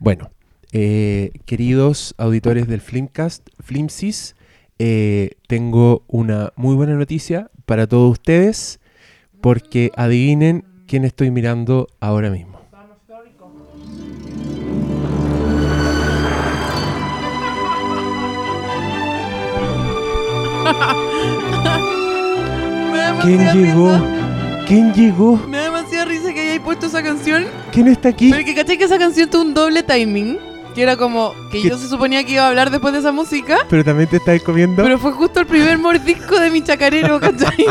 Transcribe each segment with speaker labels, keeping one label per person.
Speaker 1: Bueno, eh, queridos auditores del Flimcast, Flimsis, eh, tengo una muy buena noticia para todos ustedes, porque adivinen quién estoy mirando ahora mismo. ¿Quién llegó? ¿Quién llegó?
Speaker 2: Esa canción.
Speaker 1: ¿Quién está aquí?
Speaker 2: Porque caché que esa canción tuvo un doble timing. Que era como que
Speaker 1: ¿Qué?
Speaker 2: yo se suponía que iba a hablar después de esa música.
Speaker 1: Pero también te estáis comiendo.
Speaker 2: Pero fue justo el primer mordisco de mi chacarero, ¿cachai?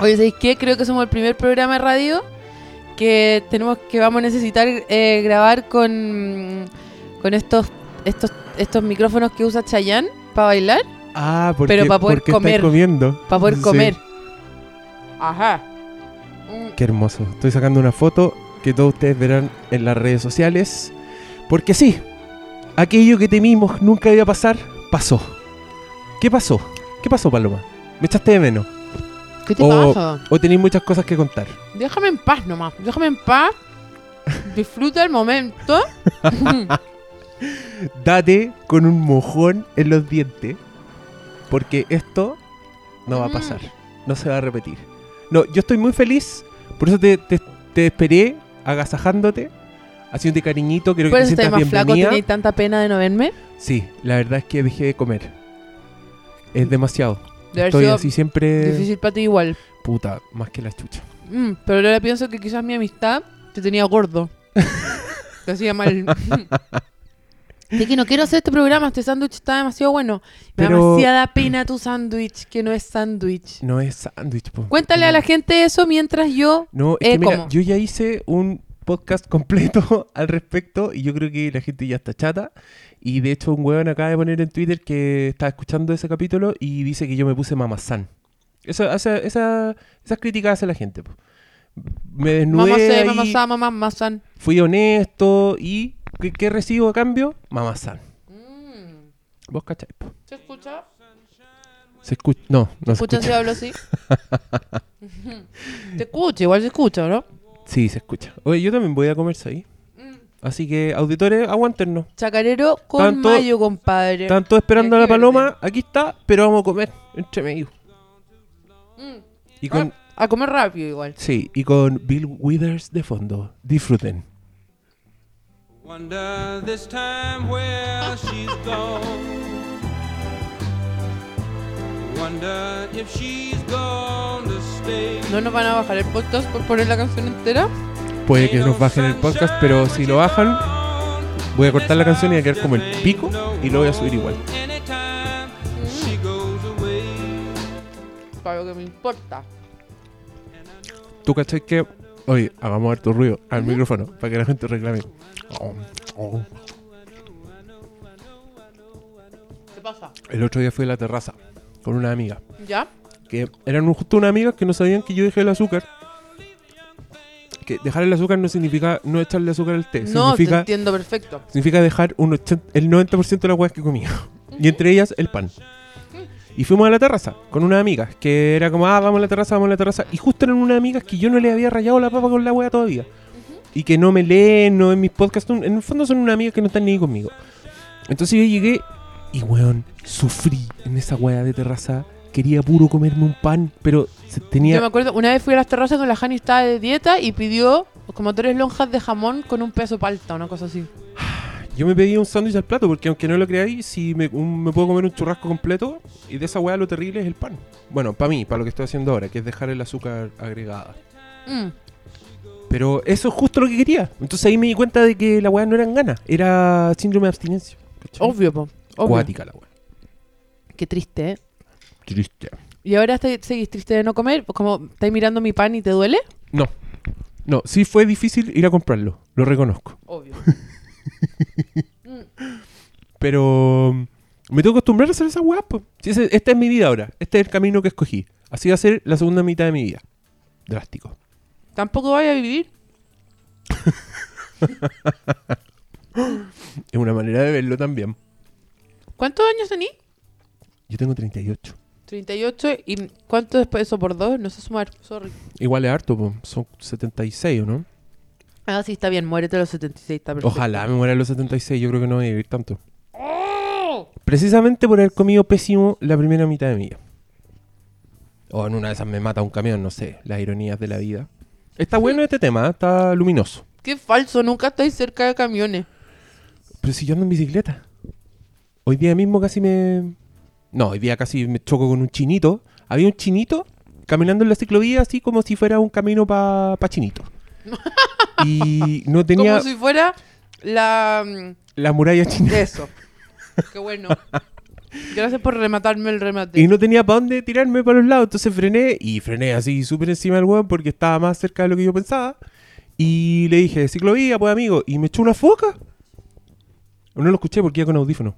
Speaker 2: Oye, ¿sabéis qué? Creo que somos el primer programa de radio que tenemos que vamos a necesitar eh, grabar con, con estos, estos, estos micrófonos que usa Chayanne para bailar,
Speaker 1: Ah, porque,
Speaker 2: Pero pa' poder
Speaker 1: porque
Speaker 2: comer.
Speaker 1: comiendo.
Speaker 2: para poder
Speaker 1: Sí.
Speaker 2: comer. Ajá.
Speaker 1: Qué hermoso. Estoy sacando una foto que todos ustedes verán en las redes sociales. Porque sí, aquello que temimos nunca iba a pasar, pasó. ¿Qué pasó? ¿Qué pasó, Paloma? ¿Me echaste de menos?
Speaker 2: ¿Qué te
Speaker 1: O-
Speaker 2: pasa?
Speaker 1: ¿O tenéis muchas cosas que contar?
Speaker 2: Déjame en paz nomás. Déjame en paz. Disfruta el momento.
Speaker 1: Date con un mojón en los dientes. Porque esto no va a
Speaker 2: Mm.
Speaker 1: pasar. No se va a repetir. No, yo estoy muy feliz. Por eso te, te- te esperé agasajándote. Haciéndote cariñito. Quiero que
Speaker 2: Por
Speaker 1: te sientas
Speaker 2: más flaco,
Speaker 1: bienvenida.
Speaker 2: tenéis tanta pena de no verme.
Speaker 1: Sí, la verdad es que dejé de comer. Es demasiado.
Speaker 2: De haber
Speaker 1: Estoy
Speaker 2: sido
Speaker 1: así siempre.
Speaker 2: difícil para ti igual.
Speaker 1: Puta, más que la chucha.
Speaker 2: Mm, pero ahora pienso que quizás mi amistad te tenía gordo. te hacía mal. de que no quiero hacer este programa, este sándwich está demasiado bueno. Me da demasiada pena tu sándwich, que no es sándwich.
Speaker 1: No es sándwich, po.
Speaker 2: Cuéntale a la gente eso mientras yo...
Speaker 1: No, es
Speaker 2: Eh,
Speaker 1: que mira, yo ya hice un podcast completo al respecto y yo creo que la gente ya está chata. Y de hecho, un weón acaba de poner en Twitter que está escuchando ese capítulo y dice que yo me puse mamazán. Eso, esa, esa- esas críticas hace la gente. po. Me desnudé.
Speaker 2: Mamá se,
Speaker 1: ahí,
Speaker 2: mamá masan.
Speaker 1: Fui honesto y. ¿Qué, qué recibo a cambio? Mamazán. Vos cacháis.
Speaker 2: ¿Se escucha?
Speaker 1: Se escucha. No, no se
Speaker 2: ¿Escucha
Speaker 1: escucha.
Speaker 2: si hablo así? se escucha, igual se escucha, ¿no?
Speaker 1: Sí, se escucha. Oye, yo también voy a comerse ahí. Así que, auditores, aguántenos.
Speaker 2: Chacarero con
Speaker 1: Tanto-
Speaker 2: mayo, compadre.
Speaker 1: Están todos esperando a la paloma. Aquí está, pero vamos a comer entre medio.
Speaker 2: Mm.
Speaker 1: Y con,
Speaker 2: A comer rápido igual.
Speaker 1: sí, y con Bill Withers de fondo. Disfruten.
Speaker 3: Wonder this time where she's gone. Wonder if she's gone to stay.
Speaker 2: ¿No nos van a bajar el podcast por poner la canción entera?
Speaker 1: Puede que nos bajen el podcast, pero si lo bajan, voy a cortar la canción y va a quedar como el pico y lo voy a subir igual.
Speaker 2: Para lo que me importa.
Speaker 1: ¿Tú cachai que.? Oye, hagamos harto ruido al micrófono para que la gente reclame. Oh, oh.
Speaker 2: ¿Qué pasa?
Speaker 1: El otro día fui a la terraza con una amiga.
Speaker 2: ¿Ya?
Speaker 1: que eran un- justo unas amigas que no sabían que yo dejé el azúcar. Que dejar el azúcar no significa no echarle azúcar al té,
Speaker 2: No, te
Speaker 1: significa,
Speaker 2: entiendo perfecto.
Speaker 1: significa dejar un 80 el 90% de las huevas que comía. Y entre ellas el pan. Y fuimos a la terraza con unas amigas, que era como, ah, vamos a la terraza, vamos a la terraza. Y justo eran unas amigas que yo no le había rayado la papa con la hueá todavía. Y que no me leen, no en mis podcasts. En el fondo son unas amigas que no están ni ahí conmigo. Entonces yo llegué y, weón, sufrí en esa hueá de terraza. Quería puro comerme un pan, pero tenía...
Speaker 2: Yo me acuerdo, una vez fui a las terrazas con la Jani, estaba de dieta y pidió como tres lonjas de jamón con un peso palta, una cosa así.
Speaker 1: Yo me pedí un sándwich al plato porque aunque no lo creáis, si me, un- me puedo comer un churrasco completo y de esa weá lo terrible es el pan. Bueno, para mí, para lo que estoy haciendo ahora, que es dejar el azúcar agregada.
Speaker 2: Mm.
Speaker 1: Pero eso es justo lo que quería. Entonces ahí me di cuenta de que la weá no eran ganas, era síndrome de abstinencia. ¿cachai?
Speaker 2: Obvio, po. Obvio.
Speaker 1: Acuática la weá.
Speaker 2: Qué triste, ¿eh?
Speaker 1: Triste.
Speaker 2: ¿Y ahora estáis- seguís triste de no comer? Como estáis mirando mi pan y te duele?
Speaker 1: No. No, sí fue difícil ir a comprarlo, lo reconozco.
Speaker 2: Obvio.
Speaker 1: Pero mm, me tengo que acostumbrar a hacer esa weá. Si esta es mi vida ahora, este es el camino que escogí. Así va a ser la segunda mitad de mi vida. Drástico.
Speaker 2: Tampoco vaya a vivir.
Speaker 1: Es una manera de verlo también.
Speaker 2: ¿Cuántos años tenís?
Speaker 1: Yo tengo 38.
Speaker 2: 38. ¿Y cuánto después de eso por dos? No sé sumar, sorry.
Speaker 1: Igual es harto, po. son 76, ¿o no?
Speaker 2: Ah, sí, está bien, muérete a los 76, está perfecto.
Speaker 1: Ojalá me muera a los 76, yo creo que no voy a vivir tanto. Precisamente por haber comido pésimo la primera mitad de mi vida. O en una de esas me mata un camión, no sé, las ironías de la vida. Está bueno este tema, ¿eh? está luminoso.
Speaker 2: Qué falso, nunca estáis cerca de camiones.
Speaker 1: Pero si yo ando en bicicleta. Hoy día mismo casi me... No, hoy día casi me choco con un chinito. Había un chinito caminando en la ciclovía así como si fuera un camino para pa chinito. Y no tenía
Speaker 2: Como si fuera la... mm,
Speaker 1: la muralla china.
Speaker 2: Eso. Qué bueno. Gracias por rematarme el remate.
Speaker 1: Y no tenía para dónde tirarme para los lados. Entonces frené y frené así súper encima del weón porque estaba más cerca de lo que yo pensaba. Y le dije, ciclovía, pues amigo. Y me echó una foca. No lo escuché porque iba con audífono.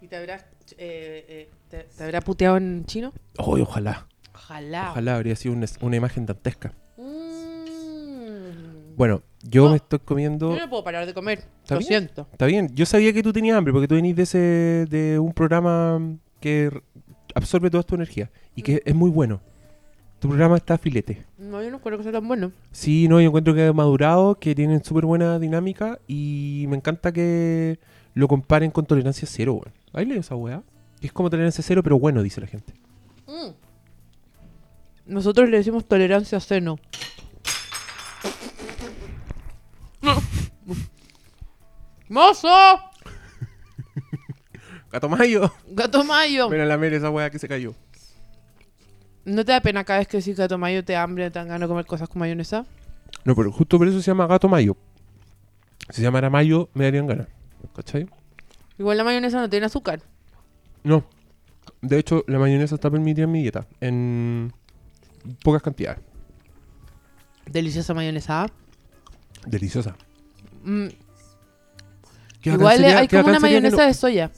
Speaker 2: ¿Y te habrás, eh, eh, te, te habrá puteado en chino?
Speaker 1: Ay, ojalá.
Speaker 2: Ojalá.
Speaker 1: Ojalá habría sido una, una imagen dantesca. Bueno, yo me estoy comiendo.
Speaker 2: Yo no puedo parar de comer.
Speaker 1: ¿Está
Speaker 2: Lo
Speaker 1: bien?
Speaker 2: siento.
Speaker 1: Está bien. Yo sabía que tú tenías hambre porque tú venís de ese de un programa que absorbe toda tu energía y que es muy bueno. Tu programa está a filete.
Speaker 2: No, yo no creo que sea tan bueno.
Speaker 1: Sí, no, yo encuentro que ha madurado, que tienen súper buena dinámica y me encanta que lo comparen con tolerancia cero, weón. ¿Ahí leído esa weá? Es como tolerancia cero, pero bueno, dice la gente.
Speaker 2: Mm. Nosotros le decimos tolerancia seno. ¡Mozo!
Speaker 1: Gato Mayo.
Speaker 2: ¡Gato Mayo!
Speaker 1: Mira la mera esa weá que se cayó.
Speaker 2: ¿No te da pena cada vez que decís gato mayo te hambre, te dan ganas de comer cosas con mayonesa?
Speaker 1: No, pero justo por eso se llama Gato Mayo. Si se llamara Mayo, me darían ganas. ¿Cachai?
Speaker 2: Igual la mayonesa no tiene azúcar.
Speaker 1: No. De hecho, la mayonesa está permitida en mi dieta. En pocas cantidades.
Speaker 2: Deliciosa mayonesa.
Speaker 1: Deliciosa.
Speaker 2: Mm, Igual
Speaker 1: sería-
Speaker 2: hay como una mayonesa
Speaker 1: no-
Speaker 2: de soya.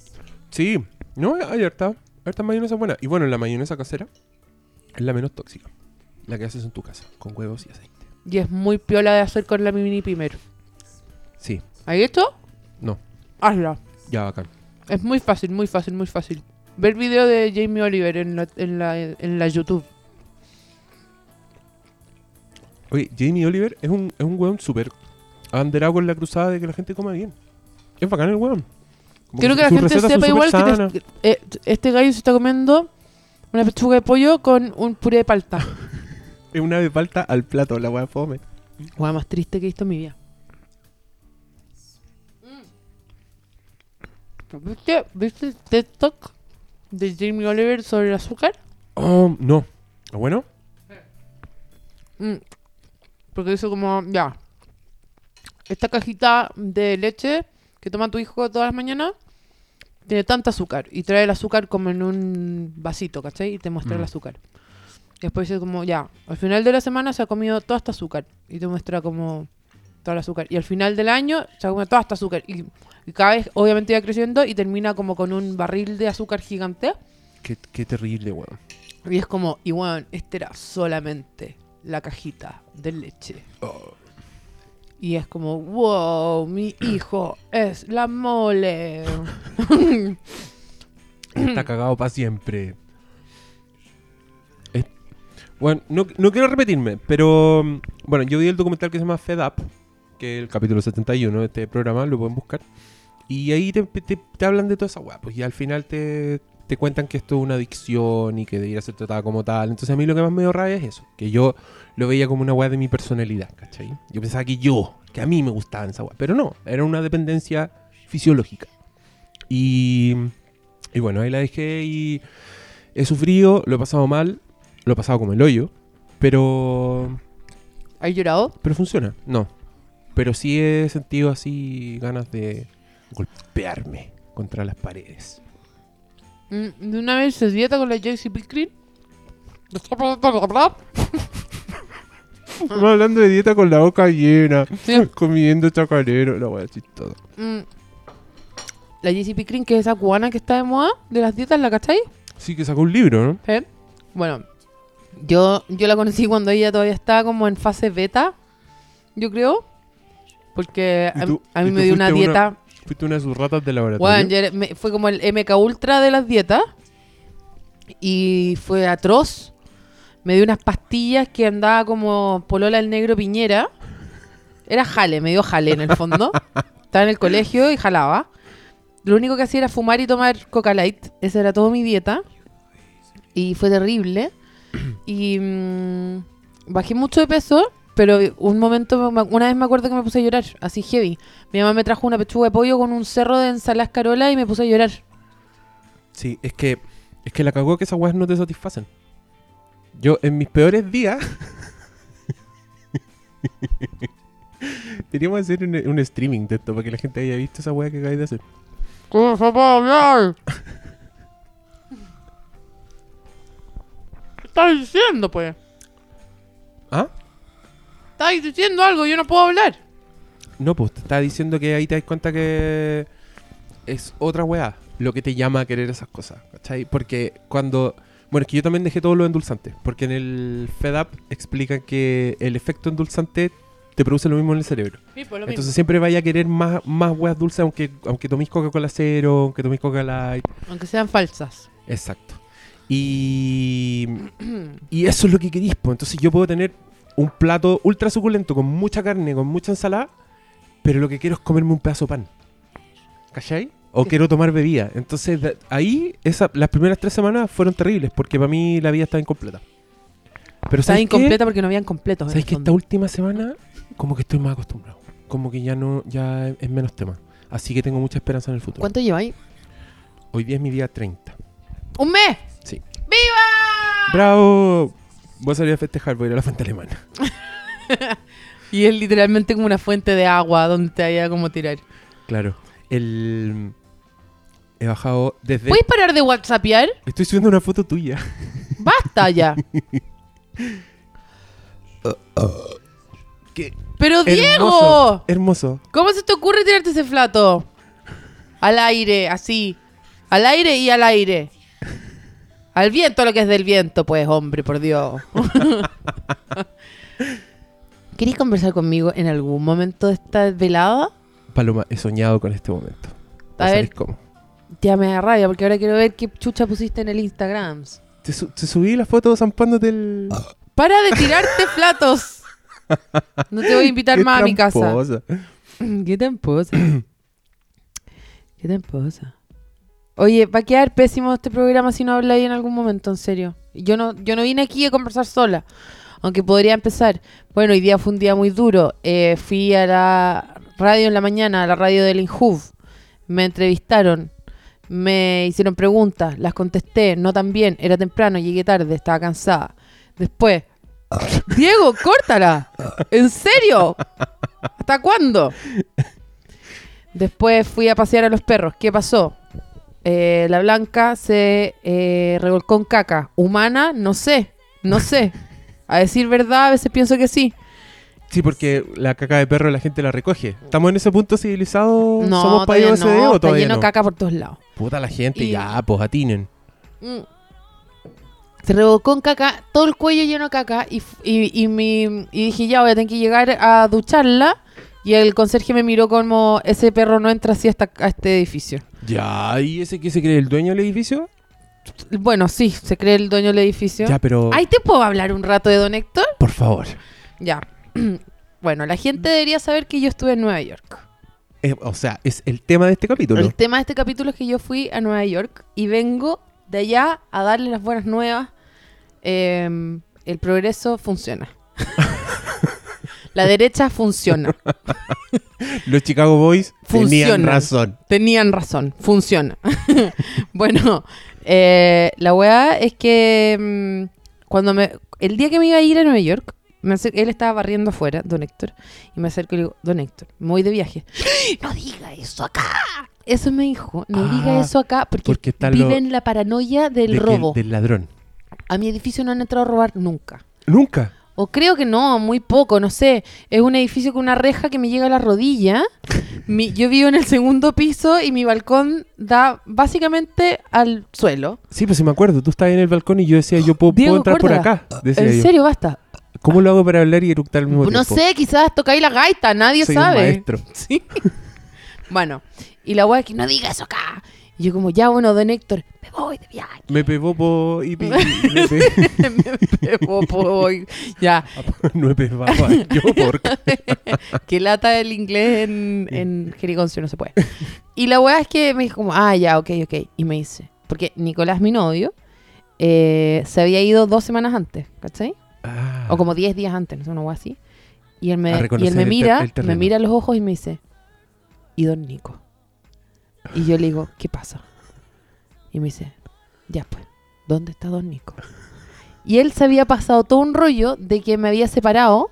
Speaker 1: Sí. No, hay harta. Harta mayonesa buena. Y bueno, la mayonesa casera es la menos tóxica. La que haces en tu casa, con huevos y aceite.
Speaker 2: Y es muy piola de hacer con la mini pimer.
Speaker 1: Sí.
Speaker 2: ¿Hay esto?
Speaker 1: No.
Speaker 2: Hazla.
Speaker 1: Ya bacán.
Speaker 2: Es muy fácil, muy fácil, muy fácil. Ver video de Jamie Oliver en la, en la, en la YouTube.
Speaker 1: Oye, Jamie Oliver es un, es un weón súper abanderado con la cruzada de que la gente coma bien. Es bacán el weón. Como
Speaker 2: Quiero que la gente sepa igual que te- eh, este gallo se está comiendo una pechuga de pollo con un puré de palta.
Speaker 1: Es una de falta al plato, la weá fome.
Speaker 2: Guau, más triste que he visto en mi vida. ¿Viste, ¿Viste el TED Talk de Jamie Oliver sobre el azúcar?
Speaker 1: Oh, no. ¿Es bueno?
Speaker 2: Mm. Porque dice como, ya, esta cajita de leche que toma tu hijo todas las mañanas tiene tanta azúcar y trae el azúcar como en un vasito, ¿cachai? Y te muestra
Speaker 1: Mm.
Speaker 2: el azúcar. Y después dice como, ya, al final de la semana se ha comido toda esta azúcar y te muestra como todo el azúcar. Y al final del año se ha comido toda esta azúcar y, y cada vez obviamente va creciendo y termina como con un barril de azúcar gigante.
Speaker 1: Qué, qué terrible, weón.
Speaker 2: Y es como, y bueno, este era solamente la cajita de leche.
Speaker 1: Oh.
Speaker 2: Y es como, wow, mi hijo es la mole.
Speaker 1: Está cagado para siempre. Es- Bueno, no, no quiero repetirme, pero bueno, yo vi el documental que se llama Fed Up, que es el capítulo 71 de este programa, lo pueden buscar. Y ahí te, te- te hablan de toda esa weá, pues y al final te, te cuentan que esto es una adicción y que debería ser tratada como tal. Entonces a mí lo que más me dio rabia es eso, que yo lo veía como una weá de mi personalidad, ¿cachai? Yo pensaba que yo, que a mí me gustaba esa weá, pero no, era una dependencia fisiológica. Y, y bueno, ahí la dejé y he sufrido, lo he pasado mal, lo he pasado como el hoyo, pero
Speaker 2: ¿Has llorado?
Speaker 1: pero funciona, no. Pero sí he sentido así ganas de golpearme contra las paredes.
Speaker 2: Mm, De una vez se dieta con la JC Pickering.
Speaker 1: Estamos hablando de dieta con la boca llena,
Speaker 2: Sí.
Speaker 1: comiendo chacarero, la wea chistosa.
Speaker 2: Mm. La JC Pickering, que es esa cubana que está de moda de las dietas, ¿la cachai?
Speaker 1: Sí que sacó un libro, ¿no?
Speaker 2: ¿Eh? Bueno, yo, yo la conocí cuando ella todavía estaba como en fase beta, yo creo. Porque
Speaker 1: ¿Y
Speaker 2: a, a mí me dio una- dieta.
Speaker 1: Fuiste una de sus ratas de laboratorio.
Speaker 2: Bueno, me- fue como el MK Ultra de las dietas. Y fue atroz. Me dio unas pastillas que andaba como Polola el Negro Piñera. Era jale, me dio jale en el fondo. Estaba en el colegio y jalaba. Lo único que hacía era fumar y tomar Coca Light. Esa era toda mi dieta. Y fue terrible. Y mm, bajé mucho de peso, pero un momento, me- una vez me acuerdo que me puse a llorar, así heavy. Mi mamá me trajo una pechuga de pollo con un cerro de ensaladas carola y me puse a llorar.
Speaker 1: Sí, es que, es que la cagó que esas weas no te satisfacen. Yo, en mis peores días. Teníamos que hacer un, un streaming de esto para que la gente haya visto esa wea que acabáis de hacer.
Speaker 2: ¿Cómo se puede hablar? ¿Qué estás diciendo, pues? Estás diciendo algo, yo no puedo hablar.
Speaker 1: No, pues te estaba diciendo que ahí te das cuenta que es otra weá lo que te llama a querer esas cosas, ¿cachai? Porque cuando... Bueno, es que yo también dejé todo lo endulzante, porque en el FedUp explican que el efecto endulzante te produce lo mismo en el cerebro.
Speaker 2: Sí, pues lo
Speaker 1: Entonces siempre vaya a querer más, más weas dulces aunque, aunque toméis Coca-Cola cero, aunque toméis Coca Light.
Speaker 2: Aunque sean falsas.
Speaker 1: Exacto. Y, y eso es lo que querís, pues. Entonces yo puedo tener un plato ultra suculento con mucha carne, con mucha ensalada, pero lo que quiero es comerme un pedazo de pan. ¿Cachai? O quiero tomar bebida. Entonces de- ahí esa, las primeras tres semanas fueron terribles porque para mí la vida estaba incompleta. Pero
Speaker 2: Estaba incompleta porque no habían completos.
Speaker 1: ¿Sabes que esta última semana como que estoy más acostumbrado? Como que ya no ya es menos tema. Así que tengo mucha esperanza en el futuro.
Speaker 2: ¿Cuánto lleváis?
Speaker 1: Hoy día es mi día 30.
Speaker 2: ¡Un mes!
Speaker 1: Sí.
Speaker 2: ¡Viva!
Speaker 1: ¡Bravo! Voy a salir a festejar, voy a ir a la fuente alemana.
Speaker 2: Y es literalmente como una fuente de agua donde te haya como tirar.
Speaker 1: Claro. El... He bajado desde...
Speaker 2: ¿Puedes parar de whatsappear?
Speaker 1: Estoy subiendo una foto tuya.
Speaker 2: ¡Basta ya!
Speaker 1: ¿Qué?
Speaker 2: ¡Pero
Speaker 1: Hermoso.
Speaker 2: Diego!
Speaker 1: Hermoso.
Speaker 2: ¿Cómo se te ocurre tirarte ese flato? Al aire, así. Al aire y al aire. Al viento lo que es del viento, pues, hombre, por Dios. ¿Queréis conversar conmigo en algún momento de esta velada?
Speaker 1: Paloma, he soñado con este momento. ¿No
Speaker 2: A ver.
Speaker 1: cómo?
Speaker 2: Ya me da rabia porque ahora quiero ver qué chucha pusiste en el Instagram.
Speaker 1: Te, su- te subí la foto zampándote el...
Speaker 2: Para de tirarte platos. No te voy a invitar más a mi casa. Qué tramposa. Qué tramposa. Oye, va a quedar pésimo este programa si no habláis en algún momento, en serio. Yo no, yo no vine aquí a conversar sola, aunque podría empezar. Bueno, hoy día fue un día muy duro. Eh, fui a la radio en la mañana, a la radio del INJUV. Me entrevistaron, me hicieron preguntas, las contesté, no tan bien, era temprano, llegué tarde, estaba cansada. Después, Diego, córtala. ¿En serio? ¿Hasta cuándo? Después fui a pasear a los perros. ¿Qué pasó? Eh, la blanca se eh, revolcó en caca. ¿Humana? No sé. No sé. A decir verdad, a veces pienso que sí.
Speaker 1: Sí, porque la caca de perro la gente la recoge. ¿Estamos en ese punto civilizado?
Speaker 2: No,
Speaker 1: ¿Somos
Speaker 2: no.
Speaker 1: o
Speaker 2: Está
Speaker 1: todavía
Speaker 2: lleno de
Speaker 1: no?
Speaker 2: caca por todos lados.
Speaker 1: Puta la gente,
Speaker 2: Y-
Speaker 1: ya, pues atinen.
Speaker 2: Mm. Se revolcó en caca, todo el cuello lleno de caca. Y, y, y mi- y dije, ya voy a tener que llegar a ducharla. Y el conserje me miró como ese perro no entra así hasta a este edificio.
Speaker 1: Ya, ¿y ese que se cree el dueño del edificio?
Speaker 2: Bueno, sí, se cree el dueño del edificio.
Speaker 1: Ya, pero...
Speaker 2: ¿Ahí te puedo hablar un rato de Don Héctor?
Speaker 1: Por favor.
Speaker 2: Ya. bueno, la gente debería saber que yo estuve en Nueva York.
Speaker 1: Eh, o sea, es el tema de este capítulo.
Speaker 2: El tema de este capítulo es que yo fui a Nueva York y vengo de allá a darle las buenas nuevas. Eh, el progreso funciona. La derecha funciona.
Speaker 1: Los Chicago Boys tenían razón.
Speaker 2: Tenían razón, funciona. bueno, eh, la weá es que mm, cuando me. El día que me iba a ir a Nueva York, me acer- él estaba barriendo afuera, don Héctor, y me acerco y le digo, don Héctor, me voy de viaje. ¡No diga eso acá! Eso me dijo, no
Speaker 1: Ah,
Speaker 2: diga eso acá, porque,
Speaker 1: porque está
Speaker 2: vive
Speaker 1: lo-
Speaker 2: en la paranoia del
Speaker 1: De que-
Speaker 2: robo.
Speaker 1: del ladrón.
Speaker 2: A mi edificio no han entrado a robar nunca.
Speaker 1: Nunca.
Speaker 2: O creo que no, muy poco, no sé. Es un edificio con una reja que me llega a la rodilla. Mi- yo vivo en el segundo piso y mi balcón da básicamente al suelo.
Speaker 1: Sí, pues sí me acuerdo. Tú estabas en el balcón y yo decía, yo puedo,
Speaker 2: Diego,
Speaker 1: puedo entrar por acá. Decía
Speaker 2: En
Speaker 1: yo.
Speaker 2: serio, basta.
Speaker 1: ¿Cómo lo hago para hablar y eructar al mismo
Speaker 2: No
Speaker 1: tiempo?
Speaker 2: sé, quizás tocáis la gaita, nadie
Speaker 1: Soy un
Speaker 2: sabe.
Speaker 1: maestro.
Speaker 2: Sí. bueno, y la weá es que no diga eso acá. Y yo como, ya bueno, don Héctor, me voy de viaje.
Speaker 1: Me pegó por... Y, me pe-
Speaker 2: me voy, voy. Ya,
Speaker 1: no me pegó yo por...
Speaker 2: que lata el inglés en, en jerigoncio, no se puede. Y la weá es que me dijo como, ah, ya, ok, ok. Y me dice, porque Nicolás, mi novio, eh, se había ido dos semanas antes, ¿cachai?
Speaker 1: Ah,
Speaker 2: O como 10 días antes, no sé, una hueá así. Y él me, y él mira, me mira a los ojos y me dice, ¿y don Nico? Y yo le digo, ¿qué pasa? Y me dice, ya pues, ¿dónde está don Nico? Y él se había pasado todo un rollo de que me había separado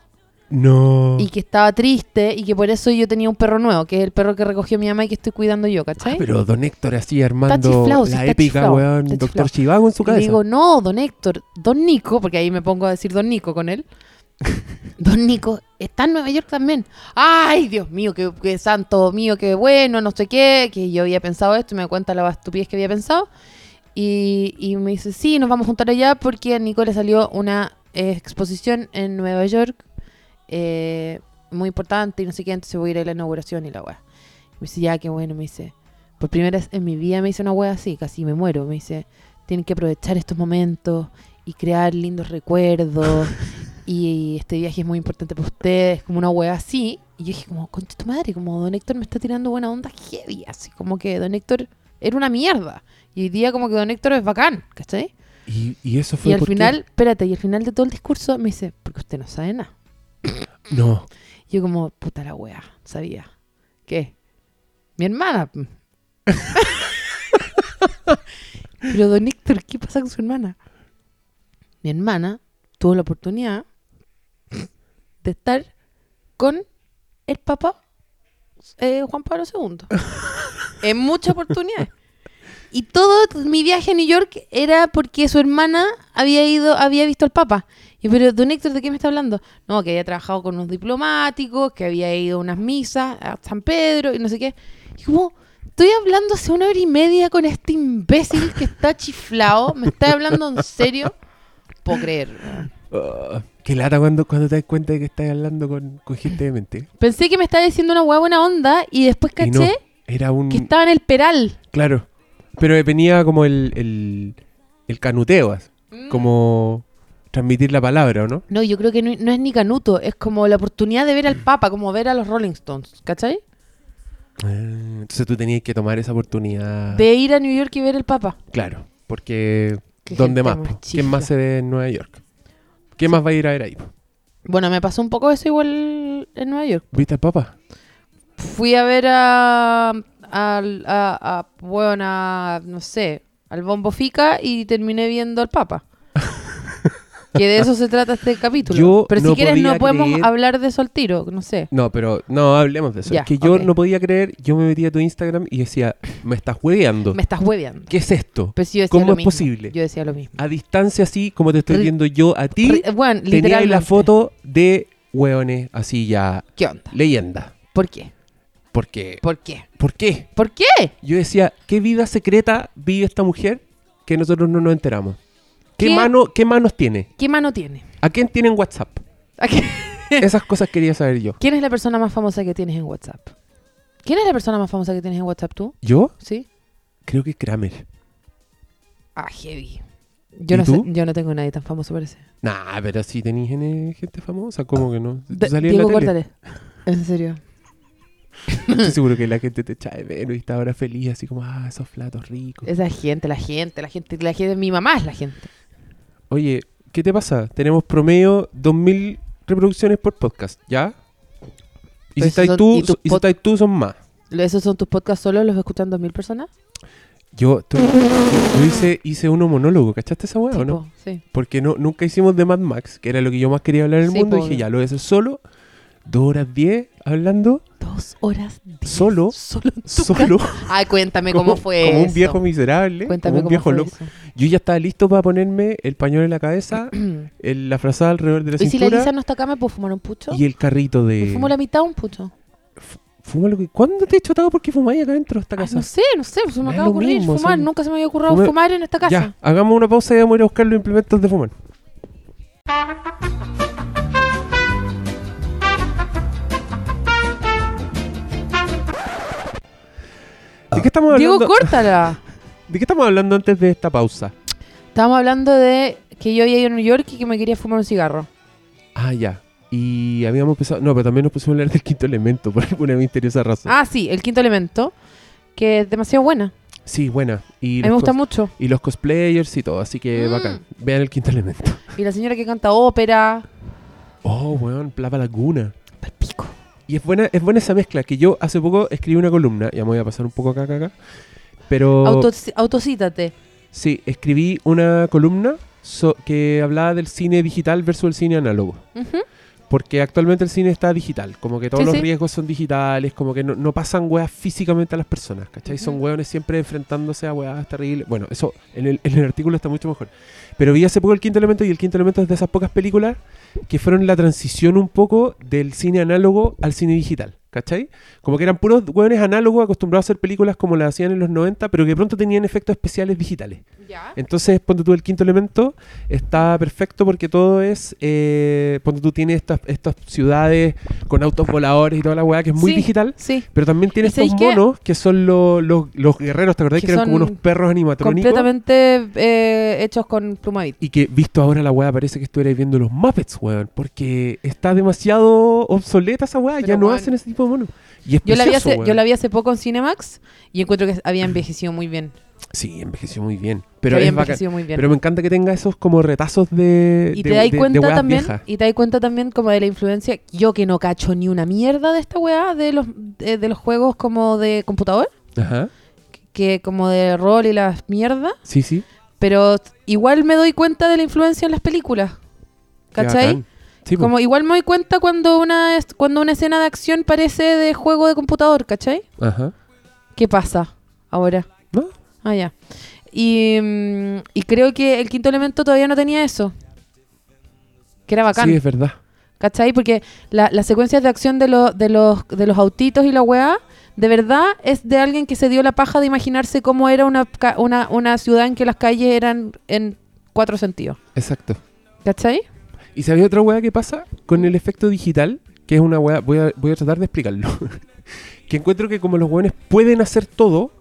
Speaker 1: No.
Speaker 2: y que estaba triste y que por eso yo tenía un perro nuevo, que es el perro que recogió mi mamá y que estoy cuidando yo, ¿cachai?
Speaker 1: Ah, pero don Héctor así armando
Speaker 2: chiflado, sí,
Speaker 1: la
Speaker 2: está
Speaker 1: épica,
Speaker 2: chiflado,
Speaker 1: weón,
Speaker 2: está
Speaker 1: Doctor
Speaker 2: chiflado.
Speaker 1: Chivago en su
Speaker 2: Y
Speaker 1: cabeza.
Speaker 2: le digo, no, don Héctor, don Nico, porque ahí me pongo a decir don Nico con él. don Nico está en Nueva York también. Ay, Dios mío, qué, santo mío, qué bueno, no sé qué, que yo había pensado esto y me cuenta la estupidez que había pensado. Y, y me dice, sí, nos vamos a juntar allá porque a Nico le salió una eh, exposición en Nueva York eh, muy importante y no sé qué, entonces voy a ir a la inauguración y la weá. Me dice, ya, qué bueno, me dice. Por primera vez en mi vida me hice una wea así, casi me muero. Me dice, tienen que aprovechar estos momentos y crear lindos recuerdos. Y este viaje es muy importante para ustedes, como una wea así. Y yo dije, como, concha tu madre, como Don Héctor me está tirando buena onda heavy, así como que Don Héctor era una mierda. Y hoy día como que Don Héctor es bacán, ¿cachai?
Speaker 1: Y, y eso fue
Speaker 2: Y al final, espérate, y al final de todo el discurso me dice, porque usted no sabe nada.
Speaker 1: No.
Speaker 2: Y yo como, puta la wea, sabía. ¿Qué? Mi hermana. Pero don Héctor, ¿qué pasa con su hermana? Mi hermana tuvo la oportunidad de estar con el papá eh, Juan Pablo II. en muchas oportunidades. Y todo mi viaje a New York era porque su hermana había ido, había visto al Papa. Y pero, don Héctor, ¿de qué me está hablando? No, que había trabajado con unos diplomáticos, que había ido a unas misas a San Pedro y no sé qué. Y como, estoy hablando hace una hora y media con este imbécil que está chiflado. ¿Me está hablando en serio? Puedo creer.
Speaker 1: Ah, qué lata cuando, cuando te das cuenta de que estás hablando con, con gente de mente.
Speaker 2: Pensé que me estaba diciendo una hueá buena onda y después
Speaker 1: Y
Speaker 2: caché
Speaker 1: no, era un...
Speaker 2: que estaba en el peral.
Speaker 1: Claro. Pero venía como el, el, el canuteo, así, como transmitir la palabra, ¿o no?
Speaker 2: No, yo creo que no, no es ni canuto, es como la oportunidad de ver al Papa, como ver a los Rolling Stones, ¿cachai?
Speaker 1: Ah, Entonces tú tenías que tomar esa oportunidad.
Speaker 2: De ir a New York y ver al Papa.
Speaker 1: Claro, porque ¿dónde más? ¿Quién más se ve en Nueva York? ¿Qué más va a ir a ver ahí?
Speaker 2: Bueno, me pasó un poco eso igual en Nueva York.
Speaker 1: ¿Viste al Papa?
Speaker 2: Fui a ver a. a, a, bueno, a, no sé, al Bombo Fica y terminé viendo al Papa. Que de eso se trata este capítulo.
Speaker 1: Yo
Speaker 2: Pero si
Speaker 1: no
Speaker 2: quieres, no podemos
Speaker 1: creer-
Speaker 2: hablar de eso al tiro, no sé.
Speaker 1: No, pero no hablemos de eso.
Speaker 2: Ya,
Speaker 1: es que yo no podía creer, yo me metí a tu Instagram y decía, me estás hueveando.
Speaker 2: Me estás hueveando.
Speaker 1: ¿Qué es esto?
Speaker 2: Pero si yo decía
Speaker 1: ¿Cómo
Speaker 2: lo
Speaker 1: es
Speaker 2: mismo.
Speaker 1: posible?
Speaker 2: Yo decía lo mismo.
Speaker 1: A distancia así, como te estoy viendo yo a ti,
Speaker 2: bueno,
Speaker 1: tenía ahí la foto de hueones así ya,
Speaker 2: ¿Qué onda?
Speaker 1: leyenda.
Speaker 2: ¿Por qué?
Speaker 1: Porque,
Speaker 2: ¿Por qué?
Speaker 1: ¿por qué?
Speaker 2: ¿Por qué?
Speaker 1: Yo decía, ¿qué vida secreta vive esta mujer que nosotros no nos enteramos? ¿Qué,
Speaker 2: ¿Qué?
Speaker 1: Mano, ¿Qué manos tiene?
Speaker 2: ¿Qué mano tiene?
Speaker 1: ¿A quién tiene en WhatsApp?
Speaker 2: ¿A qué-
Speaker 1: Esas cosas quería saber yo.
Speaker 2: ¿Quién es la persona más famosa que tienes en WhatsApp? ¿Quién es la persona más famosa que tienes en WhatsApp tú?
Speaker 1: ¿Yo?
Speaker 2: ¿Sí?
Speaker 1: Creo que Kramer.
Speaker 2: Ah, heavy. Yo
Speaker 1: ¿Y
Speaker 2: no,
Speaker 1: tú?
Speaker 2: sé, yo no tengo nadie tan famoso, parece.
Speaker 1: Nah, pero si tenéis gente gente famosa, ¿cómo que no? En
Speaker 2: Diego,
Speaker 1: la tele.
Speaker 2: córtale. En serio.
Speaker 1: Estoy seguro que la gente te echa de menos y está ahora feliz, así como, ah, esos platos ricos.
Speaker 2: Esa gente, la gente, la gente, la gente, mi mamá es la gente.
Speaker 1: Oye, ¿qué te pasa? Tenemos promedio 2000 reproducciones por podcast, ¿ya? Y si estáis
Speaker 2: son-
Speaker 1: tú,
Speaker 2: y
Speaker 1: si estáis tú son más.
Speaker 2: ¿Esos son tus podcasts solo? ¿Los escuchan dos mil personas?
Speaker 1: Yo, tú- yo hice, hice uno monólogo, ¿cachaste esa weá o no?
Speaker 2: Sí.
Speaker 1: Porque no, nunca hicimos de Mad Max, que era lo que yo más quería hablar en el
Speaker 2: Sí,
Speaker 1: mundo.
Speaker 2: po,
Speaker 1: Y dije, ya, lo voy a hacer solo. Dos horas diez hablando,
Speaker 2: Dos horas diez.
Speaker 1: Solo.
Speaker 2: Solo. en tu
Speaker 1: solo.
Speaker 2: casa. Ay, cuéntame cómo fue
Speaker 1: como un viejo miserable,
Speaker 2: Cuéntame
Speaker 1: como un
Speaker 2: cómo
Speaker 1: viejo
Speaker 2: fue
Speaker 1: loco.
Speaker 2: eso.
Speaker 1: Yo ya estaba listo para ponerme el pañuelo en la cabeza, el- la frazada alrededor de la
Speaker 2: ¿Y si la Elisa no está acá, me puedo fumar un pucho?
Speaker 1: y el carrito
Speaker 2: Me
Speaker 1: de...
Speaker 2: fumo la mitad un pucho.
Speaker 1: Fuma lo que... ¿Cuándo te he chotado porque fumáis acá dentro de esta
Speaker 2: Ay,
Speaker 1: casa?
Speaker 2: no sé, no sé, se me acaba de ocurrir
Speaker 1: mismo,
Speaker 2: fumar.
Speaker 1: son-
Speaker 2: Nunca se me había ocurrido
Speaker 1: Fume-
Speaker 2: fumar en esta casa.
Speaker 1: Ya, hagamos una pausa y vamos a ir a buscar los implementos de fumar. Qué estamos
Speaker 2: Diego,
Speaker 1: hablando?
Speaker 2: córtala.
Speaker 1: ¿De qué estamos hablando antes de esta pausa?
Speaker 2: Estábamos hablando de que yo había ido a New York y que me quería fumar un cigarro.
Speaker 1: Ah, ya. Y habíamos empezado. No, pero también nos pusimos a hablar del quinto elemento por alguna misteriosa razón.
Speaker 2: Ah, sí, el quinto elemento, que es demasiado buena.
Speaker 1: Sí, buena. Y
Speaker 2: A mí me gusta mucho.
Speaker 1: Y los cosplayers y todo, así que
Speaker 2: Mm.
Speaker 1: bacán. Vean el quinto elemento.
Speaker 2: Y la señora que canta ópera.
Speaker 1: Oh, weón, Plava Laguna.
Speaker 2: Pal pico.
Speaker 1: Y es buena, es buena esa mezcla, que yo hace poco escribí una columna, ya me voy a pasar un poco acá, acá, acá. Pero
Speaker 2: Auto, autocítate.
Speaker 1: sí, escribí una columna so- que hablaba del cine digital versus el cine análogo. Porque actualmente el cine está digital, como que todos
Speaker 2: Sí,
Speaker 1: los
Speaker 2: sí.
Speaker 1: riesgos son digitales, como que no, no pasan weas físicamente a las personas, ¿cachai? Son weones siempre enfrentándose a weas terribles. Bueno, eso en el, en el artículo está mucho mejor. Pero vi hace poco el quinto elemento y el quinto elemento es de esas pocas películas que fueron la transición un poco del cine análogo al cine digital, ¿cachai? Como que eran puros weones análogos acostumbrados a hacer películas como las hacían en los 90, pero que pronto tenían efectos especiales digitales. Entonces, ponte tú el quinto elemento, está perfecto porque todo es, eh, ponte tú tienes estas, estas ciudades con autos voladores y toda la weá que es muy
Speaker 2: Sí.
Speaker 1: digital,
Speaker 2: Sí,
Speaker 1: pero también tiene
Speaker 2: ¿Y sabéis
Speaker 1: estos monos que son los, los, los guerreros, ¿te acordás
Speaker 2: Que
Speaker 1: que, eran como unos perros animatrónicos?
Speaker 2: completamente eh, hechos con plumavit.
Speaker 1: Y que visto ahora la weá parece que estuvierais viendo los Muppets, weón, porque está demasiado obsoleta esa weá,
Speaker 2: Pero,
Speaker 1: ya no hacen ese tipo de monos. Y es
Speaker 2: Yo la, vi hace,
Speaker 1: weón.
Speaker 2: yo la vi hace poco en Cinemax y encuentro que había envejecido muy bien.
Speaker 1: Sí, envejeció muy bien. Pero es
Speaker 2: envejecido muy bien.
Speaker 1: Pero me encanta que tenga esos como retazos de.
Speaker 2: y
Speaker 1: de-
Speaker 2: te das
Speaker 1: de- de
Speaker 2: cuenta
Speaker 1: weas
Speaker 2: también
Speaker 1: viejas.
Speaker 2: y te das cuenta también como de la influencia yo que no cacho ni una mierda de esta weá de los de, de los juegos como de computador
Speaker 1: Ajá.
Speaker 2: que como de rol y las mierdas
Speaker 1: Sí, sí.
Speaker 2: Pero igual me doy cuenta de la influencia en las películas ¿cachai?
Speaker 1: Sí,
Speaker 2: como igual me doy cuenta cuando una cuando una escena de acción parece de juego de computador ¿cachai?
Speaker 1: Ajá.
Speaker 2: ¿qué pasa ahora?
Speaker 1: ¿No?
Speaker 2: ah ya y, mm, y creo que el quinto elemento todavía no tenía eso que era bacán
Speaker 1: Sí, es verdad.
Speaker 2: ¿Cachai? Porque la- las secuencias de acción de, los de, los, de los autitos y la weá, de verdad es de alguien que se dio la paja de imaginarse cómo era una, una, una ciudad en que las calles eran en cuatro sentidos.
Speaker 1: Exacto.
Speaker 2: ¿Cachai?
Speaker 1: ¿Y sabía otra weá que pasa con el efecto digital? Que es una weá. Voy a, voy a tratar de explicarlo. que encuentro que como los weones pueden hacer todo,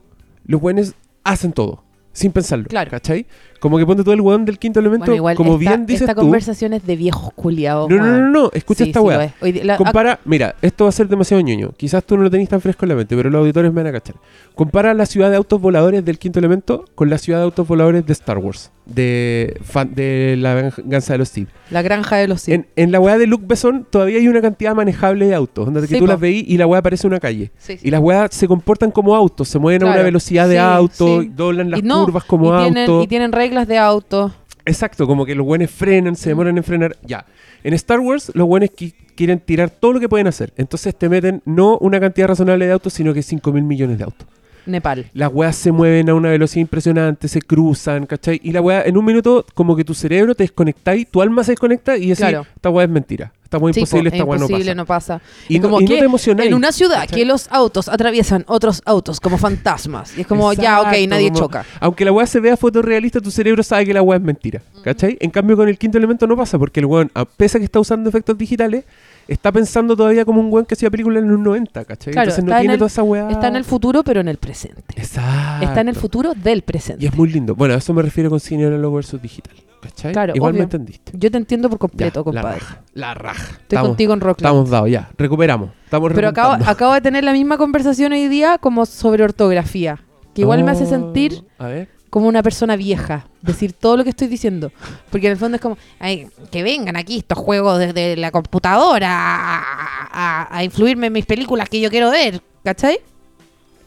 Speaker 1: los weones hacen todo. Sin pensarlo.
Speaker 2: Claro.
Speaker 1: ¿Cachai? Como que ponte todo el weón del quinto elemento.
Speaker 2: Bueno, igual
Speaker 1: como
Speaker 2: esta,
Speaker 1: bien dices
Speaker 2: esta
Speaker 1: tú.
Speaker 2: conversación es de viejos culiados.
Speaker 1: No, no, no, no. Escucha
Speaker 2: Sí,
Speaker 1: esta
Speaker 2: sí
Speaker 1: weá.
Speaker 2: la-
Speaker 1: Compara, mira, esto va a ser demasiado ñoño. Quizás tú no lo tenés tan fresco en la mente, pero los auditores me van a cachar. Compara la ciudad de autos voladores del quinto elemento con la ciudad de autos voladores de Star Wars, de, fan- de la venganza de los Sith.
Speaker 2: la granja de los Sith.
Speaker 1: En, en la weá de Luke Besson todavía hay una cantidad manejable de autos, donde que tú
Speaker 2: po.
Speaker 1: las veís y la weá parece una calle. Y las weas se comportan como autos, se mueven a una velocidad de auto, doblan las
Speaker 2: no,
Speaker 1: curvas como autos.
Speaker 2: y tienen reglas de auto.
Speaker 1: Exacto, como que los buenos frenan, se demoran en frenar. Ya. En Star Wars, los buenos quieren tirar todo lo que pueden hacer. Entonces te meten no una cantidad razonable de autos, sino que 5 mil millones de autos.
Speaker 2: Nepal.
Speaker 1: Las weas se mueven a una velocidad impresionante, se cruzan, ¿cachai? Y la wea, en un minuto, como que tu cerebro te desconectáis, tu alma se desconecta y decís,
Speaker 2: Claro.
Speaker 1: esta wea es mentira. Esta wea es
Speaker 2: Sí, po,
Speaker 1: imposible,
Speaker 2: es
Speaker 1: esta wea no pasa.
Speaker 2: no pasa.
Speaker 1: Y,
Speaker 2: Es
Speaker 1: no,
Speaker 2: como
Speaker 1: y no
Speaker 2: que
Speaker 1: te emocionáis.
Speaker 2: En una ciudad que los autos atraviesan otros autos como fantasmas. Y es como, ya, ok, nadie
Speaker 1: como-
Speaker 2: choca.
Speaker 1: Aunque la weá se vea fotorrealista, tu cerebro sabe que la weá es mentira. ¿Cachai? En cambio, con el quinto elemento no pasa, porque el weón, a pesar que está usando efectos digitales, está pensando todavía como un weón que hacía películas en los 90, ¿cachai?
Speaker 2: Claro,
Speaker 1: Entonces no
Speaker 2: está en
Speaker 1: tiene
Speaker 2: el-
Speaker 1: toda esa weá.
Speaker 2: Está en el futuro, pero en el presente.
Speaker 1: Exacto.
Speaker 2: Está en el futuro del presente.
Speaker 1: Y es muy lindo. Bueno, a eso me refiero con cine análogo versus digital. ¿Cachai?
Speaker 2: Claro,
Speaker 1: Igual
Speaker 2: obvio.
Speaker 1: me entendiste.
Speaker 2: Yo te entiendo por
Speaker 1: Ya,
Speaker 2: completo,
Speaker 1: La
Speaker 2: compadre.
Speaker 1: raja. La raja.
Speaker 2: Estoy
Speaker 1: estamos,
Speaker 2: contigo en Rockland.
Speaker 1: estamos dados, ya. Recuperamos. Estamos
Speaker 2: Pero acabo, acabo de tener la misma conversación hoy día como sobre ortografía. Que igual me hace
Speaker 1: Oh,
Speaker 2: sentir
Speaker 1: A ver.
Speaker 2: como una persona vieja. Decir todo lo que estoy diciendo. Porque en el fondo es como, "Ay, que vengan aquí estos juegos desde la computadora a, a- a influirme en mis películas que yo quiero ver. ¿Cachai?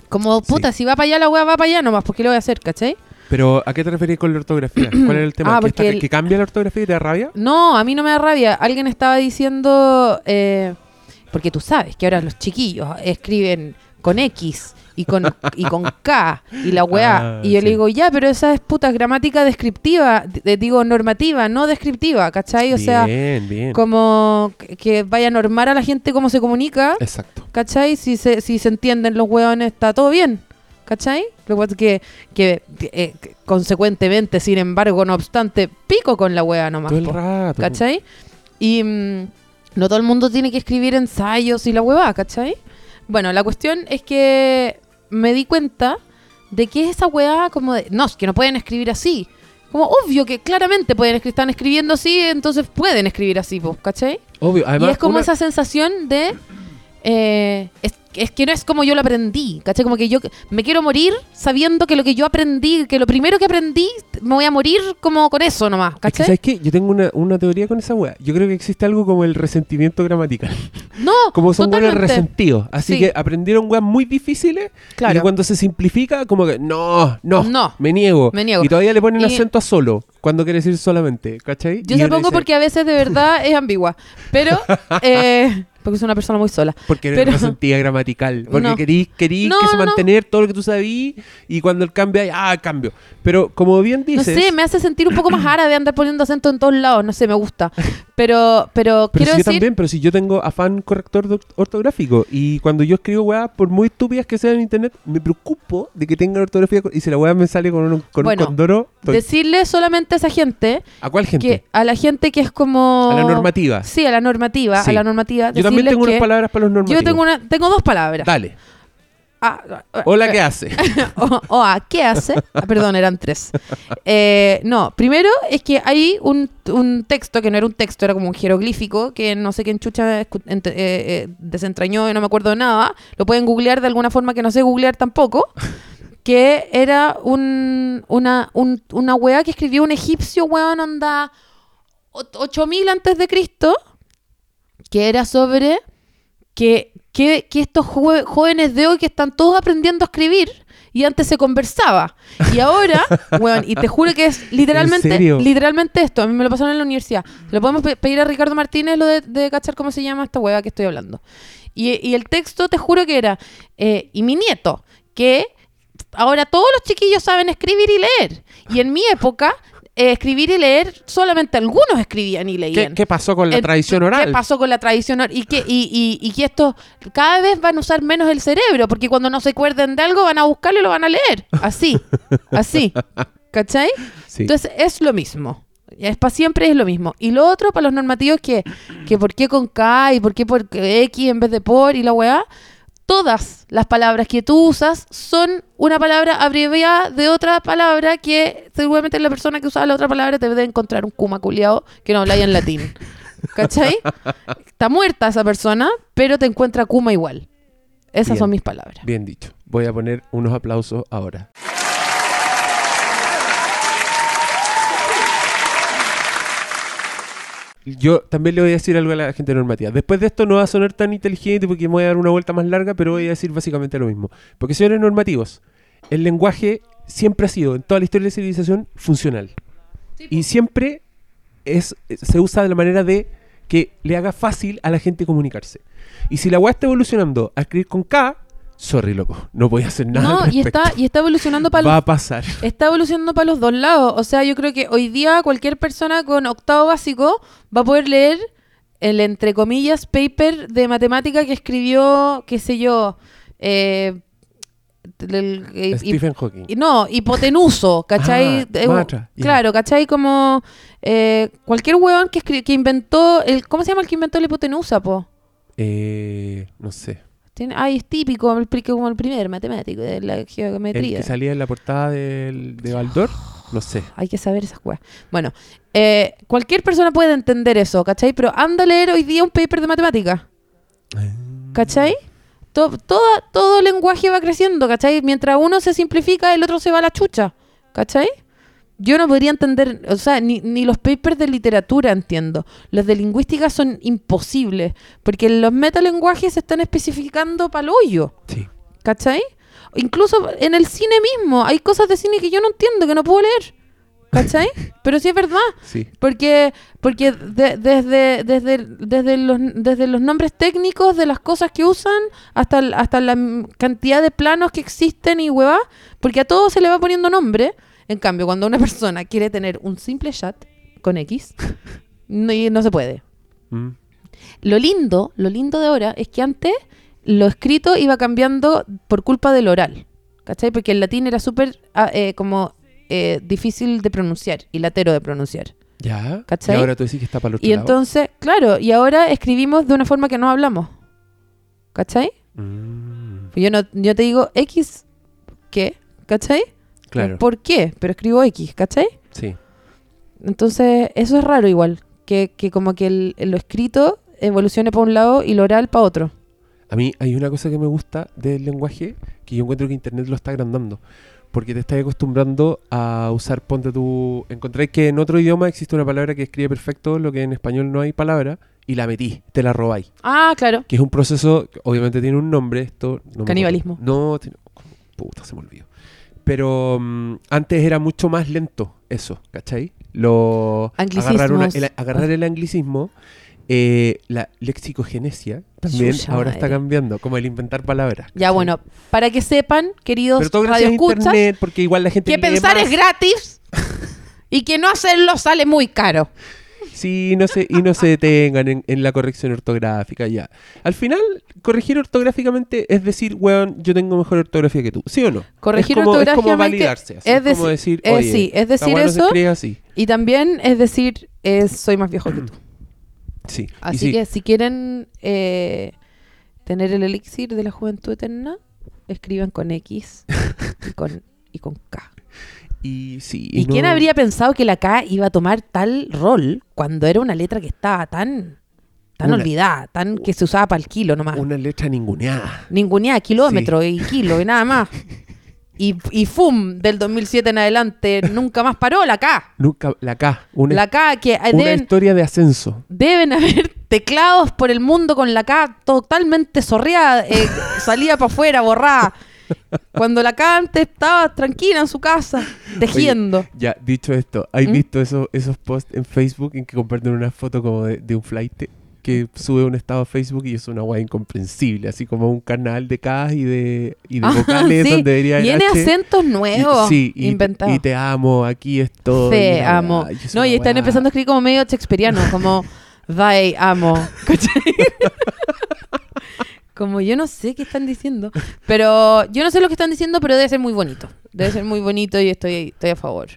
Speaker 2: Como, puta, si va para allá la weá, va para allá nomás. ¿Por qué lo voy a hacer? ¿Cachai?
Speaker 1: Pero, ¿a qué te referís con la ortografía? ¿Cuál era el tema?
Speaker 2: Ah,
Speaker 1: ¿Que, está-
Speaker 2: el-
Speaker 1: que cambia la ortografía y te da rabia?
Speaker 2: No, a mí no me da rabia. Alguien estaba diciendo, eh, porque tú sabes que ahora los chiquillos escriben con X y con, y con K y la weá.
Speaker 1: Ah,
Speaker 2: y yo
Speaker 1: sí.
Speaker 2: le digo, ya, pero esa es puta gramática descriptiva, de- digo normativa, no descriptiva, ¿cachai? O sea,
Speaker 1: bien,
Speaker 2: como que- vaya a normar a la gente cómo se comunica,
Speaker 1: Exacto.
Speaker 2: ¿cachai? Si se, si se entienden los hueones, está todo bien, ¿cachai? Lo que pasa es que, que, eh, que consecuentemente, sin embargo, no obstante, pico con la hueá nomás.
Speaker 1: Todo el
Speaker 2: po.
Speaker 1: rato.
Speaker 2: ¿Cachai? Y mm, no todo el mundo tiene que escribir ensayos y la huevada, ¿cachai? Bueno, la cuestión es que me di cuenta de qué es esa weá como de, no, es que no pueden escribir así. Como obvio que claramente pueden escri- están escribiendo así, entonces pueden escribir así, pues, ¿cachai?
Speaker 1: Obvio, además.
Speaker 2: y es como
Speaker 1: una-
Speaker 2: esa sensación de. eh, es, es que no es como yo lo aprendí, ¿cachai? Como que yo me quiero morir sabiendo que lo que yo aprendí, que lo primero que aprendí, me voy a morir como con eso nomás,
Speaker 1: Es que,
Speaker 2: ¿cachai?
Speaker 1: ¿sabes qué? Yo tengo una, una teoría con esa wea. Yo creo que existe algo como el resentimiento gramatical.
Speaker 2: no,
Speaker 1: Como son weones resentidos. Así
Speaker 2: Sí.
Speaker 1: que aprendieron weas muy difíciles.
Speaker 2: Claro.
Speaker 1: Y cuando se simplifica, como que no, no,
Speaker 2: No.
Speaker 1: me niego.
Speaker 2: Me niego.
Speaker 1: Y todavía le ponen
Speaker 2: Y-
Speaker 1: acento a solo, cuando quiere decir solamente. ¿Cachai?
Speaker 2: Yo
Speaker 1: Y
Speaker 2: se pongo
Speaker 1: dice,
Speaker 2: porque a veces de verdad es ambigua. Pero, eh, porque soy una persona muy sola.
Speaker 1: Porque
Speaker 2: pero-
Speaker 1: resentida gramatical. Porque
Speaker 2: No.
Speaker 1: querís, querís
Speaker 2: No,
Speaker 1: que se
Speaker 2: no, no.
Speaker 1: mantener todo lo que tú sabís. Y cuando el cambio hay, ah, cambio. Pero como bien
Speaker 2: No
Speaker 1: dices.
Speaker 2: sé, me hace sentir un poco más árabe andar poniendo acento en todos lados. No sé, me gusta. Pero, pero,
Speaker 1: Pero
Speaker 2: quiero
Speaker 1: si yo
Speaker 2: decir.
Speaker 1: también, pero si yo tengo afán corrector ortográfico y cuando yo escribo weá, por muy estúpidas que sean en internet, me preocupo de que tengan ortografía y si la weá me sale con un, con
Speaker 2: Bueno,
Speaker 1: un condoro, estoy-
Speaker 2: Decirle solamente a esa gente,
Speaker 1: ¿a cuál gente?
Speaker 2: que a la gente que es como.
Speaker 1: A la normativa.
Speaker 2: Sí, a la normativa.
Speaker 1: Sí.
Speaker 2: A la normativa.
Speaker 1: Yo también tengo unas palabras para los normativos.
Speaker 2: Yo tengo, una, tengo dos palabras.
Speaker 1: Dale.
Speaker 2: Ah, ah,
Speaker 1: Hola,
Speaker 2: eh,
Speaker 1: ¿qué hace?
Speaker 2: o, o a, ¿qué hace? Ah, perdón, eran tres. Eh, no, primero es que hay un, un texto que no era un texto, era como un jeroglífico que no sé quién chucha eh, eh, desentrañó y no me acuerdo de nada. Lo pueden googlear de alguna forma que no sé googlear tampoco. Que era un, una, un, una weá que escribió un egipcio, weón, onda o- 8000 antes de Cristo, que era sobre que, que, que estos jóvenes de hoy que están todos aprendiendo a escribir y antes se conversaba. Y ahora, y te juro que es literalmente, literalmente esto. A mí me lo pasaron en la universidad. Le podemos pe- pedir a Ricardo Martínez lo de, de cachar cómo se llama esta hueá que estoy hablando. Y, y el texto, te juro que era, eh, y mi nieto, que ahora todos los chiquillos saben escribir y leer. Y en mi época, eh, escribir y leer, solamente algunos escribían y
Speaker 1: ¿Qué,
Speaker 2: leían.
Speaker 1: qué pasó con la
Speaker 2: Eh,
Speaker 1: tradición
Speaker 2: ¿Qué
Speaker 1: oral?
Speaker 2: pasó con la tradición oral? Y que, y, y, y que estos cada vez van a usar menos el cerebro, porque cuando no se acuerden de algo van a buscarlo y lo van a leer. Así, así. ¿Cachai?
Speaker 1: Sí.
Speaker 2: Entonces es lo mismo. Es para siempre es lo mismo. Y lo otro, para los normativos, que, que por qué con K y por qué por X en vez de por y la weá. Todas las palabras que tú usas son una palabra abreviada de otra palabra que seguramente la persona que usaba la otra palabra te debe encontrar un kuma culiao que no habla en latín. ¿Cachai? Está muerta esa persona, pero te encuentra kuma igual. Esas
Speaker 1: Bien.
Speaker 2: son mis palabras.
Speaker 1: Bien dicho. Voy a poner unos aplausos ahora. Yo también le voy a decir algo a la gente normativa. Después de esto no va a sonar tan inteligente porque me voy a dar una vuelta más larga, pero voy a decir básicamente lo mismo. Porque señores normativos, el lenguaje siempre ha sido, en toda la historia de la civilización, funcional. Y siempre es, se usa de la manera de que le haga fácil a la gente comunicarse. Y si la weá está evolucionando a escribir con K, sorry, loco, no voy a hacer nada.
Speaker 2: No,
Speaker 1: al
Speaker 2: y está, y está evolucionando para
Speaker 1: Va a pasar.
Speaker 2: Está evolucionando para los dos lados. O sea, yo creo que hoy día cualquier persona con octavo básico va a poder leer el, entre comillas, paper de matemática que escribió, qué sé yo, eh, eh,
Speaker 1: Stephen Hawking.
Speaker 2: no, hipotenuso, ¿cachai?
Speaker 1: Ah,
Speaker 2: Eh,
Speaker 1: matra.
Speaker 2: Claro, ¿cachai? Como eh, cualquier huevón que, que inventó, el, ¿cómo se llama el que inventó la hipotenusa, po?
Speaker 1: No sé.
Speaker 2: Ay, es típico, el, como el primer matemático de la
Speaker 1: El
Speaker 2: geometría.
Speaker 1: que salía en la portada del, de Baldor, no sé.
Speaker 2: Hay que saber esas cosas. Bueno, eh, cualquier persona puede entender eso, ¿cachai? Pero anda a leer hoy día un paper de matemática, ¿cachai? To- toda- todo lenguaje va creciendo, ¿cachai? Mientras uno se simplifica, el otro se va a la chucha, ¿cachai? Yo no podría entender, o sea, ni, ni los papers de literatura entiendo. Los de lingüística son imposibles, porque los metalenguajes se están especificando para el hoyo.
Speaker 1: Sí.
Speaker 2: ¿Cachai? Incluso en el cine mismo hay cosas de cine que yo no entiendo, que no puedo leer. ¿Cachai? Pero sí es verdad.
Speaker 1: Sí.
Speaker 2: Porque, porque de- desde, desde, desde, los, desde los nombres técnicos de las cosas que usan hasta, hasta la cantidad de planos que existen y huevas, porque a todo se le va poniendo nombre. En cambio, cuando una persona quiere tener un simple chat con X, no, se puede.
Speaker 1: Mm.
Speaker 2: Lo lindo, lo lindo de ahora es que antes lo escrito iba cambiando por culpa del oral. ¿Cachai? Porque el latín era súper ah, eh, como eh, difícil de pronunciar y latero de pronunciar.
Speaker 1: Ya.
Speaker 2: ¿Cachai?
Speaker 1: Y ahora tú decís que está para el otro
Speaker 2: Y
Speaker 1: lado.
Speaker 2: entonces, claro, y ahora escribimos de una forma que no hablamos. ¿Cachai?
Speaker 1: Mm.
Speaker 2: Yo, no, yo te digo X, ¿qué? ¿cachai?
Speaker 1: Claro.
Speaker 2: ¿Por qué? Pero escribo X, ¿cachai?
Speaker 1: Sí.
Speaker 2: Entonces, eso es raro igual, que, que como que el, el- lo escrito evolucione para un lado y lo oral para otro.
Speaker 1: A mí hay una cosa que me gusta del lenguaje que yo encuentro que Internet lo está agrandando. Porque te estás acostumbrando a usar, ponte tú, encontré que en otro idioma existe una palabra que escribe perfecto lo que en español no hay palabra y la metí, te la robáis.
Speaker 2: Ah, claro.
Speaker 1: Que es un proceso, obviamente tiene un nombre, esto... No
Speaker 2: Canibalismo.
Speaker 1: No, tiene- puta, se me olvidó. Pero mm, antes era mucho más lento eso, ¿cachai? Lo, agarrar, una- el, agarrar el anglicismo, eh, la lexicogenesia también ahora está cambiando, como el inventar palabras.
Speaker 2: Ya bueno, para que sepan, queridos
Speaker 1: Pero todo gracias a internet, porque igual la gente
Speaker 2: que pensar
Speaker 1: más.
Speaker 2: es gratis y que no hacerlo sale muy caro.
Speaker 1: Sí, no se, y no se detengan en, en la corrección ortográfica ya. Al final, corregir ortográficamente es decir, weón, yo tengo mejor ortografía que tú. ¿Sí o no?
Speaker 2: Corregir
Speaker 1: es como, es como validarse. así,
Speaker 2: es
Speaker 1: es como
Speaker 2: deci-
Speaker 1: decir,
Speaker 2: eh,
Speaker 1: oye,
Speaker 2: sí, es decir
Speaker 1: no
Speaker 2: eso.
Speaker 1: así.
Speaker 2: Y también es decir, es, soy más viejo que tú.
Speaker 1: Sí.
Speaker 2: Así
Speaker 1: sí,
Speaker 2: que si quieren eh, tener el elixir de la juventud eterna, escriban con X y con, y con K.
Speaker 1: Y sí.
Speaker 2: ¿Y
Speaker 1: no-
Speaker 2: quién habría pensado que la K iba a tomar tal rol cuando era una letra que estaba tan, tan
Speaker 1: Una-
Speaker 2: olvidada, tan que se usaba para el kilo nomás?
Speaker 1: Una letra ninguneada.
Speaker 2: Ningunea, kilómetro y kilo y nada más. Y, y FUM del 2007 en adelante nunca más paró la K.
Speaker 1: Nunca, la K. Una,
Speaker 2: La K que eh,
Speaker 1: una
Speaker 2: deben,
Speaker 1: historia de ascenso.
Speaker 2: deben haber teclados por el mundo con la K totalmente sorreada, eh, salía para afuera, borrada. Cuando la K antes estaba tranquila en su casa, tejiendo.
Speaker 1: Oye, ya, dicho esto, ¿has
Speaker 2: ¿Mm?
Speaker 1: visto esos, esos posts en Facebook en que comparten una foto como de, de un flight que sube un estado a Facebook y es una guay incomprensible, así como un canal de K y de, y de
Speaker 2: Ah,
Speaker 1: vocales
Speaker 2: sí,
Speaker 1: donde debería
Speaker 2: Tiene acentos
Speaker 1: Y-
Speaker 2: nuevos
Speaker 1: sí, y,
Speaker 2: inventados.
Speaker 1: y te amo, aquí estoy.
Speaker 2: Te amo.
Speaker 1: es
Speaker 2: No, y están empezando a escribir como medio shakespeariano, como Vai, amo. ¿Cachai? Como yo no sé qué están diciendo. Pero yo no sé lo que están diciendo, pero debe ser muy bonito. Debe ser muy bonito y estoy, estoy a favor.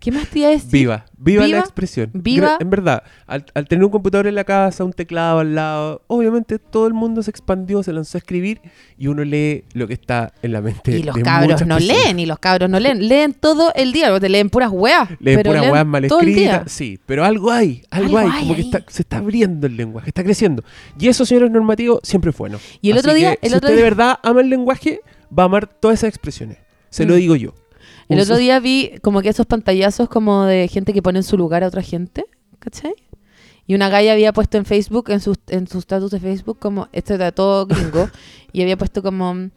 Speaker 2: ¿Qué más te iba a decir?
Speaker 1: Viva, viva,
Speaker 2: Viva,
Speaker 1: la expresión.
Speaker 2: viva.
Speaker 1: En verdad, al, al tener un computador en la casa, un teclado al lado, obviamente todo el mundo se expandió, se lanzó a escribir y uno lee lo que está en la mente.
Speaker 2: Y los
Speaker 1: de
Speaker 2: cabros no
Speaker 1: personas.
Speaker 2: leen, y los cabros no leen. Leen todo el día, te leen puras weas.
Speaker 1: Leen puras weas mal escritas, sí, pero algo hay, algo,
Speaker 2: Algo
Speaker 1: hay,
Speaker 2: hay
Speaker 1: como que está, se está abriendo el lenguaje, está creciendo. Y eso, señores normativos, siempre es bueno.
Speaker 2: Y el
Speaker 1: Así
Speaker 2: otro día-
Speaker 1: que
Speaker 2: el
Speaker 1: si
Speaker 2: otro
Speaker 1: usted de verdad ama el lenguaje, va a amar todas esas expresiones. Se lo
Speaker 2: Mm.
Speaker 1: digo yo.
Speaker 2: El otro día vi como que esos pantallazos como de gente que pone en su lugar a otra gente, ¿cachai? Y una galla había puesto en Facebook, en sus en sus status de Facebook, como, esto era todo gringo, y había puesto como,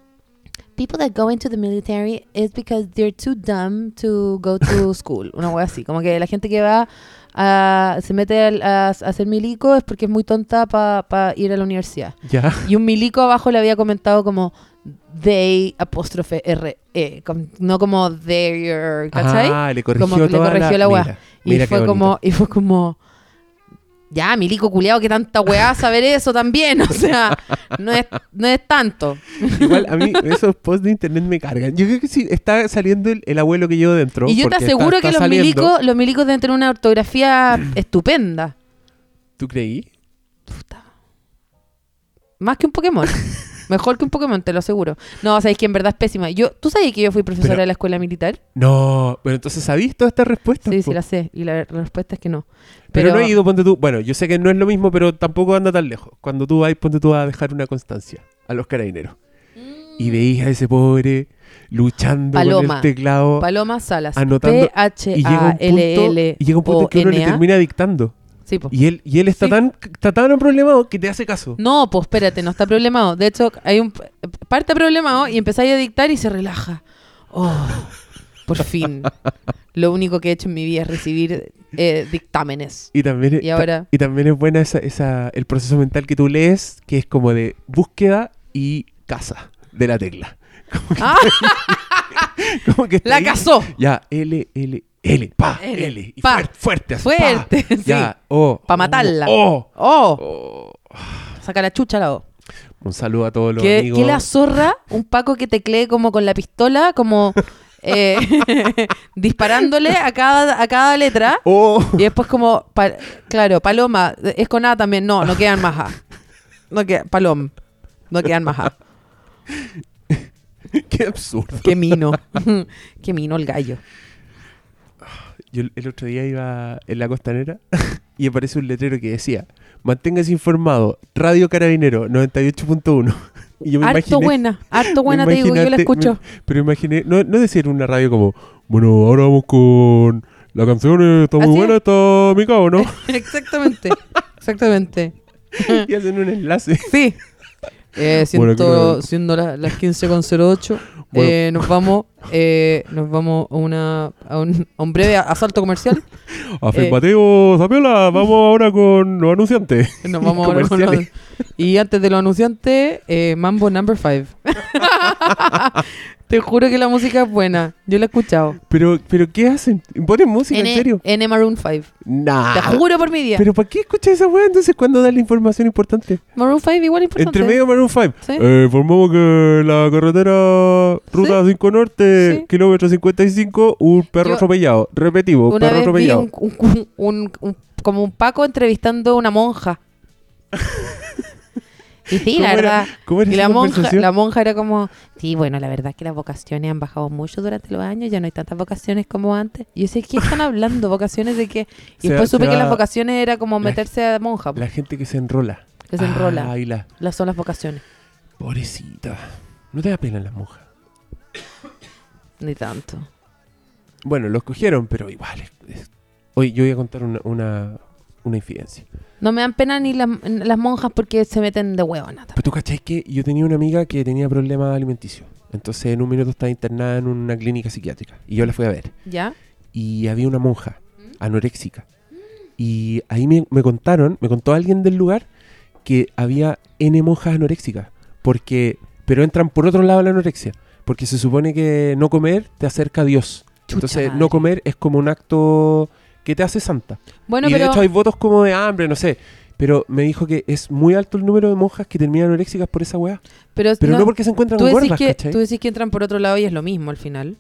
Speaker 2: people that go into the military is because they're too dumb to go to school. Una wea así, como que la gente que va a, se mete a, a hacer milico es porque es muy tonta para ir a la universidad.
Speaker 1: Ya.
Speaker 2: Y un milico abajo le había comentado como they apóstrofe R E, com- no como their, ¿cachai?
Speaker 1: Ah, le corrigió
Speaker 2: Como le corrigió la weá. y fue
Speaker 1: bonito.
Speaker 2: como y fue como ya, milico culiado, que tanta weá saber eso también, o sea, no es no es tanto.
Speaker 1: Igual a mí esos posts de internet me cargan. Yo creo que sí, está saliendo el, el abuelo que llevo dentro.
Speaker 2: y yo te
Speaker 1: está-
Speaker 2: aseguro
Speaker 1: está
Speaker 2: que los milicos, los milicos deben tener una ortografía estupenda.
Speaker 1: ¿Tú creí?
Speaker 2: Más que un Pokémon. Mejor que un Pokémon, te lo aseguro. No, es que en verdad es pésima. Yo, ¿Tú sabías que yo fui profesora
Speaker 1: Pero-
Speaker 2: de la escuela militar?
Speaker 1: No, pero entonces ¿sabís toda esta respuesta?
Speaker 2: Sí,
Speaker 1: po?
Speaker 2: sí la sé. Y la, la respuesta es que no.
Speaker 1: Pero, no he ido, ponte tú. Bueno, yo sé que no es lo mismo, pero tampoco anda tan lejos. Cuando tú vas, ponte tú a dejar una constancia a los carabineros. Y veis a ese pobre luchando con
Speaker 2: Paloma.
Speaker 1: el teclado.
Speaker 2: Paloma Salas.
Speaker 1: Anotando-
Speaker 2: P-H-A-L-L.
Speaker 1: y llega un punto en que uno le termina dictando.
Speaker 2: Sí, po.
Speaker 1: Y él, y él está,
Speaker 2: Sí.
Speaker 1: tan, está tan problemado que te hace caso.
Speaker 2: No, pues espérate, no está problemado. De hecho, hay un parte problemado y empezáis a dictar y se relaja. Oh, por fin. Lo único que he hecho en mi vida es recibir eh, dictámenes.
Speaker 1: Y también,
Speaker 2: Y ahora-
Speaker 1: y también es buena esa, esa, el proceso mental que tú lees, que es como de búsqueda y casa de la tecla.
Speaker 2: ¡Ah!
Speaker 1: Como que está
Speaker 2: La
Speaker 1: ahí,
Speaker 2: casó.
Speaker 1: Ya, L, L, L, pa,
Speaker 2: L,
Speaker 1: L. y
Speaker 2: pa.
Speaker 1: fuerte, fuerte, así,
Speaker 2: Fuerte,
Speaker 1: pa.
Speaker 2: sí.
Speaker 1: Ya, oh.
Speaker 2: Pa' matarla.
Speaker 1: Oh,
Speaker 2: ¡Oh!
Speaker 1: oh.
Speaker 2: Saca la chucha la O.
Speaker 1: Un saludo a todos los
Speaker 2: ¿Qué,
Speaker 1: amigos.
Speaker 2: qué la zorra? Un Paco que teclee como con la pistola, como eh, disparándole a cada, a cada letra.
Speaker 1: Oh,
Speaker 2: Y después como, pa- claro, paloma, es con A también. No, no quedan más A. No queda, palom. No quedan más A.
Speaker 1: Qué absurdo.
Speaker 2: Qué mino. Qué mino el gallo.
Speaker 1: Yo el- otro día iba en la costanera y aparece un letrero que decía: Manténgase informado, Radio Carabinero 98.1. Y yo me
Speaker 2: Harto
Speaker 1: imaginé.
Speaker 2: buena, harto buena te digo, yo la escucho.
Speaker 1: me- pero imaginé, no, no decir una radio como: Bueno, ahora vamos con. La canción eh, está muy
Speaker 2: Así
Speaker 1: buena,
Speaker 2: es.
Speaker 1: está mi cabo, ¿no?
Speaker 2: Exactamente, exactamente.
Speaker 1: y hacen un enlace.
Speaker 2: Sí. Eh,
Speaker 1: Bueno,
Speaker 2: siento,
Speaker 1: creo-
Speaker 2: siendo la- las 15.08,
Speaker 1: Bueno.
Speaker 2: eh, nos vamos eh, nos vamos a, una, a, un, a un breve asalto comercial.
Speaker 1: Afirmativo, Zapiola, vamos ahora con los anunciantes.
Speaker 2: Nos vamos ahora con los-. Y antes de los anunciantes, eh, Mambo Number 5. Te juro que la música es buena. Yo la he escuchado.
Speaker 1: Pero, pero ¿qué hacen? ¿Ponen música, en serio?
Speaker 2: N Maroon 5.
Speaker 1: Nah.
Speaker 2: Te juro por mi día.
Speaker 1: ¿Pero para qué escuchas esa weá entonces cuando da la información importante?
Speaker 2: Maroon 5 igual importante.
Speaker 1: Entre medio Maroon 5.
Speaker 2: Sí.
Speaker 1: Eh, formamos que la carretera Ruta 5 Norte,
Speaker 2: Sí.
Speaker 1: kilómetro 55, un perro
Speaker 2: Yo-
Speaker 1: atropellado. Repetimos,
Speaker 2: Una
Speaker 1: perro
Speaker 2: vi
Speaker 1: atropellado.
Speaker 2: un, un- un- un- como un Paco entrevistando a una monja. y sí, la
Speaker 1: ¿Cómo era-
Speaker 2: verdad.
Speaker 1: ¿Cómo era
Speaker 2: Y la monja, la monja era como, sí, bueno, la verdad es que las vocaciones han bajado mucho durante los años, ya no hay tantas vocaciones como antes. Y yo sé, ¿qué están hablando? ¿Vocaciones de qué? Y
Speaker 1: Se
Speaker 2: después
Speaker 1: va-
Speaker 2: supe que las vocaciones era como
Speaker 1: la-
Speaker 2: meterse a monja,
Speaker 1: La gente que se enrola.
Speaker 2: que se enrola.
Speaker 1: Ay, la
Speaker 2: Las son las vocaciones.
Speaker 1: pobrecita. ¿No te da pena las monjas?
Speaker 2: Ni tanto.
Speaker 1: Bueno, los cogieron, pero igual. es- es- Hoy yo voy a contar una, una, una infidencia.
Speaker 2: No me dan pena ni las, las monjas porque se meten de huevona.
Speaker 1: Pero tú cachai que yo tenía una amiga que tenía problemas alimenticios. Entonces en un minuto estaba internada en una clínica psiquiátrica. Y yo la fui a ver.
Speaker 2: ¿Ya?
Speaker 1: Y había una monja anoréxica. Y ahí me, me contaron, me contó alguien del lugar que había N monjas anoréxicas. Porque, pero entran por otro lado la anorexia. Porque se supone que no comer te acerca a Dios.
Speaker 2: Chucha
Speaker 1: Entonces
Speaker 2: madre.
Speaker 1: no comer es como un acto que te hace santa.
Speaker 2: Bueno,
Speaker 1: y
Speaker 2: pero...
Speaker 1: de hecho hay votos como de hambre, no sé. Pero me dijo que es muy alto el número de monjas que terminan anoréxicas por esa weá.
Speaker 2: pero,
Speaker 1: Pero no,
Speaker 2: no,
Speaker 1: porque se encuentran
Speaker 2: tú,
Speaker 1: gordas,
Speaker 2: que,
Speaker 1: ¿cachai?
Speaker 2: tú decís que entran por otro lado y es lo mismo al final.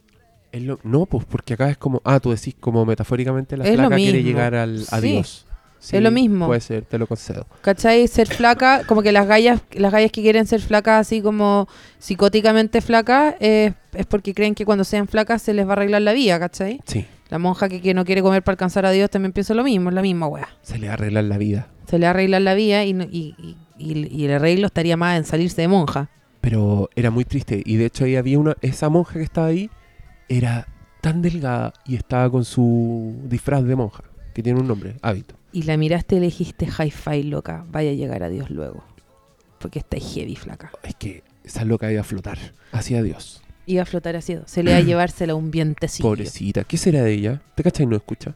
Speaker 1: Es lo- no, pues porque acá es como... Ah, tú decís como metafóricamente la
Speaker 2: Es lo
Speaker 1: flaca quiere llegar al, a
Speaker 2: Sí.
Speaker 1: Dios.
Speaker 2: Es lo mismo.
Speaker 1: Puede ser, te lo concedo.
Speaker 2: ¿Cachai? Ser flaca, como que las gallas, las gallas que quieren ser flacas así como psicóticamente flacas, eh, es porque creen que cuando sean flacas se les va a arreglar la vida, ¿cachai?
Speaker 1: Sí,
Speaker 2: La monja que, que no quiere comer para alcanzar a Dios también piensa lo mismo, es la misma weá.
Speaker 1: se le va a arreglar la vida.
Speaker 2: Se le va a arreglar la vida y, y- y- y el arreglo estaría más en salirse de monja.
Speaker 1: Pero era muy triste. Y de hecho ahí había una... Esa monja que estaba ahí era tan delgada y estaba con su disfraz de monja. Que tiene un nombre, hábito.
Speaker 2: Y la miraste y le dijiste, hi-fi, loca, vaya a llegar a Dios luego. Porque está heavy, flaca.
Speaker 1: Es que esa loca iba a flotar hacia Dios.
Speaker 2: Iba a flotar así, se le va a llevársela un vientecillo.
Speaker 1: Pobrecita. ¿Qué será de ella? ¿Te cachai? No escucha.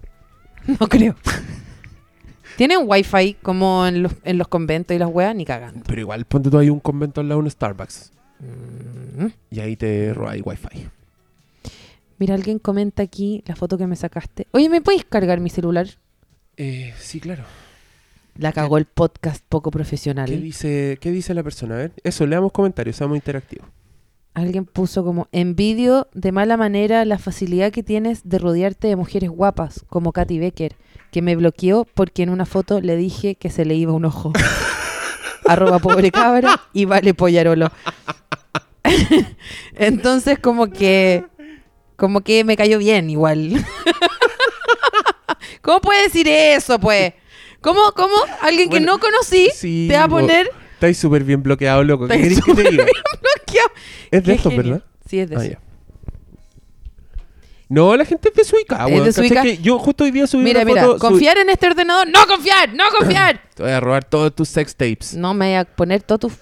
Speaker 2: No creo. ¿Tienen wifi como en los, en los conventos y las weas? Ni cagando.
Speaker 1: Pero igual, ponte tú ahí un convento al lado de un Starbucks.
Speaker 2: Mm.
Speaker 1: Y ahí te roba el wifi.
Speaker 2: Mira, alguien comenta aquí la foto que me sacaste. Oye, ¿me puedes cargar mi celular?
Speaker 1: Eh, sí, claro.
Speaker 2: La cagó el podcast poco
Speaker 1: ¿Qué
Speaker 2: profesional.
Speaker 1: dice, ¿Qué dice la persona? A ver, eso, leamos comentarios, seamos interactivos.
Speaker 2: Alguien puso como envidio de mala manera la facilidad que tienes de rodearte de mujeres guapas, como Katy Becker, que me bloqueó porque en una foto le dije que se le iba un ojo. Arroba pobre cabra y vale pollarolo. Entonces como que como que me cayó bien igual. ¿Cómo puede decir eso, pues? ¿Cómo, cómo alguien que
Speaker 1: Bueno,
Speaker 2: no conocí
Speaker 1: Sí,
Speaker 2: te va a poner
Speaker 1: Estáis súper bien bloqueado, loco. ¿Qué
Speaker 2: Estáis
Speaker 1: querés que te diga?
Speaker 2: bloqueado?
Speaker 1: Es de
Speaker 2: Qué
Speaker 1: estos,
Speaker 2: genio.
Speaker 1: ¿verdad?
Speaker 2: Sí, es de
Speaker 1: Ah,
Speaker 2: eso.
Speaker 1: ya. No, la gente es de Suica,
Speaker 2: Es
Speaker 1: weón. ¿Cachai
Speaker 2: Suica.
Speaker 1: que Yo justo hoy día subí
Speaker 2: Mira,
Speaker 1: una
Speaker 2: mira,
Speaker 1: foto...
Speaker 2: confiar en este ordenador. ¡No confiar! ¡No confiar!
Speaker 1: Te voy a robar todos tus sex tapes.
Speaker 2: no me voy a poner todas tus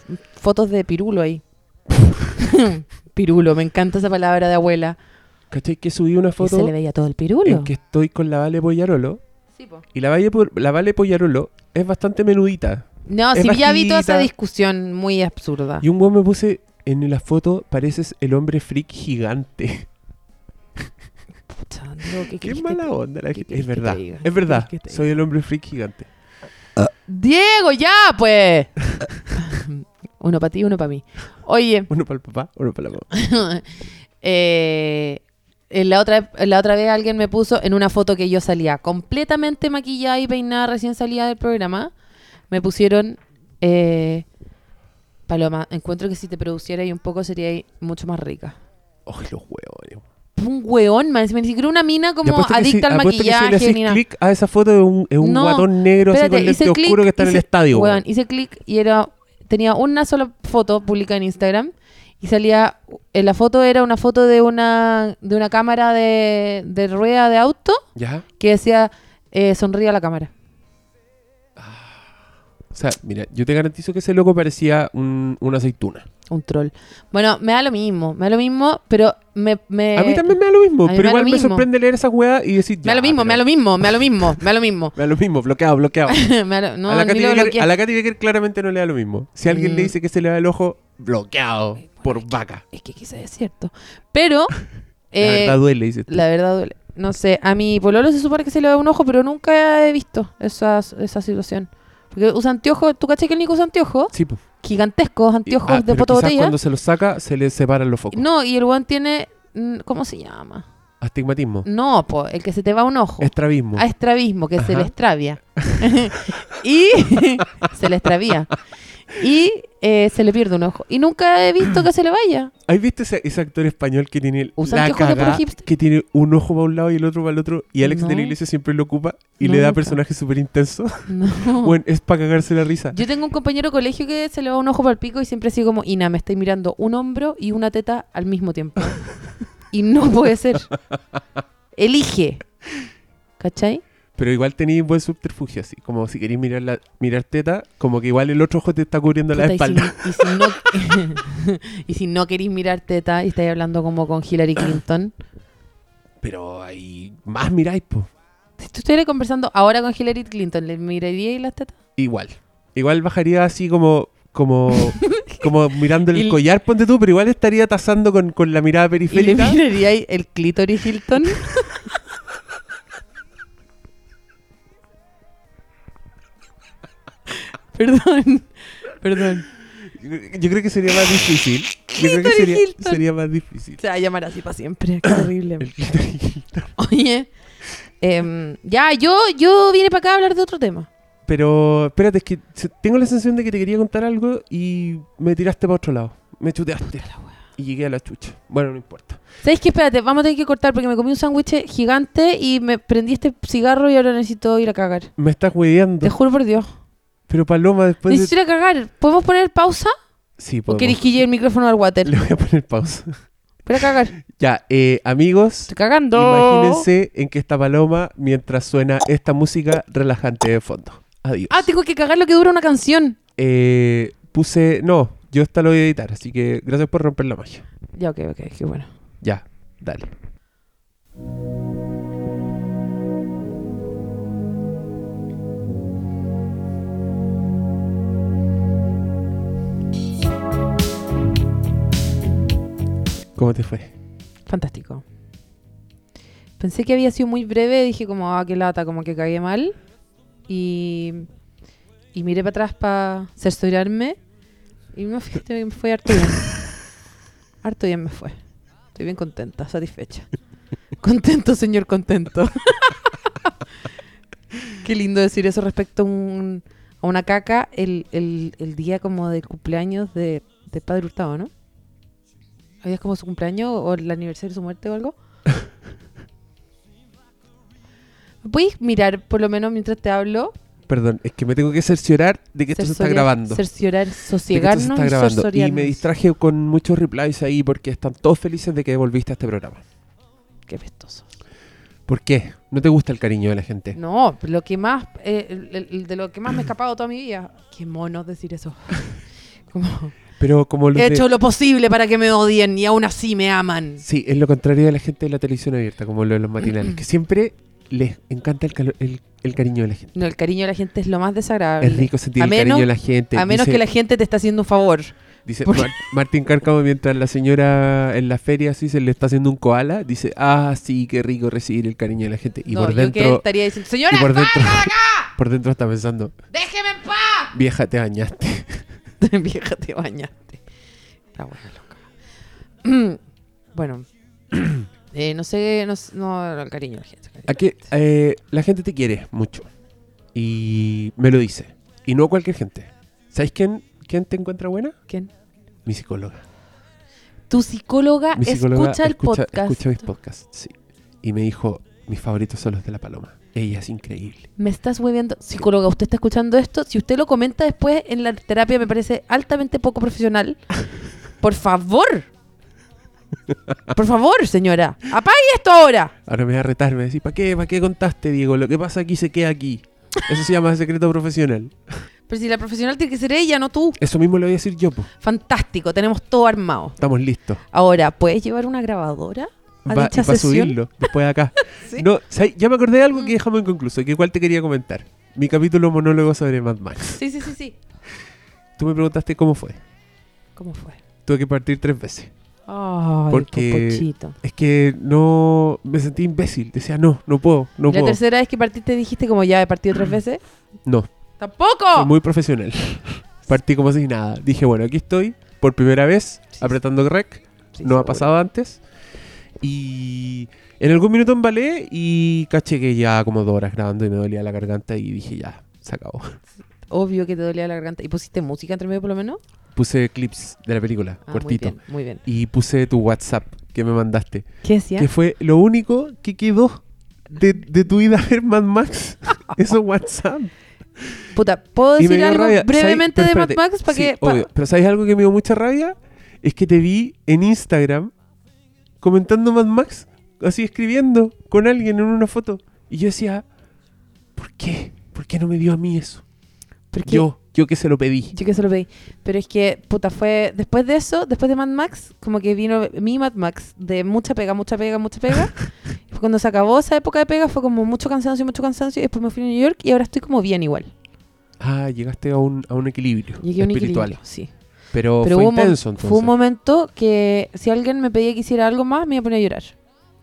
Speaker 2: fotos de pirulo ahí. pirulo, me encanta esa palabra de abuela.
Speaker 1: ¿Cachai? Que subí una
Speaker 2: Y se
Speaker 1: foto
Speaker 2: le veía todo el pirulo.
Speaker 1: en que estoy con la Vale Pollarolo.
Speaker 2: Sí, po.
Speaker 1: Y la Vale, Por- la vale Pollarolo es bastante menudita.
Speaker 2: No,
Speaker 1: Es
Speaker 2: sí, ya vi toda esa discusión muy absurda.
Speaker 1: Y un weón me puse en la foto, pareces el hombre freak gigante.
Speaker 2: Diego, ¿qué
Speaker 1: Qué mala
Speaker 2: te-
Speaker 1: onda la gente. Es verdad, es verdad.
Speaker 2: ¿Qué querés que te
Speaker 1: Soy el hombre freak gigante.
Speaker 2: Diego, ya, pues. uno para ti, uno para mí. Oye,
Speaker 1: Uno para el papá, uno para la mamá.
Speaker 2: eh, la otra, en la otra vez alguien me puso en una foto que yo salía completamente maquillada y peinada recién salida del programa. Me pusieron eh, Paloma, encuentro que si te produciera ahí un poco sería mucho más rica.
Speaker 1: Ay, los huevos.
Speaker 2: Un weón, man. Ni siquiera una mina como adicta al
Speaker 1: si
Speaker 2: maquillaje nada.
Speaker 1: clic a esa foto de un, un
Speaker 2: No,
Speaker 1: guatón negro así
Speaker 2: Espérate,
Speaker 1: con lente oscuro que está en el estadio.
Speaker 2: weón. hice clic y era tenía una sola foto publicada en Instagram y salía en la foto era una foto de una de una cámara de, de rueda de auto
Speaker 1: ¿Ya?
Speaker 2: que decía eh, sonríe a la cámara.
Speaker 1: O sea, mira, yo te garantizo que ese loco parecía un, una aceituna.
Speaker 2: Un troll. Bueno, me da lo mismo, me da lo mismo, pero me, me
Speaker 1: a mí también me da lo mismo, pero
Speaker 2: me
Speaker 1: igual me
Speaker 2: mismo.
Speaker 1: sorprende leer esa weá y decir.
Speaker 2: me da lo mismo, me da lo mismo, me da lo mismo, me da lo mismo.
Speaker 1: Me da lo mismo, bloqueado, bloqueado.
Speaker 2: Lo- no,
Speaker 1: a, la Katy Becker,
Speaker 2: bloqueé.
Speaker 1: a la Katy Becker claramente no le da lo mismo. Si alguien
Speaker 2: Mm.
Speaker 1: le dice que se le da el ojo, bloqueado por vaca.
Speaker 2: Es que quizás es cierto. Pero
Speaker 1: la
Speaker 2: eh,
Speaker 1: verdad duele, dice.
Speaker 2: La verdad duele. No sé, a mi pololo se supone que se le da un ojo, pero nunca he visto esa, esa situación. Porque usa anteojos, ¿tú caché que el Nico usa anteojos?
Speaker 1: Sí, pues.
Speaker 2: Gigantescos anteojos
Speaker 1: Ah,
Speaker 2: de
Speaker 1: pero
Speaker 2: poto
Speaker 1: quizás
Speaker 2: botella.
Speaker 1: cuando se los saca, se le separan los focos.
Speaker 2: No, y el weón tiene, mm, ¿cómo se llama?
Speaker 1: Astigmatismo.
Speaker 2: No, po, el que se te va un ojo.
Speaker 1: Estrabismo.
Speaker 2: A estrabismo, que se le extravia. y se le extravía. Y eh, se le pierde un ojo. Y nunca he visto que se le vaya.
Speaker 1: ¿Has visto ese, ese actor español que tiene la cagá,
Speaker 2: hipster.
Speaker 1: que tiene un ojo para un lado y el otro para el otro y Alex de la Iglesia siempre lo ocupa y
Speaker 2: No,
Speaker 1: le da
Speaker 2: nunca.
Speaker 1: personajes súper intensos?
Speaker 2: No.
Speaker 1: Bueno, es para cagarse la risa.
Speaker 2: Yo tengo un compañero de colegio que se le va un ojo para el pico y siempre así como, Ina, me estoy mirando un hombro y una teta al mismo tiempo. y no puede ser. Elige. ¿Cachai?
Speaker 1: Pero igual tenéis buen subterfugio, así. Como si queréis mirar, la, mirar teta, como que igual el otro ojo te está cubriendo la
Speaker 2: Puta, y si-
Speaker 1: espalda.
Speaker 2: Y si, no, y si no queréis mirar teta y estáis hablando como con Hillary Clinton.
Speaker 1: Pero ahí más miráis, pues.
Speaker 2: Si tú estuvieras conversando ahora con Hillary Clinton, ¿le miraríais las tetas?
Speaker 1: Igual. Igual bajaría así como como como mirando el collar, ponte tú, pero igual estaría tasando con, con la mirada
Speaker 2: ¿Y le
Speaker 1: periférica.
Speaker 2: miraríais el clítoris Hilton? perdón, perdón.
Speaker 1: Yo creo que sería más difícil. Yo creo que sería, más difícil.
Speaker 2: Se va a llamar así para siempre. Qué horrible. Oye, em, ya, yo, yo vine para acá a hablar de otro tema.
Speaker 1: Pero espérate, es que tengo la sensación de que te quería contar algo y me tiraste para otro lado. Me chuteaste. Y llegué a la chucha. Bueno, no importa.
Speaker 2: ¿Sabes qué? Espérate, vamos a tener que cortar porque me comí un sándwich gigante y me prendí este cigarro y ahora necesito ir a cagar.
Speaker 1: Me estás hueveando.
Speaker 2: Te juro por Dios.
Speaker 1: Pero Paloma, después de...
Speaker 2: Necesito a cagar. ¿Podemos poner pausa?
Speaker 1: Sí,
Speaker 2: ¿O
Speaker 1: podemos.
Speaker 2: querés que lleve el micrófono al water?
Speaker 1: Le voy a poner pausa.
Speaker 2: Voy a cagar.
Speaker 1: Ya, eh, amigos,
Speaker 2: Estoy cagando.
Speaker 1: imagínense en que está Paloma mientras suena esta música relajante de fondo. Adiós.
Speaker 2: Ah, tengo que cagar lo que dura una canción.
Speaker 1: Eh, puse... No, yo esta lo voy a editar, así que gracias por romper la magia.
Speaker 2: Ya, ok, ok, qué bueno.
Speaker 1: Ya, dale. ¿Cómo te fue?
Speaker 2: Fantástico. Pensé que había sido muy breve, dije como, ah, qué lata, como que cagué mal. Y, y miré para atrás para cerciorarme. Y me, fui- me fue harto bien. harto bien me fue. Estoy bien contenta, satisfecha. Contento, señor, contento. qué lindo decir eso respecto a, un- a una caca el, el- el día como del cumpleaños de, de Padre Hurtado, ¿no? ¿Habías como su cumpleaños o el aniversario de su muerte o algo? ¿Me ¿Puedes mirar por lo menos mientras te hablo?
Speaker 1: Perdón, es que me tengo que cerciorar de que esto se está grabando.
Speaker 2: Cerciorar,
Speaker 1: De que esto se
Speaker 2: sosiegarnos
Speaker 1: está
Speaker 2: y
Speaker 1: grabando. Y me distraje con muchos replies ahí porque están todos felices de que volviste a este programa.
Speaker 2: Qué pestoso.
Speaker 1: ¿Por qué? ¿No te gusta el cariño de la gente?
Speaker 2: No, lo que más, eh, el- el- el de lo que más me he escapado toda mi vida. Qué mono decir eso. Como,
Speaker 1: Pero como los
Speaker 2: he
Speaker 1: de-
Speaker 2: hecho lo posible para que me odien y aún así me aman.
Speaker 1: Sí, es lo contrario de la gente de la televisión abierta, como lo de los matinales, que siempre les encanta el, el, el cariño de la gente.
Speaker 2: No, el cariño de la gente es lo más desagradable.
Speaker 1: Es rico sentir
Speaker 2: A
Speaker 1: el
Speaker 2: menos-
Speaker 1: cariño de la gente.
Speaker 2: A menos
Speaker 1: dice,
Speaker 2: que la gente te está haciendo un favor.
Speaker 1: dice Mar- Martín Cárcamo, mientras la señora en la feria así se le está haciendo un koala, dice, ah, sí, qué rico recibir el cariño de la gente. Y
Speaker 2: no,
Speaker 1: por
Speaker 2: yo que
Speaker 1: dentro,
Speaker 2: estaría diciendo, señora,
Speaker 1: por dentro, por dentro está pensando,
Speaker 2: ¡Déjeme en paz!
Speaker 1: vieja, te bañaste.
Speaker 2: Vieja, te bañaste. La buena loca. bueno. eh, no sé, no, no, el cariño la gente. cariño
Speaker 1: Aquí,
Speaker 2: la gente.
Speaker 1: eh, la gente te quiere mucho. Y me lo dice. Y no cualquier gente. ¿Sabes quién, quién te encuentra buena?
Speaker 2: ¿Quién?
Speaker 1: Mi psicóloga.
Speaker 2: Tu psicóloga,
Speaker 1: psicóloga
Speaker 2: escucha el podcast.
Speaker 1: Escucha mis podcasts, sí. Y me dijo, mis favoritos son los de La Paloma. Ella es increíble.
Speaker 2: Me estás hueviando. Psicóloga, usted está escuchando esto. Si usted lo comenta después en la terapia, me parece altamente poco profesional. Por favor. Por favor, señora. Apague esto ahora.
Speaker 1: Ahora me va a retar, me va a decir, ¿para qué? ¿Para qué contaste, Diego? Lo que pasa aquí se queda aquí. Eso se llama secreto profesional.
Speaker 2: Pero si la profesional tiene que ser ella, no tú.
Speaker 1: Eso mismo le voy a decir yo, po.
Speaker 2: Fantástico, tenemos todo armado.
Speaker 1: Estamos listos.
Speaker 2: Ahora, ¿puedes llevar una grabadora a
Speaker 1: Va,
Speaker 2: dicha
Speaker 1: va a subirlo después de acá.
Speaker 2: Sí.
Speaker 1: No, ya me acordé de algo
Speaker 2: Mm.
Speaker 1: que dejamos inconcluso, que igual te quería comentar. Mi capítulo monólogo sobre Mad Max.
Speaker 2: Sí, sí, sí, sí.
Speaker 1: Tú me preguntaste cómo fue.
Speaker 2: ¿Cómo fue?
Speaker 1: Tuve que partir tres veces.
Speaker 2: Ay,
Speaker 1: Porque-. Es que no me sentí imbécil. Decía, no, no puedo, no
Speaker 2: ¿Y la
Speaker 1: puedo.
Speaker 2: tercera vez que partiste dijiste como ya he partido tres veces?
Speaker 1: No,
Speaker 2: ¡Tampoco!
Speaker 1: muy profesional. Partí como si nada. Dije, bueno, aquí estoy, por primera vez,
Speaker 2: Sí,
Speaker 1: apretando rec.
Speaker 2: Sí,
Speaker 1: no
Speaker 2: seguro.
Speaker 1: ha pasado antes. Y en algún minuto embalé y caché que ya como dos horas grabando y me dolía la garganta y dije, ya, se acabó.
Speaker 2: Obvio que te dolía la garganta. ¿Y pusiste música entre medio por lo menos?
Speaker 1: Puse clips de la película,
Speaker 2: Ah,
Speaker 1: cortito.
Speaker 2: Muy bien, muy bien.
Speaker 1: Y puse tu WhatsApp que me mandaste.
Speaker 2: ¿Qué decía?
Speaker 1: Que fue lo único que quedó de, de tu ida a ver Mad Max. Eso WhatsApp.
Speaker 2: Puta, ¿puedo
Speaker 1: Y
Speaker 2: decir algo
Speaker 1: rabia.
Speaker 2: brevemente de Mad. Max? Para
Speaker 1: Sí,
Speaker 2: que... pa-
Speaker 1: obvio. Pero ¿sabes algo que me dio mucha rabia? Es que te vi en Instagram comentando Mad Max, así escribiendo con alguien en una foto. Y yo decía, ¿por qué? ¿Por qué no me dio a mí eso?
Speaker 2: porque
Speaker 1: Yo, yo que se lo pedí.
Speaker 2: Yo que se lo pedí. Pero es que, puta, fue... Después de eso, después de Mad Max, como que vino mi Mad Max de mucha pega, mucha pega, mucha pega. Fue cuando se acabó esa época de pega, fue como mucho cansancio, mucho cansancio. Y después me fui a New York y ahora estoy como bien igual.
Speaker 1: Ah, llegaste a un, a un equilibrio
Speaker 2: Llegué a un
Speaker 1: espiritual.
Speaker 2: equilibrio, sí.
Speaker 1: Pero,
Speaker 2: Pero
Speaker 1: fue
Speaker 2: hubo
Speaker 1: intenso entonces.
Speaker 2: fue un momento que si alguien me pedía que hiciera algo más, me iba a poner a llorar.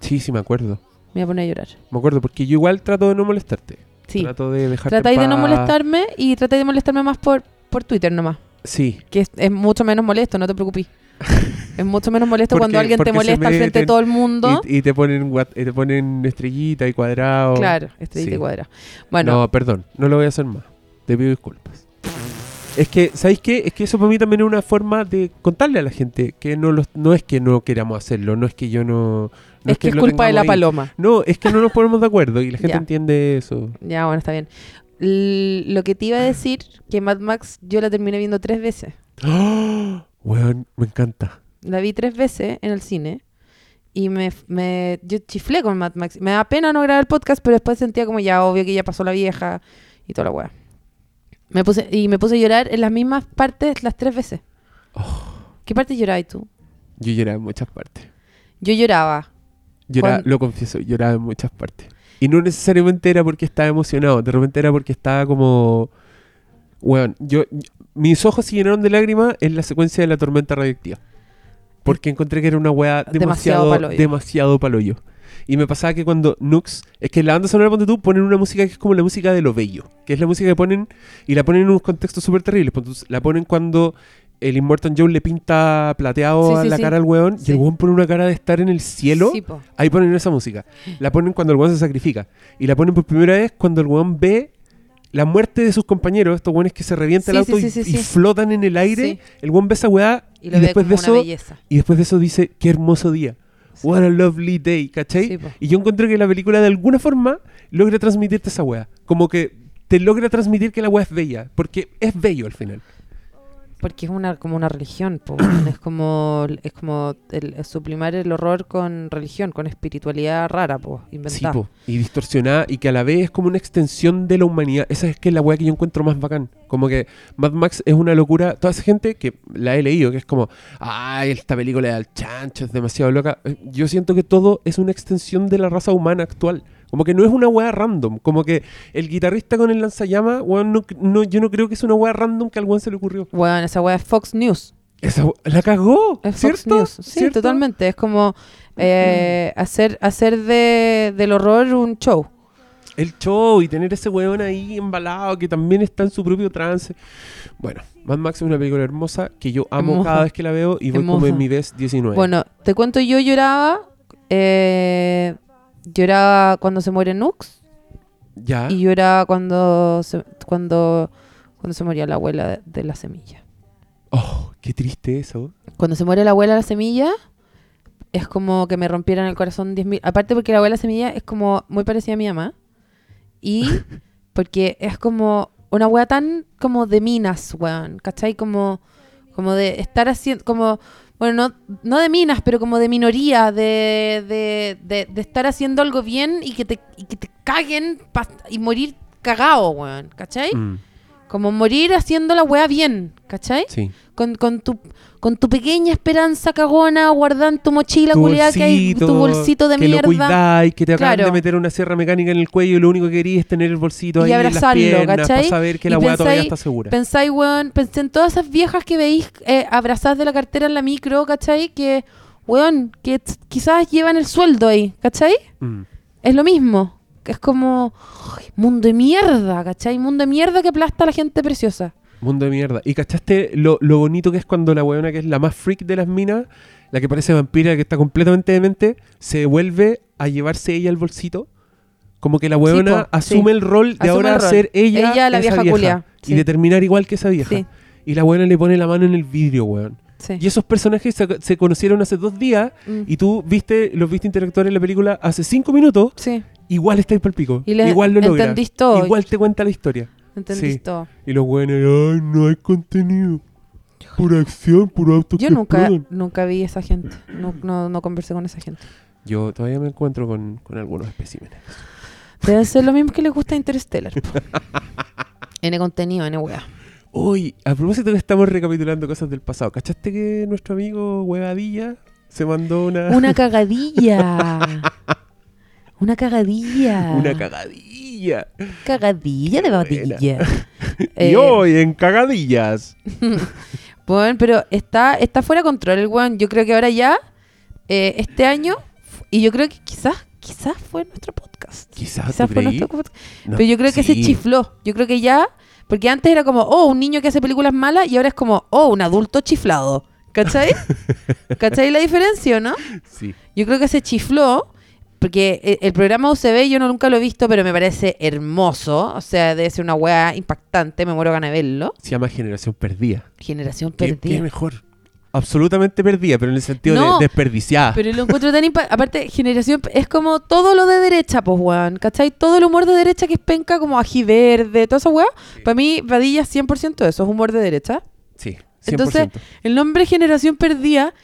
Speaker 1: Sí, sí, me acuerdo.
Speaker 2: Me iba a poner a llorar.
Speaker 1: Me acuerdo porque yo igual trato de no molestarte.
Speaker 2: Sí.
Speaker 1: Trato de dejarte
Speaker 2: Tratáis de no molestarme y tratáis de molestarme más por, por Twitter nomás.
Speaker 1: Sí.
Speaker 2: Que es, es mucho menos molesto, no te preocupes. es mucho menos molesto
Speaker 1: Porque-
Speaker 2: cuando alguien te molesta al frente de todo el mundo.
Speaker 1: Y, y te ponen y te ponen estrellita y cuadrado.
Speaker 2: Claro, estrellita
Speaker 1: Sí.
Speaker 2: y cuadra. Bueno,
Speaker 1: No, perdón, no lo voy a hacer más. Te pido disculpas. Es que, ¿sabéis qué? Es que eso para mí también es una forma de contarle a la gente que no los, no es que no queramos hacerlo, no es que yo no... no
Speaker 2: es que es
Speaker 1: lo
Speaker 2: culpa de la
Speaker 1: ahí.
Speaker 2: paloma.
Speaker 1: No, es que no nos ponemos de acuerdo y la gente
Speaker 2: Ya.
Speaker 1: entiende eso.
Speaker 2: Ya, bueno, está bien. L- lo que te iba a decir, que Mad Max yo la terminé viendo tres veces.
Speaker 1: ¡Ah! Weón, me encanta.
Speaker 2: La vi tres veces en el cine y me, me yo chiflé con Mad Max. Me da pena no grabar el podcast, pero después sentía como ya obvio que ya pasó la vieja y toda la weá. Me puse, y me puse a llorar en las mismas partes las tres veces. ¿Qué parte llorabas tú?
Speaker 1: Yo lloraba en muchas partes.
Speaker 2: Yo lloraba.
Speaker 1: Lloraba,
Speaker 2: Cuando-
Speaker 1: lo confieso, lloraba en muchas partes. Y no necesariamente era porque estaba emocionado, de repente era porque estaba como... Weón, yo, mis ojos se llenaron de lágrimas en la secuencia de la tormenta radioactiva. Porque encontré que era una weá
Speaker 2: Demasiado
Speaker 1: demasiado,
Speaker 2: paloyo.
Speaker 1: demasiado paloyo. Y me pasaba que cuando Nux, es que en la banda sonora ponte tú, ponen una música que es como la música de lo bello, que es la música que ponen y la ponen en unos contextos súper terribles. La ponen cuando el Immortal Joe le pinta plateado
Speaker 2: Sí,
Speaker 1: a
Speaker 2: sí,
Speaker 1: la
Speaker 2: sí.
Speaker 1: cara al weón y el weón pone una cara de estar en el cielo.
Speaker 2: Po.
Speaker 1: Ahí ponen esa música. La ponen cuando el weón se sacrifica. Y la ponen por primera vez cuando el weón ve la muerte de sus compañeros, estos weones que se revienta el auto y, flotan en el aire. El weón ve esa weá y, después de eso
Speaker 2: belleza.
Speaker 1: y después de eso dice, qué hermoso día. What a lovely day, ¿cachai?
Speaker 2: Sí,
Speaker 1: y yo encontré que la película de alguna forma logra transmitirte esa weá. Como que te logra transmitir que la weá es bella. Porque es bello al final.
Speaker 2: Porque es una como una religión, es como es como el, el el horror con religión, con espiritualidad rara, po, inventada.
Speaker 1: Y distorsionada y que a la vez es como una extensión de la humanidad. Esa es que es la weá que yo encuentro más bacán. Como que Mad Max es una locura. Toda esa gente que la he leído, que es como, ay, esta película de al chancho es demasiado loca. Eh, Yo siento que todo es una extensión de la raza humana actual. Como que no es una weá random. Como que el guitarrista con el lanzallamas, weón, no, no- yo no creo que es una weá random que al weón se le ocurrió.
Speaker 2: Bueno, esa weá es Fox News.
Speaker 1: Esa la cagó.
Speaker 2: Es Fox
Speaker 1: ¿cierto?
Speaker 2: News. Sí,
Speaker 1: ¿Cierto?
Speaker 2: totalmente. Es como eh, hacer, hacer de, del horror un show.
Speaker 1: el show y tener ese weón ahí embalado que también está en su propio trance. Bueno, Mad Max es una película hermosa que yo amo
Speaker 2: Hermosa.
Speaker 1: cada vez que la veo y voy como
Speaker 2: Hermosa.
Speaker 1: en mi vez 19.
Speaker 2: Bueno, te cuento, yo lloraba. eh, lloraba cuando se muere Nux.
Speaker 1: ya.
Speaker 2: Y lloraba cuando se, cuando, cuando se moría la abuela de, de la semilla.
Speaker 1: Oh, qué triste eso.
Speaker 2: cuando se muere la abuela la semilla, es como que me rompieran el corazón 10.000. Aparte porque la abuela semilla es como muy parecida a mi mamá. Y porque es como una wea tan como de minas, weón. ¿Cachai? Como, como de estar haciendo, como, bueno, no, no de minas, pero como de minoría, de, de, de, estar haciendo algo bien y que te, y que te caguen y morir cagado, weón. ¿Cachai?
Speaker 1: Mm,
Speaker 2: Como morir haciendo la wea bien, ¿cachai?
Speaker 1: sí.
Speaker 2: Con, con, tu, con tu pequeña esperanza cagona guardada en tu mochila
Speaker 1: Tu
Speaker 2: culiada que hay tu bolsito de
Speaker 1: que
Speaker 2: mierda.
Speaker 1: lo cuidáis, que te acaban
Speaker 2: Claro.
Speaker 1: de meter una sierra mecánica en el cuello y lo único que querías es tener el bolsito
Speaker 2: Y
Speaker 1: ahí en las
Speaker 2: abrazarlo,
Speaker 1: piernas
Speaker 2: ¿cachai?
Speaker 1: para saber que
Speaker 2: Y
Speaker 1: la weá todavía está segura.
Speaker 2: Pensáis, weón, pensé en todas esas viejas que veis eh, abrazadas de la cartera en la micro, ¿cachai? Que, weón, que quizás llevan el sueldo ahí, ¿cachai?
Speaker 1: Mm.
Speaker 2: Es lo mismo. Es como ay, mundo de mierda, ¿cachai? Mundo de mierda que aplasta a la gente preciosa.
Speaker 1: Mundo de mierda. ¿Y cachaste lo, lo bonito que es cuando la weona que es la más freak de las minas, la que parece vampira, que está completamente demente, se vuelve a llevarse ella el bolsito? Como que la weona
Speaker 2: po,
Speaker 1: asume
Speaker 2: sí.
Speaker 1: el rol de
Speaker 2: Asume
Speaker 1: ahora
Speaker 2: rol.
Speaker 1: ser ella,
Speaker 2: Ella, la
Speaker 1: esa
Speaker 2: vieja culia,
Speaker 1: y de terminar igual que esa vieja.
Speaker 2: Sí.
Speaker 1: Y la weona le pone la mano en el vidrio, weón.
Speaker 2: Sí.
Speaker 1: Y esos personajes se, se conocieron hace dos días
Speaker 2: Mm.
Speaker 1: y tú viste, los viste interactuar en la película hace cinco minutos,
Speaker 2: Sí,
Speaker 1: igual estáis por el pico.
Speaker 2: Y le-
Speaker 1: igual lo logra.
Speaker 2: todo.
Speaker 1: Igual te cuenta la historia.
Speaker 2: entendís
Speaker 1: Sí.
Speaker 2: todo.
Speaker 1: Y los weones, ay, no hay contenido. Pura acción, puro auto
Speaker 2: Yo nunca, nunca vi esa gente. No, no, no conversé con esa gente.
Speaker 1: Yo todavía me encuentro con, con algunos especímenes.
Speaker 2: Debe ser lo mismo que les gusta Interstellar. N contenido, N wea.
Speaker 1: Uy, a propósito que estamos recapitulando cosas del pasado, ¿cachaste que nuestro amigo Huevadilla se mandó una...
Speaker 2: Una cagadilla. Una cagadilla.
Speaker 1: una cagadilla?
Speaker 2: cagadilla de
Speaker 1: Qué
Speaker 2: batilla.
Speaker 1: y
Speaker 2: Eh,
Speaker 1: hoy en cagadillas.
Speaker 2: Bueno, pero está, está fuera de control el weón. Yo creo que ahora ya, eh, este año, y yo creo que quizás, quizás fue nuestro podcast.
Speaker 1: Quizás,
Speaker 2: Quizás
Speaker 1: ¿tú
Speaker 2: fue
Speaker 1: creí?
Speaker 2: nuestro podcast.
Speaker 1: No,
Speaker 2: Pero yo creo que se chifló. Yo creo que ya, porque antes era como, oh, un niño que hace películas malas, y ahora es como, oh, un adulto chiflado. ¿Cachai? ¿Cachai la diferencia, no?
Speaker 1: Sí.
Speaker 2: Yo creo que se chifló, porque e- el programa UCB yo no, nunca lo he visto, pero me parece hermoso. O sea, debe ser una weá impactante, me muero ganas de verlo.
Speaker 1: Se llama Generación Perdida.
Speaker 2: Generación
Speaker 1: ¿Qué,
Speaker 2: perdida.
Speaker 1: qué mejor? Absolutamente perdida, pero en el sentido
Speaker 2: No,
Speaker 1: de desperdiciada.
Speaker 2: Pero lo encuentro tan impa- Aparte, generación es como todo lo de derecha, pues, weón. ¿Cachai? Todo el humor de derecha que es penca, como ají verde, toda esa weá. Para mí, Vadilla es 100% eso, es humor de derecha.
Speaker 1: Sí, 100%.
Speaker 2: Entonces, el nombre Generación Perdida,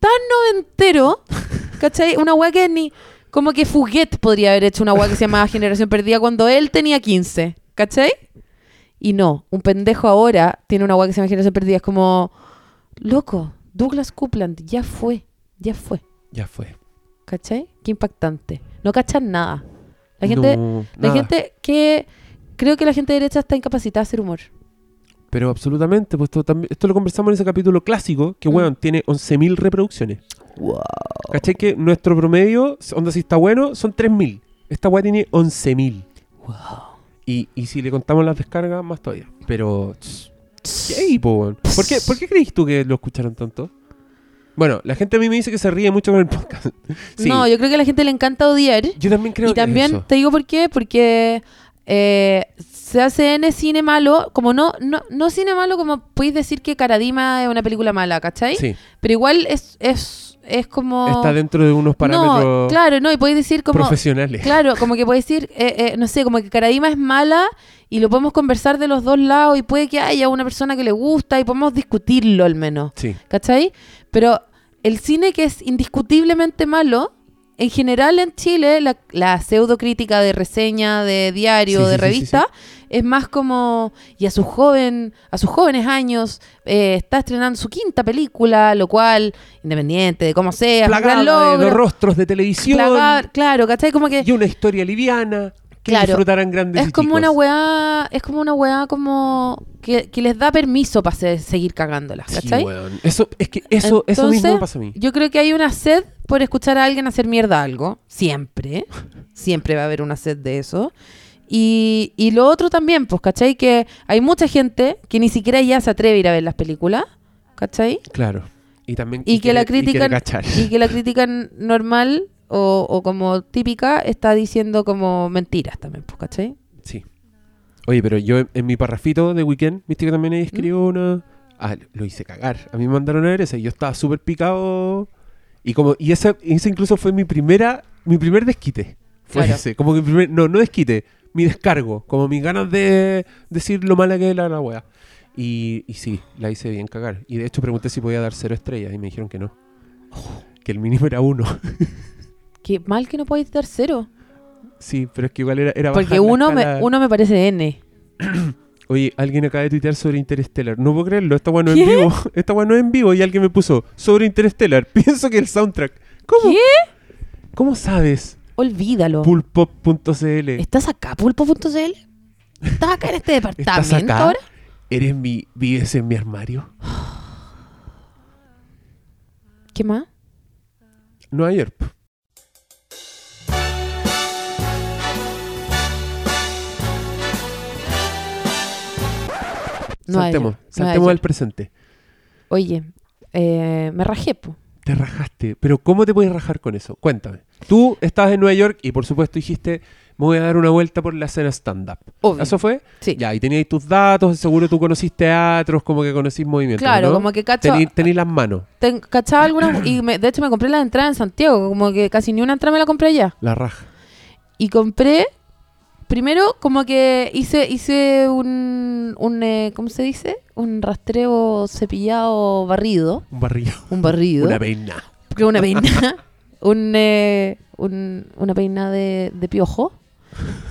Speaker 2: tan noventero, ¿cachai? Una weá que ni. Como que Fuguet podría haber hecho una weá que se llamaba Generación Perdida cuando él tenía 15, ¿cachai? Y no, un pendejo ahora tiene una weá que se llama Generación Perdida. Es como. Loco, Douglas Coupland, ya fue, ya fue.
Speaker 1: ya fue.
Speaker 2: ¿Cachai? Qué impactante. No cachan nada. La gente,
Speaker 1: No,
Speaker 2: la
Speaker 1: nada.
Speaker 2: gente que creo que la gente derecha está incapacitada de hacer humor.
Speaker 1: Pero absolutamente, pues esto, también, esto lo conversamos en ese capítulo clásico, que
Speaker 2: Mm.
Speaker 1: weón, tiene 11.000 reproducciones. ¿Cachai? Que nuestro promedio, onda si está bueno, son 3.000. Esta weá tiene 11.000. Y, y si le contamos las descargas, más todavía. Pero... ¿Qué, po, weón? ¿Por qué, ¿Por qué crees tú que lo escucharon tanto? Bueno, la gente a mí me dice que se ríe mucho con el podcast. Sí,
Speaker 2: No, yo creo que a la gente le encanta odiar.
Speaker 1: yo también creo
Speaker 2: y
Speaker 1: que es
Speaker 2: también,
Speaker 1: eso.
Speaker 2: te digo por qué, porque eh, se hace N cine malo, como no, no, no cine malo como podéis decir que Caradima es una película mala, ¿cachai?
Speaker 1: Sí,
Speaker 2: Pero igual es, es, es como...
Speaker 1: está dentro de unos parámetros
Speaker 2: No, claro, no, y podéis decir como...
Speaker 1: profesionales.
Speaker 2: Claro, como que podéis decir, eh, eh, no sé, como que Caradima es mala y lo podemos conversar de los dos lados y puede que haya una persona que le gusta y podemos discutirlo al menos.
Speaker 1: Sí,
Speaker 2: ¿Cachai? Pero el cine que es indiscutiblemente malo, en general en Chile, la, la pseudo crítica de reseña, de diario,
Speaker 1: Sí,
Speaker 2: de
Speaker 1: sí, sí,
Speaker 2: revista, es más como, y a su joven, a sus jóvenes años, eh, está estrenando su quinta película, lo cual, independiente de cómo sea, un gran
Speaker 1: de los rostros de televisión.
Speaker 2: Plagada- claro, ¿cachai? Como que
Speaker 1: y una historia liviana que
Speaker 2: Claro,
Speaker 1: disfrutarán grandes
Speaker 2: es
Speaker 1: y
Speaker 2: como
Speaker 1: chicos.
Speaker 2: una weá, es como una weá como que, que les da permiso para seguir cagándolas,
Speaker 1: Sí,
Speaker 2: ¿cachai?
Speaker 1: weón. Eso, es que eso, eso
Speaker 2: Entonces,
Speaker 1: mismo me pasa a mí.
Speaker 2: Yo creo que hay una sed por escuchar a alguien hacer mierda a algo. Siempre. Siempre va a haber una sed de eso. Y, y lo otro también, pues, ¿cachai? Que hay mucha gente que ni siquiera ya se atreve a ir a ver las películas, ¿cachai?
Speaker 1: Claro. Y también
Speaker 2: Y que la
Speaker 1: y quiere
Speaker 2: critican
Speaker 1: cachar.
Speaker 2: y que la crítica n- normal o, o como típica está diciendo como mentiras también, pues, ¿cachai?
Speaker 1: Sí. Oye, pero yo en, en mi parrafito de weekend, viste que también ahí escribo
Speaker 2: ¿Mm?
Speaker 1: una. Ah, lo hice cagar. A mí me mandaron a ver ese yo estaba súper picado. Y como y ese, ese incluso fue mi primera mi primer desquite. Fue
Speaker 2: Claro.
Speaker 1: ese. Como que mi primer, no, no desquite, mi descargo. Como mis ganas de decir lo mala que es la, wea. Y, y sí, la hice bien cagar. Y de hecho pregunté si podía dar cero estrellas y me dijeron que no. Que el mínimo era uno.
Speaker 2: Qué mal que no podéis dar cero.
Speaker 1: sí, pero es que igual era, era
Speaker 2: Porque uno me, uno me parece N.
Speaker 1: Oye, alguien acaba de tuitear sobre Interstellar. No puedo creerlo, esta weá no es en vivo. Esta weá no es en vivo y alguien me puso sobre Interstellar. Pienso que el soundtrack. ¿Cómo?
Speaker 2: ¿Qué?
Speaker 1: ¿Cómo sabes?
Speaker 2: Olvídalo.
Speaker 1: Pulpop.cl.
Speaker 2: ¿Estás acá, pulpo.cl? ¿Estás acá en este
Speaker 1: ¿Estás
Speaker 2: departamento
Speaker 1: acá?
Speaker 2: ahora?
Speaker 1: ¿Eres mi. vives en mi armario?
Speaker 2: ¿Qué más?
Speaker 1: Nueva York. Saltemos,
Speaker 2: Nueva
Speaker 1: saltemos al presente.
Speaker 2: Oye, eh, me rajé, po.
Speaker 1: Te rajaste, pero ¿cómo te puedes rajar con eso? Cuéntame. Tú estabas en Nueva York y por supuesto dijiste, me voy a dar una vuelta por la escena stand-up. ¿Eso fue?
Speaker 2: Sí.
Speaker 1: Ya, y tenías tus datos, seguro tú conociste teatros, como que conocís movimientos,
Speaker 2: Claro,
Speaker 1: ¿no?
Speaker 2: como que cacho.
Speaker 1: Tení, las manos,
Speaker 2: ten- cachaba algunas. y me- de hecho, me compré la entrada en Santiago. Como que casi ni una entrada me la compré allá.
Speaker 1: la raja.
Speaker 2: Y compré. Primero, como que hice, hice un, un eh, ¿cómo se dice? Un rastreo cepillado barrido.
Speaker 1: Un barrillo.
Speaker 2: Un barrido.
Speaker 1: Una peina.
Speaker 2: Una peina. un, eh, un- una peina de, de piojo.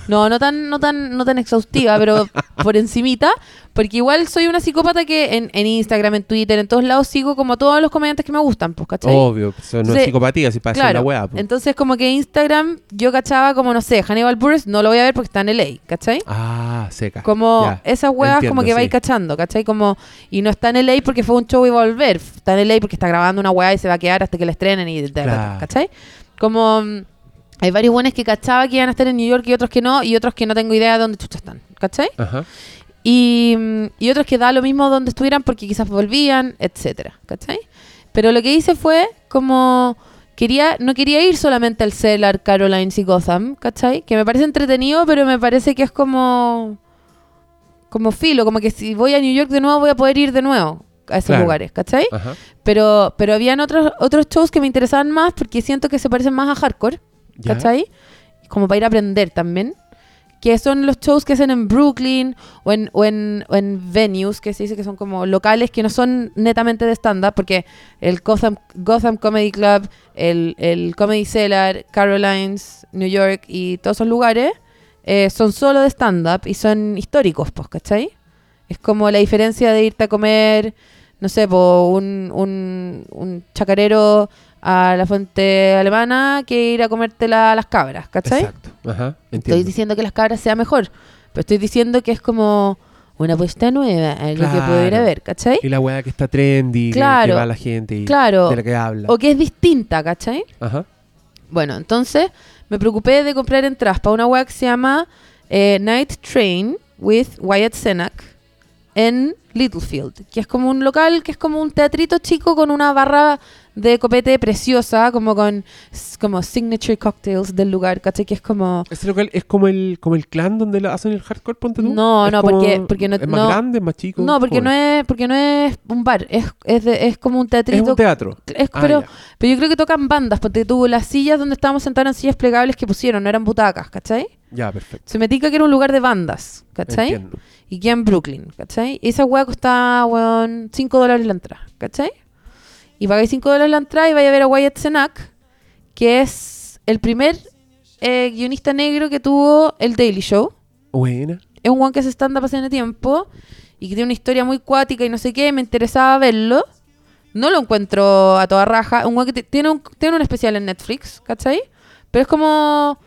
Speaker 2: No, no tan, no tan, no tan exhaustiva, pero por encimita. Porque igual soy una psicópata que en, en Instagram, en Twitter, en todos lados sigo como todos los comediantes que me gustan, pues, ¿cachai?
Speaker 1: Obvio, eso no es psicopatía, si pasa
Speaker 2: Claro.
Speaker 1: la weá. pues.
Speaker 2: Entonces, como que Instagram, yo cachaba como, no sé, Hannibal Buress, no lo voy a ver porque está en LA, ¿cachai?
Speaker 1: Ah, seca.
Speaker 2: Como
Speaker 1: Ya,
Speaker 2: esas weas
Speaker 1: entiendo,
Speaker 2: como que vais
Speaker 1: sí.
Speaker 2: cachando, ¿cachai? Como, y no está en LA porque fue un show y va a volver. Está en LA porque está grabando una wea y se va a quedar hasta que la estrenen y de-
Speaker 1: Claro.
Speaker 2: ¿cachai? Como mm, hay varios buenos que cachaba que iban a estar en New York y otros que no, y otros que no tengo idea de dónde chucha están, ¿cachai?
Speaker 1: Ajá.
Speaker 2: Y, y otros que da lo mismo donde estuvieran porque quizás volvían, etcétera, ¿cachai? Pero lo que hice fue como quería no quería ir solamente al Cellar, Carolines y Gotham, ¿cachai? Que me parece entretenido, pero me parece que es como como filo, como que si voy a New York de nuevo voy a poder ir de nuevo a esos
Speaker 1: Claro.
Speaker 2: lugares, ¿cachai?
Speaker 1: Ajá.
Speaker 2: Pero pero habían otros otros shows que me interesaban más porque siento que se parecen más a hardcore, ¿cachai? Como para ir a aprender también. Que son los shows que hacen en Brooklyn o en, o en, o en venues, que se dice que son como locales que no son netamente de stand-up, porque el Gotham, Gotham Comedy Club, el, el Comedy Cellar, Carolines, New York y todos esos lugares eh, son solo de stand-up y son históricos, pues, ¿cachai? Es como la diferencia de irte a comer, no sé, po, un, un, un chacarero a la fuente alemana que ir a comértela a las cabras, ¿cachai?
Speaker 1: Exacto. Ajá.
Speaker 2: Estoy diciendo que las cabras sea mejor, pero estoy diciendo que es como una apuesta nueva, algo que puedo ir a
Speaker 1: Claro.
Speaker 2: ver, ¿cachai?
Speaker 1: Y la weá que está trendy, que- que,
Speaker 2: Claro.
Speaker 1: va la gente y
Speaker 2: Claro.
Speaker 1: de la que habla.
Speaker 2: O que es distinta, ¿cachai?
Speaker 1: Ajá.
Speaker 2: Bueno, entonces me preocupé de comprar entradas para una web que se llama eh, Night Train with Wyatt Cenac en Littlefield, que es como un local, que es como un teatrito chico con una barra de copete preciosa, como con como signature cocktails del lugar, ¿cachai? Que es como...
Speaker 1: Ese local es como el, como el clan donde lo hacen el hardcore, ponte tú.
Speaker 2: No,
Speaker 1: Es
Speaker 2: no, porque- porque no-
Speaker 1: Es más
Speaker 2: no-
Speaker 1: grande, es más chico.
Speaker 2: No, porque
Speaker 1: ¿cómo
Speaker 2: no es, porque no es un bar, es, es, de- es como un
Speaker 1: Es
Speaker 2: teatrito.
Speaker 1: un teatro.
Speaker 2: es-
Speaker 1: Ah,
Speaker 2: pero,
Speaker 1: ya.
Speaker 2: pero yo creo que tocan bandas, porque tuvo las sillas donde estábamos sentados eran sillas plegables que pusieron, no eran butacas, ¿cachai?
Speaker 1: Ya, perfecto.
Speaker 2: Se me que era un lugar de bandas, ¿cachai?
Speaker 1: Entiendo.
Speaker 2: Y que en Brooklyn, ¿cachai? Y esa weá costaba, weón, 5 dólares la entrada, ¿cachai? Y pagáis 5 dólares la entrada y vais a ver a Wyatt Cenac, que es el primer eh, guionista negro que tuvo el Daily Show.
Speaker 1: Buena.
Speaker 2: Es un one que se stand-up hace tiempo y que tiene una historia muy cuática y no sé qué, me interesaba verlo. No lo encuentro a toda raja. Un one que tiene, un, tiene un especial en Netflix, ¿cachai? Pero es como...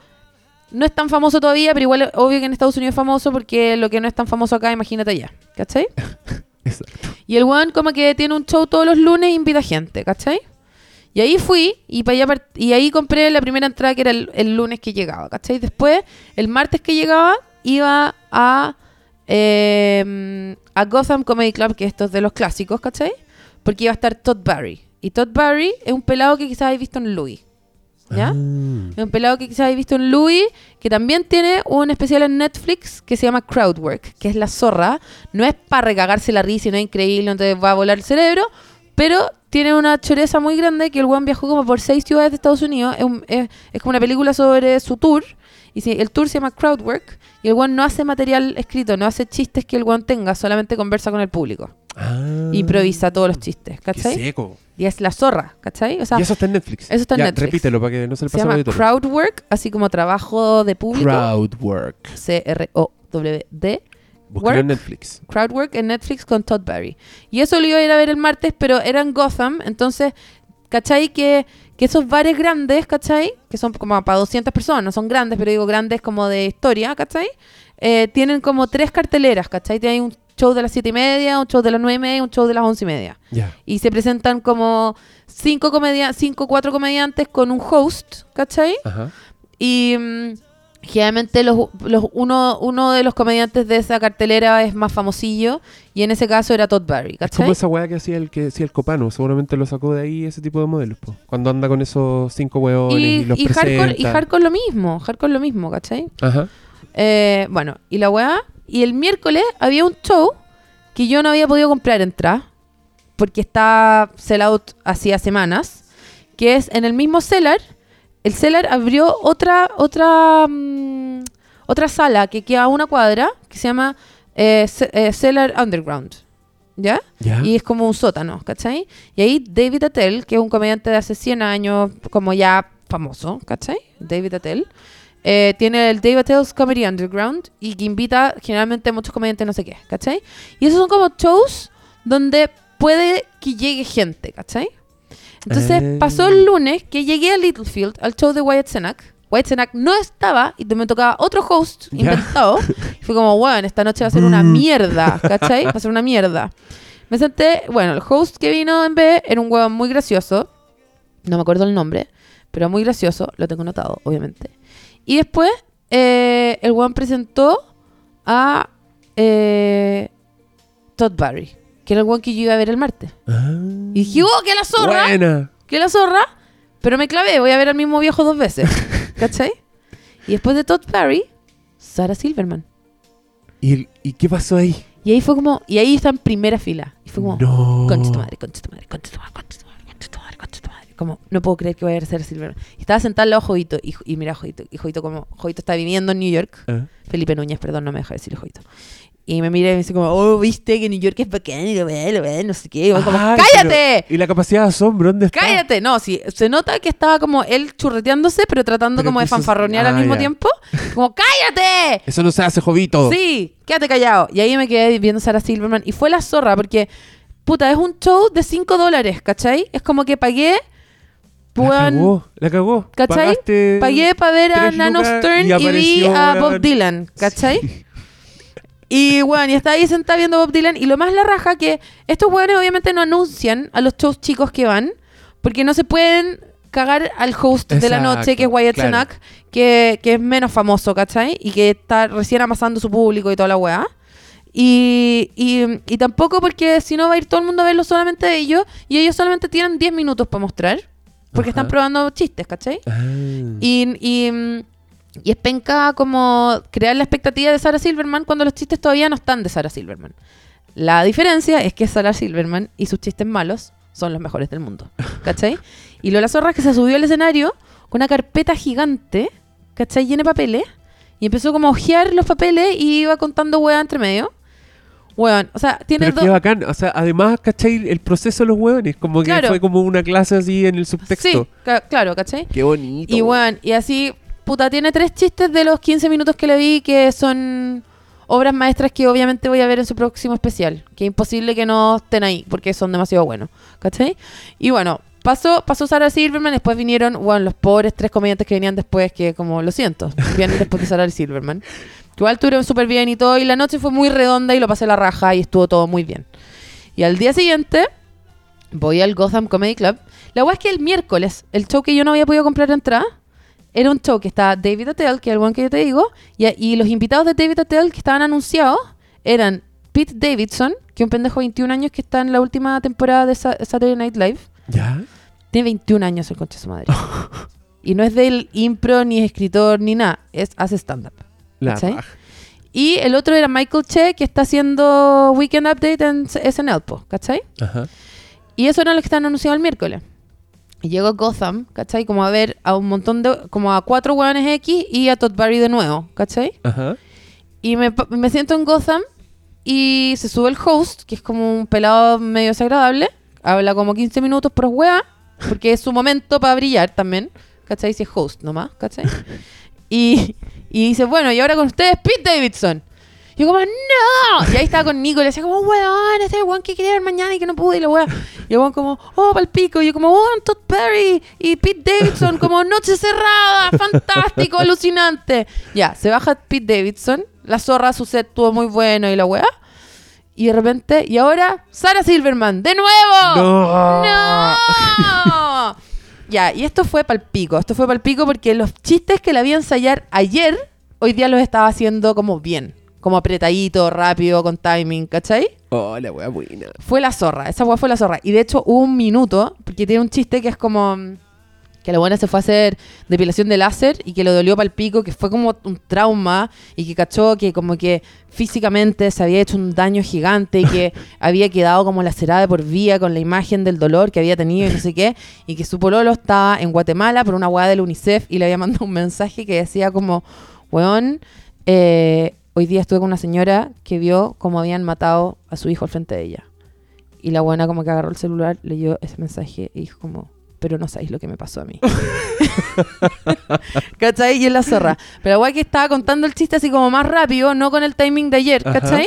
Speaker 2: No es tan famoso todavía, pero igual es obvio que en Estados Unidos es famoso porque lo que no es tan famoso acá, imagínate allá, ¿cachai?
Speaker 1: Exacto.
Speaker 2: Y el one como que tiene un show todos los lunes e invita gente, ¿cachai? Y ahí fui y, para allá y ahí compré la primera entrada que era el, lunes que llegaba, ¿cachai? Después, el martes que llegaba, iba a, eh, a Gotham Comedy Club, que esto es de los clásicos, ¿cachai? Porque iba a estar Todd Barry. Y Todd Barry es un pelado que quizás habéis visto en Louis. ¿Ya?
Speaker 1: Ah.
Speaker 2: Es un pelado que quizás habéis visto en Louis, que también tiene un especial en Netflix que se llama Crowdwork, que es la zorra. No es para recagarse la risa y no es increíble, no te va a volar el cerebro, pero tiene una choreza muy grande que el weón viajó como por seis ciudades de Estados Unidos. Es, un- es- es como una película sobre su tour. Y si- el tour se llama Crowdwork. Y el weón no hace material escrito, no hace chistes que el weón tenga, solamente conversa con el público.
Speaker 1: Ah.
Speaker 2: Improvisa todos los chistes,
Speaker 1: Qué
Speaker 2: ¿cachai?
Speaker 1: seco.
Speaker 2: Y es la zorra, ¿cachai? O sea,
Speaker 1: y eso está en Netflix.
Speaker 2: eso está en
Speaker 1: Ya,
Speaker 2: Netflix.
Speaker 1: Repítelo para que no se le
Speaker 2: se
Speaker 1: pase al
Speaker 2: llama. Crowdwork, así como trabajo de público.
Speaker 1: Crowdwork.
Speaker 2: C-R-O-W-D. Work.
Speaker 1: en Netflix.
Speaker 2: Crowdwork en Netflix con Todd Barry. Y eso lo iba a ir a ver el martes, pero era en Gotham, entonces, ¿cachai? Que, que esos bares grandes, ¿cachai? Que son como para 200 personas, no son grandes, pero digo grandes como de historia, ¿cachai? Eh, tienen como tres carteleras, ¿cachai? Tienen un show de las 7 y media, un show de las 9 y media un show de las 11 y media.
Speaker 1: Ya.
Speaker 2: Y se presentan como cinco, comedia cinco cuatro comediantes con un host, ¿cachai?
Speaker 1: Ajá.
Speaker 2: Y mm, generalmente los, los, uno, uno de los comediantes de esa cartelera es más famosillo y en ese caso era Todd Barry,
Speaker 1: Es
Speaker 2: ¿cachai?
Speaker 1: como esa weá que hacía el que hacía el copano. Seguramente lo sacó de ahí ese tipo de modelos. po. Cuando anda con esos cinco hueones y,
Speaker 2: y,
Speaker 1: los
Speaker 2: y hardcore, y
Speaker 1: presenta.
Speaker 2: hardcore lo mismo, hardcore lo mismo, ¿cachai?
Speaker 1: Ajá.
Speaker 2: Eh, bueno, y la weá, y el miércoles había un show que yo no había podido comprar entrada porque está sell out hacía semanas, que es en el mismo Cellar, el Cellar abrió otra otra mm, otra sala que queda a una cuadra que se llama eh, eh, Cellar Underground. ¿Ya?
Speaker 1: Ya.
Speaker 2: Y es como un sótano, ¿cachai? Y ahí David Attell, que es un comediante de hace 100 años, como ya famoso, ¿cachai? David Attell. Eh, tiene el David Attell's Comedy Underground y que invita generalmente muchos comediantes no sé qué, ¿cachai? Y esos son como shows donde puede que llegue gente, ¿cachai? Entonces
Speaker 1: Eh.
Speaker 2: pasó el lunes que llegué a Littlefield al show de Wyatt Cenac. Wyatt Cenac no estaba y me tocaba otro host
Speaker 1: Ya.
Speaker 2: inventado. Y fue como, bueno, esta noche va a ser una
Speaker 1: Mm.
Speaker 2: mierda, ¿cachai? Va a ser una mierda. Me senté, bueno, el host que vino en vez era un huevón muy gracioso. No me acuerdo el nombre, pero muy gracioso. Lo tengo notado, obviamente. Y después, eh, el huevón presentó a eh, Todd Barry, que era el huevón que yo iba a ver el martes.
Speaker 1: Ah.
Speaker 2: Y dije, oh, que la zorra,
Speaker 1: Buena.
Speaker 2: que la zorra. Pero me clavé, voy a ver al mismo viejo dos veces. ¿Cachai? Y después de Todd Barry, Sarah Silverman.
Speaker 1: ¿Y, ¿Y qué pasó ahí?
Speaker 2: Y ahí fue como, y ahí está en primera fila. Y fue como,
Speaker 1: no.
Speaker 2: concha tu madre, concha tu madre, concha tu madre, concha tu madre, concha tu madre, concha tu madre. Como, no puedo creer que vaya a ser Silverman. Y estaba sentada al lado de Jovito, y, y mira, Jovito, y como, Jovito está viviendo en New York.
Speaker 1: Ah.
Speaker 2: Felipe Núñez, perdón, no me deja decir Jovito. Y me mira y me dice como, oh, viste que New York es bacán, y lo ve, lo ve, no sé qué. Y yo como,
Speaker 1: Ay,
Speaker 2: ¡cállate!
Speaker 1: pero- ¿Y la capacidad de asombro dónde está?
Speaker 2: ¡Cállate! No, sí, se nota que estaba como él churreteándose, pero tratando
Speaker 1: Pero
Speaker 2: como de fanfarronear al
Speaker 1: ah,
Speaker 2: mismo
Speaker 1: ya.
Speaker 2: tiempo. Como, ¡cállate!
Speaker 1: Eso no se hace, Jovito.
Speaker 2: Sí, quédate callado. Y ahí me quedé viendo a Sarah Silverman. Y fue la zorra, porque, puta, es un show de 5 dólares, ¿cachai? Es como que pagué.
Speaker 1: La cagó, la cagó.
Speaker 2: ¿Cachai?
Speaker 1: Pagaste
Speaker 2: Pagué para ver a Nano Stern
Speaker 1: y
Speaker 2: y, vi a Bob Dylan, ¿cachai? Y bueno, y estaba ahí sentada viendo a Bob Dylan. Y lo más la raja que estos weones obviamente no anuncian a los shows chicos que van, porque no se pueden cagar al host de la noche, que es Wyatt
Speaker 1: claro.
Speaker 2: Cenac, que, que es menos famoso, ¿cachai? Y que está recién amasando su público y toda la weá. Y, y, y tampoco porque si no va a ir todo el mundo a verlo solamente de ellos, y ellos solamente tienen 10 minutos para mostrar, porque
Speaker 1: Ajá.
Speaker 2: están probando chistes, ¿cachai?
Speaker 1: Ah.
Speaker 2: Y, y, mm, y es penca como crear la expectativa de Sarah Silverman cuando los chistes todavía no están de Sarah Silverman. La diferencia es que Sarah Silverman y sus chistes malos son los mejores del mundo. ¿Cachai? Y Lola Zorra es que se subió al escenario con una carpeta gigante, ¿cachai? Llena de papeles. Y empezó como a ojear los papeles y iba contando hueá entre medio. Weón, o sea, tiene
Speaker 1: Pero
Speaker 2: dos...
Speaker 1: qué bacán. O sea, además, ¿cachai? El proceso de los hueones. Como que
Speaker 2: Claro.
Speaker 1: fue como una clase así en el subtexto.
Speaker 2: Sí, ca- claro, ¿cachai?
Speaker 1: Qué bonito.
Speaker 2: Y bueno, y así, puta, tiene tres chistes de los 15 minutos que le vi que son obras maestras que obviamente voy a ver en su próximo especial. Que es imposible que no estén ahí, porque son demasiado buenos. ¿Cachai? Y bueno, pasó, pasó Sarah Silverman, después vinieron, bueno, los pobres tres comediantes que venían después, que como, lo siento, vienen después de Sarah Silverman. Igual tuvieron súper bien y todo, y la noche fue muy redonda y lo pasé la raja y estuvo todo muy bien. Y al día siguiente, voy al Gotham Comedy Club. La weá es que el miércoles, el show que yo no había podido comprar entrada, era un show que estaba David Attell, que es el one que yo te digo, y, y los invitados de David Attell que estaban anunciados eran Pete Davidson, que es un pendejo de 21 años que está en la última temporada de Sa- Saturday Night Live.
Speaker 1: ¿Ya?
Speaker 2: Tiene 21 años el concha de su madre. Y no es del impro, ni es escritor, ni nada. Es hace stand-up. Y el otro era Michael Che, que está haciendo Weekend Update en SNL, ¿cachai?
Speaker 1: Ajá.
Speaker 2: Y eso era lo que están anunciando el miércoles. Y llegó Gotham, ¿cachai? Como a ver a un montón de... Como a cuatro hueones X y a Todd Barry de nuevo, ¿cachai?
Speaker 1: Ajá.
Speaker 2: Y me, me siento en Gotham y se sube el host, que es como un pelado medio desagradable. Habla como 15 minutos por hueá, porque es su momento para brillar también. ¿Cachai? Si es host nomás, ¿cachai? Y, y dice, bueno, y ahora con ustedes Pete Davidson. Y yo como, no. Y ahí estaba con Nico y le decía como, weón, este weón que quería ver mañana y que no pude y la weá. Y el weón como, oh, palpico. Y yo como, oh, Todd Perry y Pete Davidson, como noche cerrada, fantástico, alucinante. Ya, se baja Pete Davidson, la zorra, su set estuvo muy bueno y la weá. Y de repente, y ahora, Sarah Silverman, de nuevo.
Speaker 1: No.
Speaker 2: ¡No! Ya, y esto fue palpico. Esto fue palpico porque los chistes que la vi ensayar ayer, hoy día los estaba haciendo como bien. Como apretadito, rápido, con timing, ¿cachai?
Speaker 1: Oh, la wea buena.
Speaker 2: Fue la zorra. Esa weá fue la zorra. Y de hecho hubo un minuto, porque tiene un chiste que es como... Que la buena se fue a hacer depilación de láser y que le dolió para el pico, que fue como un trauma y que cachó que como que físicamente se había hecho un daño gigante y que había quedado como lacerada por vía con la imagen del dolor que había tenido y no sé qué, y que su pololo estaba en Guatemala por una weá del UNICEF y le había mandado un mensaje que decía como, weón, eh, hoy día estuve con una señora que vio cómo habían matado a su hijo al frente de ella. Y la buena como que agarró el celular, leyó ese mensaje y dijo como, pero no sabéis lo que me pasó a mí. ¿Cachai? Y es la zorra. Pero weá que estaba contando el chiste así como más rápido, no con el timing de ayer,
Speaker 1: Ajá.
Speaker 2: ¿cachai?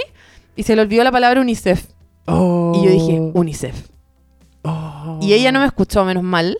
Speaker 2: Y se le olvidó la palabra UNICEF.
Speaker 1: Oh.
Speaker 2: Y yo dije, UNICEF.
Speaker 1: Oh.
Speaker 2: Y ella no me escuchó, menos mal.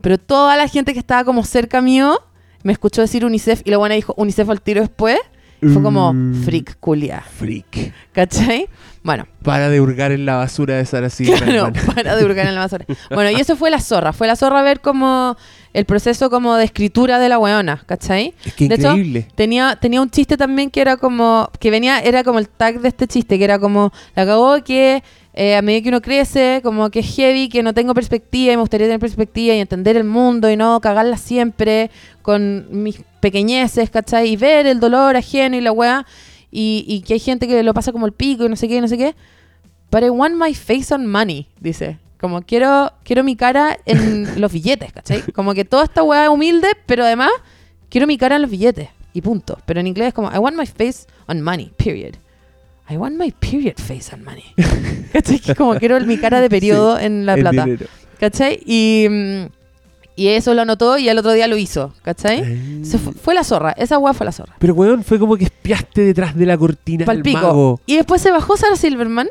Speaker 2: Pero toda la gente que estaba como cerca mío me escuchó decir UNICEF y la buena dijo UNICEF al tiro después. Fue como,
Speaker 1: Mm.
Speaker 2: freak, culia.
Speaker 1: Freak.
Speaker 2: ¿Cachai? Bueno,
Speaker 1: Para de hurgar en la basura de Sara Silverman.
Speaker 2: Claro, para de hurgar en la basura. Bueno, y eso fue la zorra. Fue la zorra ver como el proceso como de escritura de la weona, ¿cachai?
Speaker 1: Es que
Speaker 2: De hecho,
Speaker 1: increíble.
Speaker 2: Tenía, tenía un chiste también que era como, que venía, era como el tag de este chiste, que era como, la cagó que eh, a medida que uno crece, como que es heavy, que no tengo perspectiva y me gustaría tener perspectiva y entender el mundo y no cagarla siempre con mis pequeñeces, ¿cachai? Y ver el dolor ajeno y la weá. Y, y que hay gente que lo pasa como el pico y no sé qué, y no sé qué. But I want my face on money, dice. Como quiero, quiero mi cara en los billetes, ¿cachai? Como que toda esta weá es humilde, pero además quiero mi cara en los billetes. Y punto. Pero en inglés es como, I want my face on money, period. I want my period face on money. ¿Cachai? Como quiero mi cara de periodo en la plata.
Speaker 1: dinero.
Speaker 2: ¿Cachai? Y, y eso lo anotó y al otro día lo hizo. ¿Cachai? Se fue la zorra. Esa weá fue la zorra.
Speaker 1: Pero weón, fue como que espiaste detrás de la cortina
Speaker 2: Palpico.
Speaker 1: mago.
Speaker 2: Y después se bajó Sarah Silverman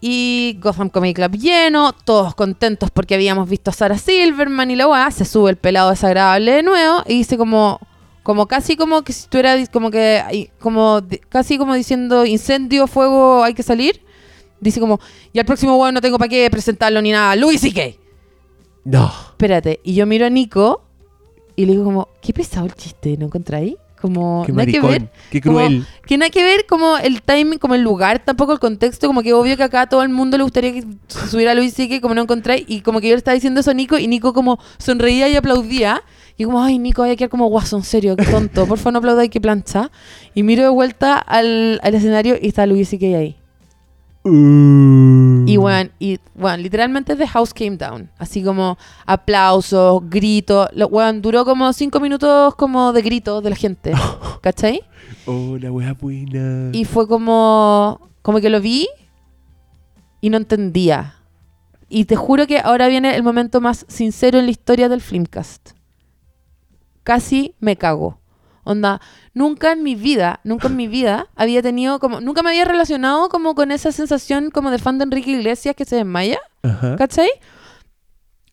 Speaker 2: y Gotham Comedy Club lleno, todos contentos porque habíamos visto a Sarah Silverman y la weá, se sube el pelado desagradable de nuevo y dice como como casi como que si estuviera como que como casi como diciendo incendio, fuego, hay que salir. Dice como, y al próximo weón no tengo para qué presentarlo ni nada, Luis y qué.
Speaker 1: No.
Speaker 2: Espérate, y yo miro a Nico y le digo como, qué pesado el chiste, ¿no encontráis? Como,
Speaker 1: Qué
Speaker 2: nada que ver.
Speaker 1: Qué
Speaker 2: Como-
Speaker 1: cruel.
Speaker 2: que nada que ver como el timing, como el lugar, tampoco el contexto, como que obvio que acá a todo el mundo le gustaría que subiera Luis y que como no encontráis, y como que yo le estaba diciendo eso a Nico, y Nico como sonreía y aplaudía, y como, ay Nico, hay que quedar como guaso, en serio, qué tonto, por favor no aplaudáis, que plancha, y miro de vuelta al, al escenario y está Luis y que ahí.
Speaker 1: Uh.
Speaker 2: Y bueno, y bueno, literalmente The House Came Down. Así como aplausos, gritos. Lo, weón, duró como cinco minutos como de gritos de la gente. ¿Cachai?
Speaker 1: Oh, la wea buena.
Speaker 2: Y fue como, como que lo vi y no entendía. Y te juro que ahora viene el momento más sincero en la historia del Filmcast. Casi me cago. Onda, nunca en mi vida, nunca en mi vida había tenido como, nunca me había relacionado como con esa sensación como de fan de Enrique Iglesias que se desmaya,
Speaker 1: Ajá.
Speaker 2: ¿cachai?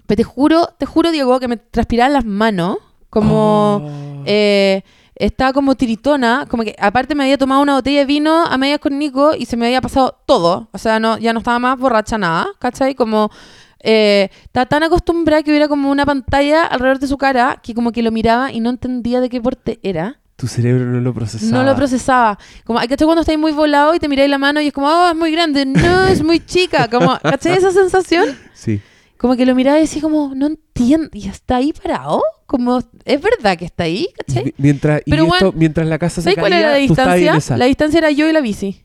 Speaker 2: Pero te juro, te juro, Diego, que me transpiraban las manos, como...
Speaker 1: Oh.
Speaker 2: Eh, estaba como tiritona, como que aparte me había tomado una botella de vino a medias con Nico y se me había pasado todo. O sea, no, ya no estaba más borracha nada, ¿cachai? Como eh, estaba tan acostumbrada que hubiera como una pantalla alrededor de su cara que como que lo miraba y no entendía de qué porte era.
Speaker 1: Tu cerebro no lo procesaba.
Speaker 2: No lo procesaba. Como, ¿cachai? Cuando estáis muy volado y te miráis la mano y es como, oh, es muy grande. No, es muy chica. Como, ¿cachai esa sensación?
Speaker 1: Sí.
Speaker 2: como que lo miraba y decía como, no entiendo, y está ahí parado, como, es verdad que está ahí, ¿cachai?
Speaker 1: Mi- Mientras, y
Speaker 2: Pero,
Speaker 1: esto-
Speaker 2: weón,
Speaker 1: mientras la casa se
Speaker 2: ¿Sabes
Speaker 1: caía,
Speaker 2: cuál era la distancia? La distancia era yo y la bici.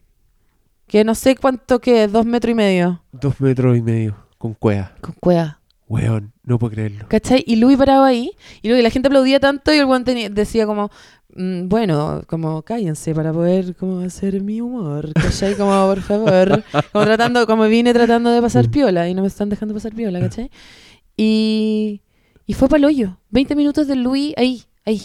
Speaker 2: Que no sé cuánto que, dos metros y medio.
Speaker 1: Dos metros y medio, con cueva.
Speaker 2: Con cueva.
Speaker 1: Weón, no puedo creerlo.
Speaker 2: ¿Cachai? Y Louis parado ahí. Y luego la gente aplaudía tanto y el guante decía como, mm, bueno, como cállense para poder como hacer mi humor. ¿Cachai? Como, por favor. Como tratando, como vine tratando de pasar piola y no me están dejando pasar piola, ¿cachai? Y, y fue para el hoyo. 20 minutos de Louis ahí, ahí.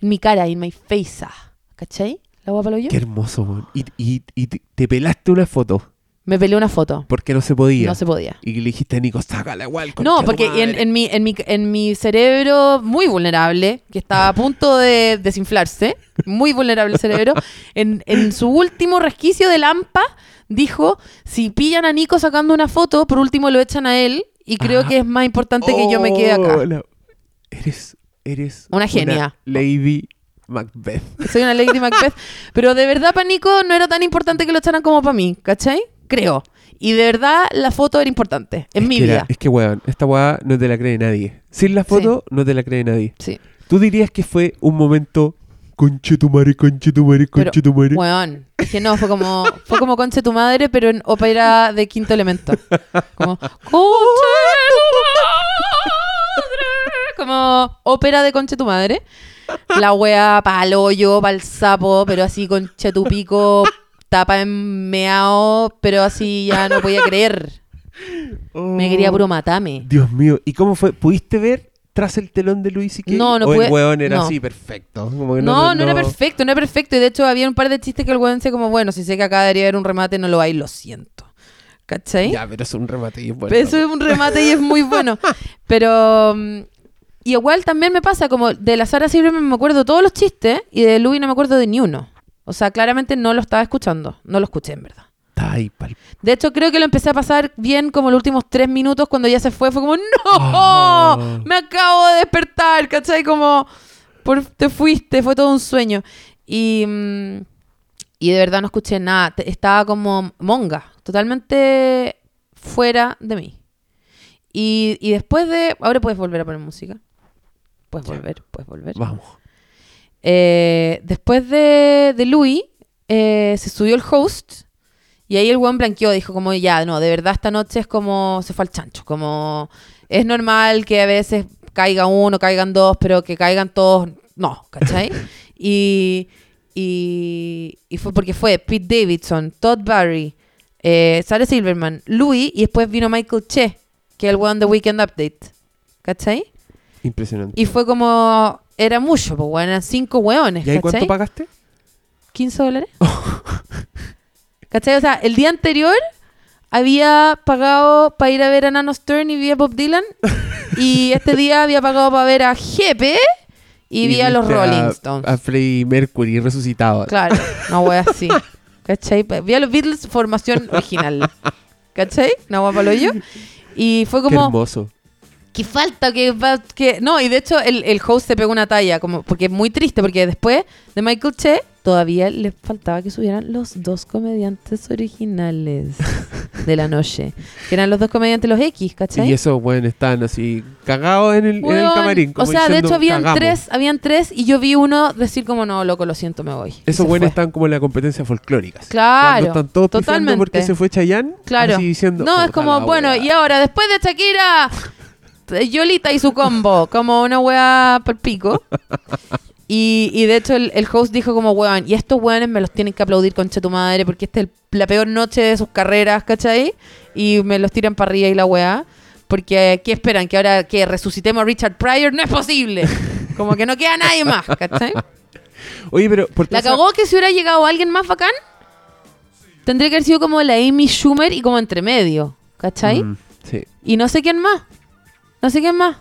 Speaker 2: En mi cara, en my face. ¿Cachai? La guapa el hoyo.
Speaker 1: Qué hermoso, weón. Y, y, y te, te pelaste una foto
Speaker 2: Me peleé una foto.
Speaker 1: porque no se podía.
Speaker 2: No se podía.
Speaker 1: Y le dijiste a Nico, sácala igual.
Speaker 2: No, porque en,
Speaker 1: madre".
Speaker 2: en mi, en, mi, en mi cerebro muy vulnerable, que estaba a punto de desinflarse, muy vulnerable el cerebro, en, en su último resquicio de lampa, dijo, si pillan a Nico sacando una foto, por último lo echan a él, y creo
Speaker 1: Ah.
Speaker 2: que es más importante que yo me quede acá.
Speaker 1: La- Eres, eres
Speaker 2: Una genia.
Speaker 1: Lady Macbeth.
Speaker 2: Soy una Lady Macbeth, pero de verdad para Nico no era tan importante que lo echaran como para mí, ¿cachai? Creo. Y de verdad la foto era importante en
Speaker 1: Es
Speaker 2: mi
Speaker 1: que era-
Speaker 2: vida.
Speaker 1: es que, weón, esta weá no te la cree nadie. Sin la foto, no te la cree nadie.
Speaker 2: Sí.
Speaker 1: ¿Tú dirías que fue un momento conche tu madre, conche tu madre, conche tu madre?
Speaker 2: Weón, es que no, fue como, fue como Conche tu madre, pero en ópera de quinto elemento. Como, Conche tu madre. Como ópera de Conche tu madre. La wea pa'l hoyo, pa'l sapo, pero así conche tu pico, tapa en meao, pero así ya no podía creer. Me quería
Speaker 1: Oh,
Speaker 2: puro matame.
Speaker 1: Dios mío, ¿y cómo fue? ¿Pudiste ver tras el telón de Luis y que
Speaker 2: No, no
Speaker 1: o
Speaker 2: pude-
Speaker 1: el weón era
Speaker 2: no.
Speaker 1: así perfecto? Como que
Speaker 2: No, no, era perfecto, no era perfecto. Y de hecho había un par de chistes que el weón decía como, bueno, si sé que acá debería haber un remate, no lo hay, lo siento. ¿Cachai?
Speaker 1: Ya, pero es un remate y es bueno.
Speaker 2: Eso es un remate y es muy bueno. Pero mm, y igual también me pasa, como de la Sara Silverman me acuerdo todos los chistes y de Louis no me acuerdo de ni uno. O sea, claramente no lo estaba escuchando. No lo escuché, en verdad.
Speaker 1: Ahí pa'l-
Speaker 2: De hecho, creo que lo empecé a pasar bien como los últimos tres minutos cuando ya se fue. Fue como, ¡No!
Speaker 1: Ah.
Speaker 2: Me acabo de despertar, ¿cachai? Como, por, te fuiste, fue todo un sueño. Y, mm, y de verdad no escuché nada. Estaba como monga, totalmente fuera de mí. Y, y después de... Ahora puedes volver a poner música. Puedes volver, puedes volver.
Speaker 1: Vamos.
Speaker 2: Eh, después de, de Louis, eh, se subió el host y ahí el weón blanqueó, dijo como ya, no, de verdad esta noche es como se fue al chancho, como es normal que a veces caiga uno, caigan dos, pero que caigan todos, no, ¿cachai? y, y, y fue porque fue Pete Davidson, Todd Barry, eh, Sarah Silverman, Louis y después vino Michael Che, que es el weón de Weekend Update, ¿cachai?
Speaker 1: Impresionante.
Speaker 2: Y fue como. Era mucho, pues, weón. Eran cinco weones.
Speaker 1: ¿Y ahí cuánto pagaste?
Speaker 2: 15 dólares. ¿Cachai? O sea, el día anterior había pagado para ir a ver a Nano Stern y vi a Bob Dylan. y este día había pagado para ver a Jepe y, vi a los Rolling Stones.
Speaker 1: A Freddie Mercury resucitado.
Speaker 2: Claro, una wea así. ¿Cachai? Vi a los Beatles formación original. ¿Cachai? Una wea palo yo. Y fue
Speaker 1: Qué
Speaker 2: como.
Speaker 1: hermoso.
Speaker 2: Que falta que que no y de hecho el, el host se pegó una talla como porque es muy triste porque después de Michael Che todavía le faltaba que subieran los dos comediantes originales de la noche que eran los dos comediantes los X
Speaker 1: Y
Speaker 2: ¿cachai?
Speaker 1: esos weón están así cagados en el, en el camarín.
Speaker 2: o sea de hecho habían
Speaker 1: "Cagamos".
Speaker 2: tres habían tres y yo vi uno decir como no loco lo siento me voy Y
Speaker 1: Esos
Speaker 2: fue.
Speaker 1: están como en la competencia folclóricas.
Speaker 2: Claro,
Speaker 1: Cuando están todos
Speaker 2: totalmente.
Speaker 1: porque se fue Chayanne.
Speaker 2: Claro.
Speaker 1: Así diciendo.
Speaker 2: No, es
Speaker 1: "Puta
Speaker 2: como, bueno,
Speaker 1: wea".
Speaker 2: y ahora, después de Shakira, Yolita y su combo, como una wea por pico. Y, y de hecho el, el host dijo como, weón, y estos weones me los tienen que aplaudir con tu madre porque esta es el- la peor noche de sus carreras, ¿cachai? Y me los tiran para arriba y la wea. Porque, ¿qué esperan? ¿Que ahora que resucitemos a Richard Pryor? No es posible. Como que no queda nadie más, ¿cachai?
Speaker 1: Oye, pero. Por
Speaker 2: La cagó que si hubiera llegado alguien más bacán, tendría que haber sido como la Amy Schumer y como entre medio, ¿cachai?
Speaker 1: Mm, sí.
Speaker 2: Y no sé quién más. No sé quién más.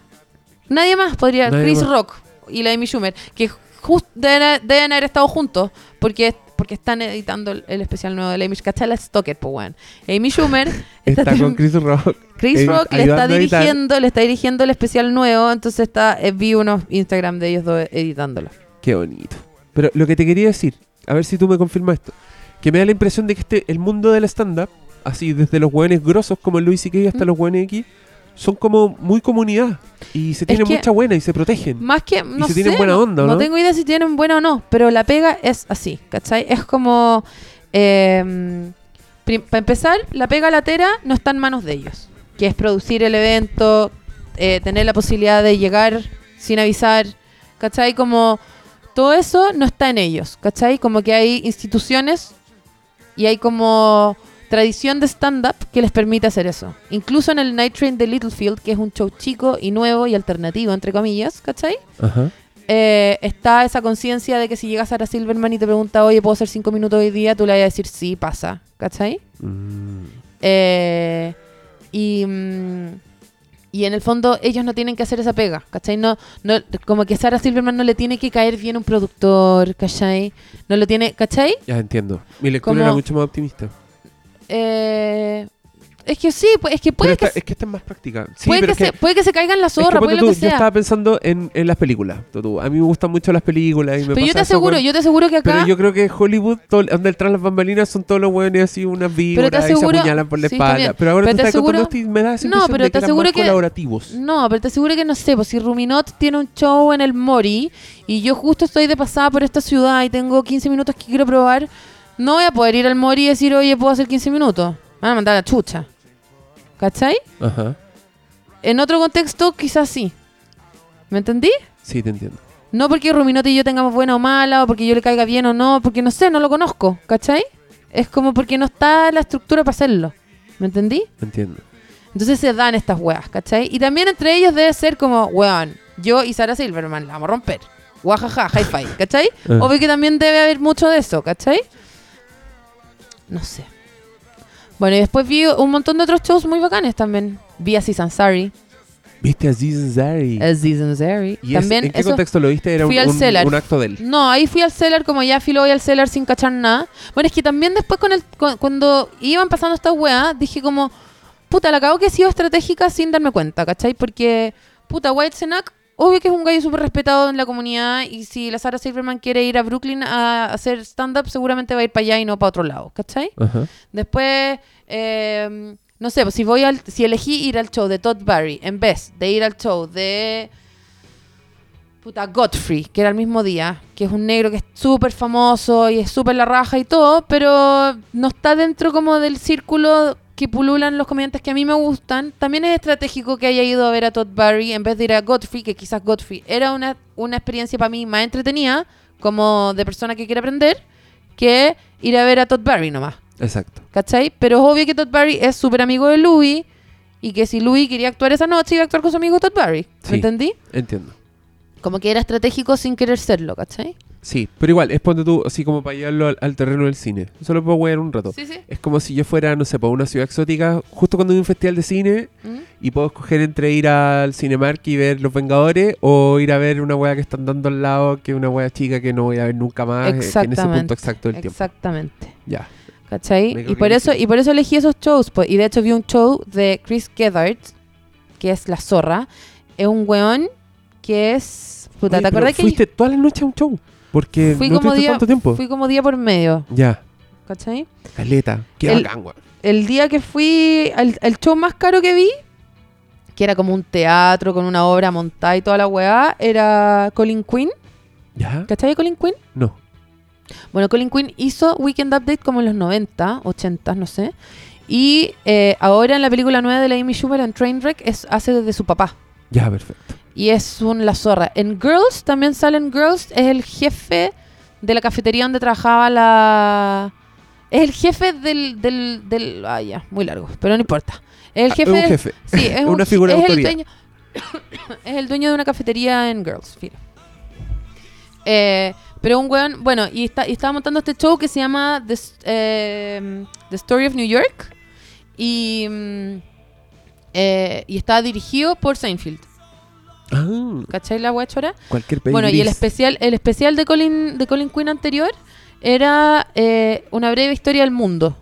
Speaker 2: Nadie más podría.
Speaker 1: Nadie
Speaker 2: Chris
Speaker 1: más.
Speaker 2: Rock y la Amy Schumer. Que justo deben, deben haber estado juntos. Porque, porque están editando el, el especial nuevo de la Amy ¿Cachai? La Stoker, pues weón. Amy Schumer
Speaker 1: Está
Speaker 2: está
Speaker 1: con Chris Rock.
Speaker 2: Chris
Speaker 1: eh,
Speaker 2: Rock le está dirigiendo, le está dirigiendo el especial nuevo. Entonces está, eh, vi unos Instagram de ellos dos editándolo.
Speaker 1: Qué bonito. Pero lo que te quería decir, a ver si tú me confirmas esto, que me da la impresión de que este, el mundo del stand-up, así desde los hueones grosos como el Luis y hasta
Speaker 2: ¿Mm?
Speaker 1: los hueones X, son como muy comunidad. Y se tienen mucha buena y se protegen.
Speaker 2: Más que, no
Speaker 1: se
Speaker 2: sé,
Speaker 1: tienen buena onda, ¿o
Speaker 2: no
Speaker 1: no?
Speaker 2: tengo idea si tienen buena o no, pero la pega es así, ¿cachai? Es como, para empezar, la pega latera no está en manos de ellos, que es producir el evento, eh, tener la posibilidad de llegar sin avisar, ¿cachai? Como todo eso no está en ellos, ¿cachai? Como que hay instituciones y hay como tradición de stand-up que les permite hacer eso. Incluso en el Night Train de Littlefield, que es un show chico y nuevo y alternativo, entre comillas, ¿cachai?
Speaker 1: Ajá.
Speaker 2: Eh, está esa conciencia de que si llegas a Sarah Silverman y te pregunta, oye, ¿puedo hacer cinco minutos hoy día? Tú le vas a decir, sí, pasa, ¿cachai?
Speaker 1: Mm.
Speaker 2: Eh, y, mm, y en el fondo ellos no tienen que hacer esa pega, ¿cachai? No, no, como que Sarah Silverman no le tiene que caer bien un productor, ¿cachai? No lo tiene, ¿cachai?
Speaker 1: Ya entiendo. Mi lectura
Speaker 2: Como-
Speaker 1: era mucho más optimista.
Speaker 2: Eh, es que sí, pues, es que
Speaker 1: Pero
Speaker 2: puede
Speaker 1: esta-
Speaker 2: que,
Speaker 1: es que esta es más práctica. Sí,
Speaker 2: puede,
Speaker 1: pero
Speaker 2: que
Speaker 1: es
Speaker 2: se, puede que se caiga en la
Speaker 1: es que
Speaker 2: zorra,
Speaker 1: ponte
Speaker 2: puede lo
Speaker 1: tú,
Speaker 2: que
Speaker 1: yo estaba pensando en, en las películas. tú, A mí me gustan mucho las películas y me
Speaker 2: Pero yo te aseguro, yo te aseguro que acá...
Speaker 1: Pero yo creo que Hollywood, todo, donde tras las bambalinas son todos los hueones así, unas víboras y se apuñalan por la
Speaker 2: sí,
Speaker 1: espalda. Pero ahora
Speaker 2: Pero te
Speaker 1: contando
Speaker 2: aseguro-
Speaker 1: esto y me da esa
Speaker 2: No, pero
Speaker 1: de
Speaker 2: te
Speaker 1: que eran
Speaker 2: aseguro
Speaker 1: más
Speaker 2: que-
Speaker 1: colaborativos.
Speaker 2: No, pero te aseguro que no sé, pues si Ruminot tiene un show en el Mori y yo justo estoy de pasada por esta ciudad y tengo 15 minutos que quiero probar, no voy a poder ir al Mori y decir, oye, puedo hacer 15 minutos. Me van a mandar a la chucha. ¿Cachai?
Speaker 1: Ajá.
Speaker 2: En otro contexto, quizás sí. ¿Me entendí?
Speaker 1: Sí, te entiendo.
Speaker 2: No porque Ruminot y yo tengamos buena o mala, o porque yo le caiga bien o no, porque no sé, no lo conozco, ¿cachai? Es como porque no está la estructura para hacerlo. ¿Me entendí?
Speaker 1: Entiendo.
Speaker 2: Entonces se dan estas weas, ¿cachai? Y también entre ellos debe ser como, weón, yo y Sarah Silverman la vamos a romper. Guajaja, hi-fi, ¿cachai?
Speaker 1: Ah.
Speaker 2: Obvio que también debe haber mucho de eso, ¿cachai? No sé. Bueno, y después vi un montón de otros shows muy bacanes también. Vi a Aziz Ansari.
Speaker 1: ¿Viste a Ansari. ¿Y es-
Speaker 2: También
Speaker 1: ¿En qué
Speaker 2: eso-
Speaker 1: contexto lo viste? Era un, un- acto de él.
Speaker 2: No, ahí fui al Cellar como ya filo voy al Cellar sin cachar nada. Bueno, es que también después con el cuando iban pasando estas weas, dije como, puta, la cago que he sido estratégica sin darme cuenta, ¿cachai? Porque, puta, White Senac, obvio que es un gallo súper respetado en la comunidad y si la Sarah Silverman quiere ir a Brooklyn a hacer stand-up, seguramente va a ir para allá y no para otro lado, ¿cachai? Después, eh, no sé, pues si voy al, si elegí ir al show de Todd Barry en vez de ir al show de puta Godfrey, que era el mismo día, que es un negro que es súper famoso y es súper la raja y todo, pero no está dentro como del círculo que pululan los comediantes que a mí me gustan. También es estratégico que haya ido a ver a Todd Barry en vez de ir a Godfrey, que quizás Godfrey era una, una experiencia para mí más entretenida, como de persona que quiere aprender, que ir a ver a Todd Barry nomás.
Speaker 1: Exacto.
Speaker 2: ¿Cachai? Pero es obvio que Todd Barry es súper amigo de Louis y que si Louis quería actuar esa noche, iba a actuar con su amigo Todd Barry. ¿Me
Speaker 1: Sí.
Speaker 2: entendí?
Speaker 1: Entiendo.
Speaker 2: Como que era estratégico sin querer serlo, ¿cachai?
Speaker 1: Sí, pero igual, es ponte tú, así como para llevarlo al, al terreno del cine. Solo puedo wear un rato.
Speaker 2: Sí, sí.
Speaker 1: Es como si yo fuera, no sé, para una ciudad exótica, justo cuando hay un festival de cine
Speaker 2: ¿Mm?
Speaker 1: y puedo escoger entre ir al Cinemark y ver Los Vengadores o ir a ver una wea que están dando al lado, que es una wea chica que no voy a ver nunca más, eh, que en ese
Speaker 2: Exactamente.
Speaker 1: punto exacto del tiempo.
Speaker 2: Exactamente.
Speaker 1: Ya.
Speaker 2: ¿Cachai?
Speaker 1: Me
Speaker 2: Y por eso, y por eso elegí esos shows. pues. Y de hecho vi un show de Chris Gethard, que es la zorra. Es un weón que es. Puta,
Speaker 1: Oye,
Speaker 2: ¿te acordás que
Speaker 1: fuiste toda la noche a un show? Porque
Speaker 2: fui
Speaker 1: no
Speaker 2: como día,
Speaker 1: tanto tiempo.
Speaker 2: fui como día por medio?
Speaker 1: Ya.
Speaker 2: ¿Cachai?
Speaker 1: Caleta. Qué
Speaker 2: El-
Speaker 1: bacán,
Speaker 2: el día que fui al el show más caro que vi, que era como un teatro con una obra montada y toda la weá, era Colin Quinn.
Speaker 1: ¿Ya?
Speaker 2: ¿Cachai Colin Quinn?
Speaker 1: No.
Speaker 2: Bueno, Colin Quinn hizo Weekend Update como en los 90, 80, no sé. Y eh, ahora en la película nueva de la Amy Schumer en Trainwreck es, hace de su papá.
Speaker 1: Ya, perfecto.
Speaker 2: Y es un la zorra. En Girls, también sale en Girls, es el jefe de la cafetería donde trabajaba la... Es el jefe del... del, del ah, ya, muy largo, pero no importa. Es el
Speaker 1: Ah,
Speaker 2: jefe...
Speaker 1: un
Speaker 2: del-
Speaker 1: jefe.
Speaker 2: Sí, es
Speaker 1: Una
Speaker 2: un-
Speaker 1: figura de
Speaker 2: es el
Speaker 1: autoridad.
Speaker 2: dueño, es el dueño de una cafetería en Girls, filo. Eh, pero un weón, bueno, y, está, y estaba montando este show que se llama The, eh, The Story of New York. Y, mm, eh, y está dirigido por Seinfeld.
Speaker 1: Ah,
Speaker 2: ¿Cachai la wea chora?
Speaker 1: cualquier.
Speaker 2: Bueno, y el especial, el especial de Colin, de Colin Quinn anterior era eh, una breve historia del mundo.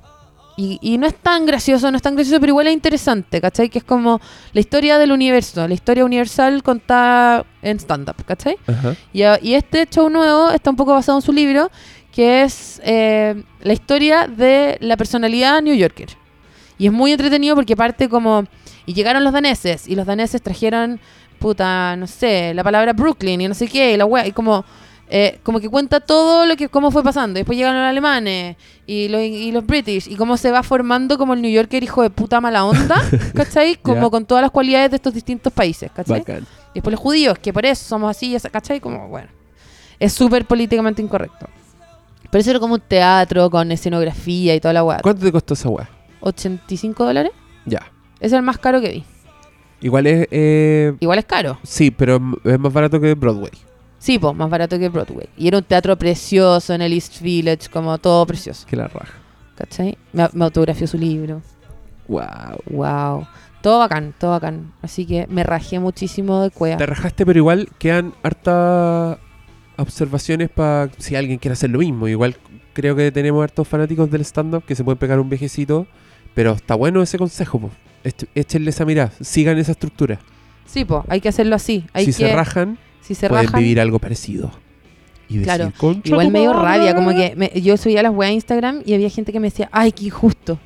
Speaker 2: Y, y no es tan gracioso, no es tan gracioso, pero igual es interesante, ¿cachai? Que es como la historia del universo, la historia universal contada en stand-up, ¿cachai?
Speaker 1: Ajá.
Speaker 2: Y, a- y este show nuevo está un poco basado en su libro, que es eh, la historia de la personalidad New Yorker. Y es muy entretenido porque parte como... Y llegaron los daneses, y los daneses trajeron, puta, no sé, la palabra Brooklyn y no sé qué, y la wea, y como, eh, como que cuenta todo lo que, cómo fue pasando. Y después llegaron los alemanes y los, y los british, y cómo se va formando como el New Yorker hijo de puta mala onda, ¿cachai? Como con todas las cualidades de estos distintos países, ¿cachai?
Speaker 1: Bacán.
Speaker 2: Y después los judíos, que por eso somos así, ¿cachai? Como, bueno, es súper políticamente incorrecto. Pero eso era como un teatro con escenografía y toda la weá.
Speaker 1: ¿Cuánto te costó esa weá?
Speaker 2: ¿85 dólares?
Speaker 1: Ya.
Speaker 2: Ese es el más caro que vi.
Speaker 1: Igual es. eh,
Speaker 2: Igual es caro.
Speaker 1: sí, pero es más barato que Broadway.
Speaker 2: Sí, pues, más barato que Broadway. Y era un teatro precioso en el East Village, como todo precioso.
Speaker 1: Que la raja.
Speaker 2: ¿Cachai? Me, me autografió su libro.
Speaker 1: Wow.
Speaker 2: Wow. Todo bacán, todo bacán. Así que me rajé muchísimo de cueva.
Speaker 1: Te rajaste, pero igual quedan hartas observaciones para si alguien quiere hacer lo mismo. Igual creo que tenemos hartos fanáticos del stand-up que se pueden pegar un viejecito. Pero está bueno ese consejo, po. Éch- Échenle esa mirada. Sigan esa estructura.
Speaker 2: Sí, pues, hay que hacerlo así. Hay
Speaker 1: si
Speaker 2: que,
Speaker 1: se rajan,
Speaker 2: si se
Speaker 1: pueden
Speaker 2: rajan,
Speaker 1: vivir algo parecido. Y decir,
Speaker 2: Claro.
Speaker 1: "Concha
Speaker 2: Igual
Speaker 1: tu
Speaker 2: me dio
Speaker 1: madre".
Speaker 2: rabia, como que me- yo subía las weas a Instagram y había gente que me decía, ay, qué injusto.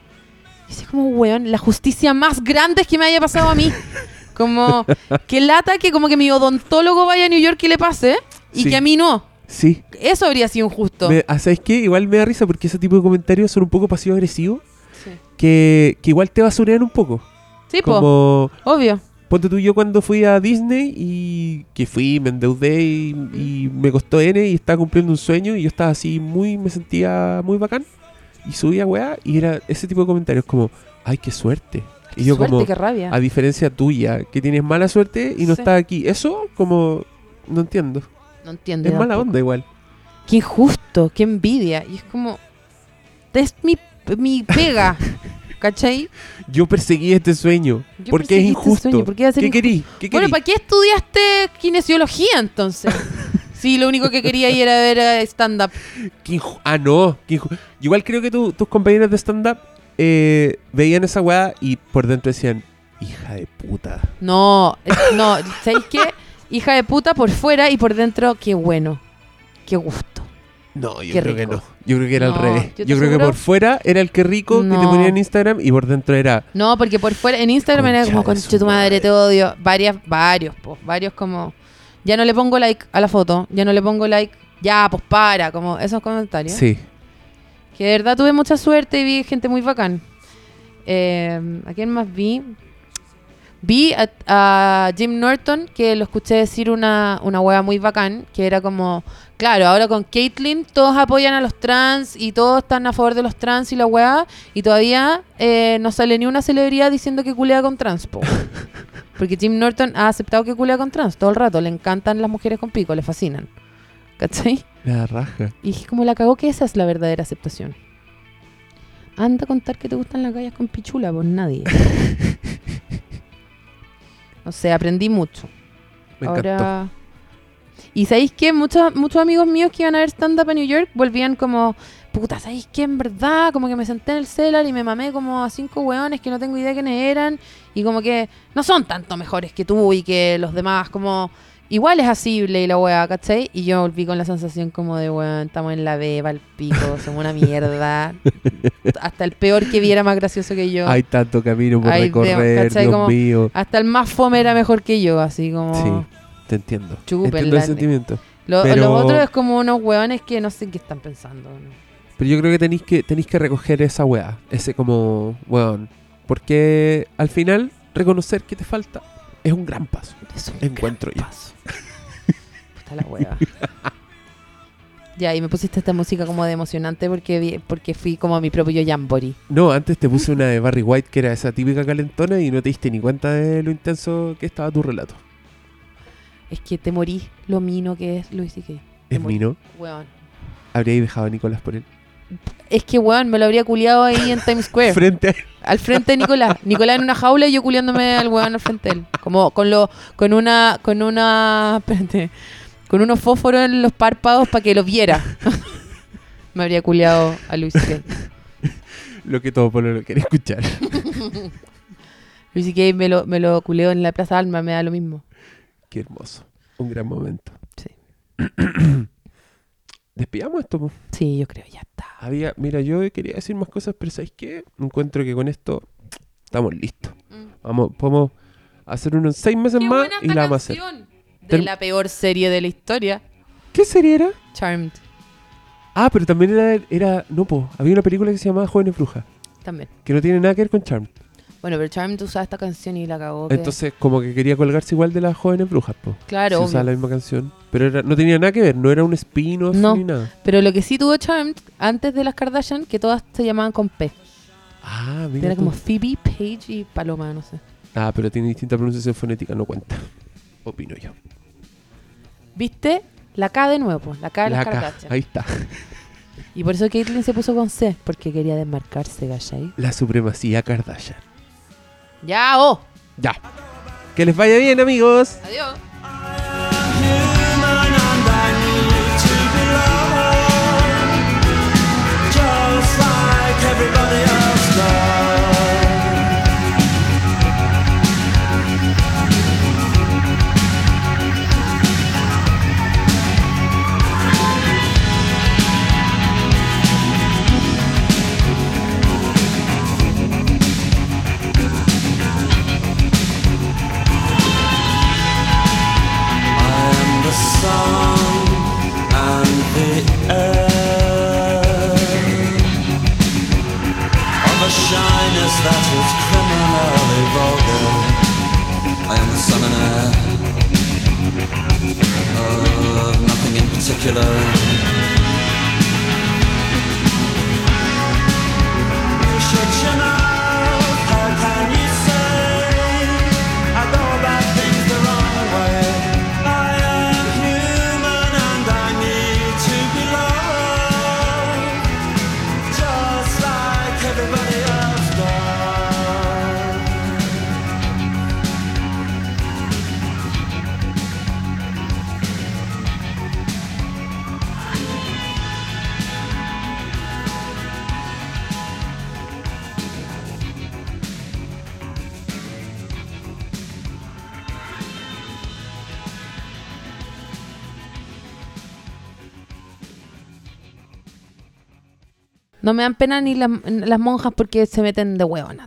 Speaker 2: Y así como, weón, la justicia más grande es que me haya pasado a mí. Como, que lata que como que mi odontólogo vaya a New York y le pase y
Speaker 1: Sí.
Speaker 2: que a mí no.
Speaker 1: Sí.
Speaker 2: Eso habría sido injusto.
Speaker 1: Me, ah, ¿Sabes qué? Igual me da risa porque ese tipo de comentarios son un poco pasivo-agresivos.
Speaker 2: Sí,
Speaker 1: Que, que igual te basurean un poco.
Speaker 2: Sí, po,
Speaker 1: Como,
Speaker 2: obvio.
Speaker 1: ponte tú yo cuando fui a Disney y que fui, me endeudé y, y me costó N y estaba cumpliendo un sueño y yo estaba así muy, me sentía muy bacán. Y subía weá y era ese tipo de comentarios como, ay, qué suerte. Y yo
Speaker 2: Suerte,
Speaker 1: como,
Speaker 2: qué rabia.
Speaker 1: a diferencia tuya, que tienes mala suerte y no
Speaker 2: Sí.
Speaker 1: estás aquí. Eso como, no entiendo.
Speaker 2: No entiendo.
Speaker 1: Es mala onda igual.
Speaker 2: Qué injusto, qué envidia. Y es como, es mi, mi pega. ¿Cachai?
Speaker 1: Yo perseguí este sueño.
Speaker 2: Yo
Speaker 1: porque es
Speaker 2: este
Speaker 1: injusto.
Speaker 2: sueño, ¿por qué
Speaker 1: ¿Qué querí? ¿Qué
Speaker 2: Bueno,
Speaker 1: querí?
Speaker 2: ¿para qué estudiaste kinesiología entonces? Sí, lo único que quería ir a ver era stand-up.
Speaker 1: Ah, no. Igual creo que tu- tus compañeros de stand-up eh, veían esa weá y por dentro decían, hija de puta.
Speaker 2: No, eh, no, ¿sabéis qué? Hija de puta por fuera y por dentro, qué bueno. Qué gusto.
Speaker 1: No, yo
Speaker 2: Qué
Speaker 1: creo que no. Yo creo que era
Speaker 2: No,
Speaker 1: al revés.
Speaker 2: ¿yo
Speaker 1: creo que por fuera era el que rico que te ponía en Instagram y por dentro era,
Speaker 2: No, porque por fuera, en Instagram era como, concha tu madre,
Speaker 1: madre".
Speaker 2: te odio. Varias, varios, pues, varios como, ya no le pongo like a la foto, ya no le pongo like, ya, pues para, como esos comentarios.
Speaker 1: sí.
Speaker 2: Que de verdad tuve mucha suerte y vi gente muy bacán. Eh, ¿A quién más vi? Vi a, a Jim Norton, que lo escuché decir una, una muy bacán, que era como, claro, ahora con Caitlyn todos apoyan a los trans y todos están a favor de los trans y la wea, y todavía eh, no sale ni una celebridad diciendo que culea con trans, po. Porque Jim Norton ha aceptado que culea con trans todo el rato, le encantan las mujeres con pico, le fascinan. ¿Cachai?
Speaker 1: La raja.
Speaker 2: Y dije, como la cagó que esa es la verdadera aceptación. Anda a contar que te gustan las gallas con pichula, pues nadie. no sé, aprendí mucho.
Speaker 1: Me
Speaker 2: Ahora...
Speaker 1: encantó.
Speaker 2: Y ¿sabéis qué? Muchos, muchos amigos míos que iban a ver stand-up a New York volvían como, puta, ¿sabéis qué? En verdad, como que me senté en el celular y me mamé como a cinco hueones que no tengo idea quiénes eran y como que no son tanto mejores que tú y que los demás, como igual es asible y la hueá, ¿cachai? Y yo volví con la sensación como de, weón, estamos en la beba, al pico, somos una mierda. Hasta el peor que viera más gracioso que yo.
Speaker 1: Hay tanto camino por
Speaker 2: Ay,
Speaker 1: recorrer. Dios
Speaker 2: Como-
Speaker 1: mío.
Speaker 2: Hasta el más fome era mejor que yo, así como...
Speaker 1: Sí, te entiendo.
Speaker 2: Chúpenla,
Speaker 1: entiendo el sentimiento.
Speaker 2: Lo-
Speaker 1: Pero-
Speaker 2: Los otros es como unos hueones que no sé qué están pensando. ¿no?
Speaker 1: Pero yo creo que tenéis que, tenéis que recoger esa weá. Ese como, weón. Porque al final, reconocer que te falta es un gran paso.
Speaker 2: Es un
Speaker 1: Encuentro
Speaker 2: gran paso. Puta la hueá. ya, y me pusiste esta música como de emocionante porque, porque fui como a mi propio Jamboree.
Speaker 1: No, antes te puse una de Barry White que era esa típica calentona y no te diste ni cuenta de lo intenso que estaba tu relato.
Speaker 2: Es que te morí lo mino que es Luis y que.
Speaker 1: Es
Speaker 2: morí.
Speaker 1: mío.
Speaker 2: Weón.
Speaker 1: Habríais dejado a Nicolás por él.
Speaker 2: Es que, weón, me lo habría culiado ahí en Times Square.
Speaker 1: Frente a
Speaker 2: al frente de Nicolás. Nicolás en una jaula y yo culiándome al weón al frente de él. Como con lo, con una, con una, espérate, con unos fósforos en los párpados para que lo viera. me habría culiado a Luis C.K.
Speaker 1: lo que todo pueblo lo quiere escuchar.
Speaker 2: Luis C.K. me lo, me lo culeo en la Plaza Alma, me da lo mismo.
Speaker 1: Qué hermoso. Un gran momento.
Speaker 2: Sí.
Speaker 1: Despidamos esto. po.
Speaker 2: Sí, yo creo, ya está.
Speaker 1: Había, mira, yo quería decir más cosas, pero ¿sabes qué? Encuentro que con esto estamos listos. vamos, podemos hacer uno en seis meses
Speaker 2: Qué
Speaker 1: más y la vamos a hacer.
Speaker 2: canción De la peor serie de la historia,
Speaker 1: ¿Qué serie era?
Speaker 2: Charmed,
Speaker 1: Ah, pero también era, era no po, había una película que se llamaba Jóvenes Brujas,
Speaker 2: también.
Speaker 1: que no tiene nada que ver con Charm.
Speaker 2: Bueno, pero Charmed usaba esta canción y la cagó. que-
Speaker 1: Entonces, como que quería colgarse igual de las Jóvenes Brujas, po.
Speaker 2: claro,
Speaker 1: Si usaba la misma canción, pero era- no tenía nada que ver, no era un spin-off
Speaker 2: No.
Speaker 1: ni nada.
Speaker 2: Pero lo que sí tuvo Charmed antes de las Kardashian, que todas se llamaban con P.
Speaker 1: Ah, mira.
Speaker 2: Era
Speaker 1: tú.
Speaker 2: como Phoebe, Paige y Paloma, no sé.
Speaker 1: Ah, pero tiene distinta pronunciación fonética, no cuenta. Opino yo.
Speaker 2: ¿Viste? La K de nuevo, pues, la K de
Speaker 1: La
Speaker 2: las
Speaker 1: K,
Speaker 2: Kardashian.
Speaker 1: ahí está.
Speaker 2: Y por eso Caitlyn se puso con C, porque quería desmarcarse, ¿cachai?
Speaker 1: La supremacía Kardashian.
Speaker 2: ¡Ya, oh!
Speaker 1: Ya. Que les vaya bien, amigos.
Speaker 2: Adiós.
Speaker 3: Of nothing in particular.
Speaker 2: No me dan pena ni las, monjas porque se meten de hueonas.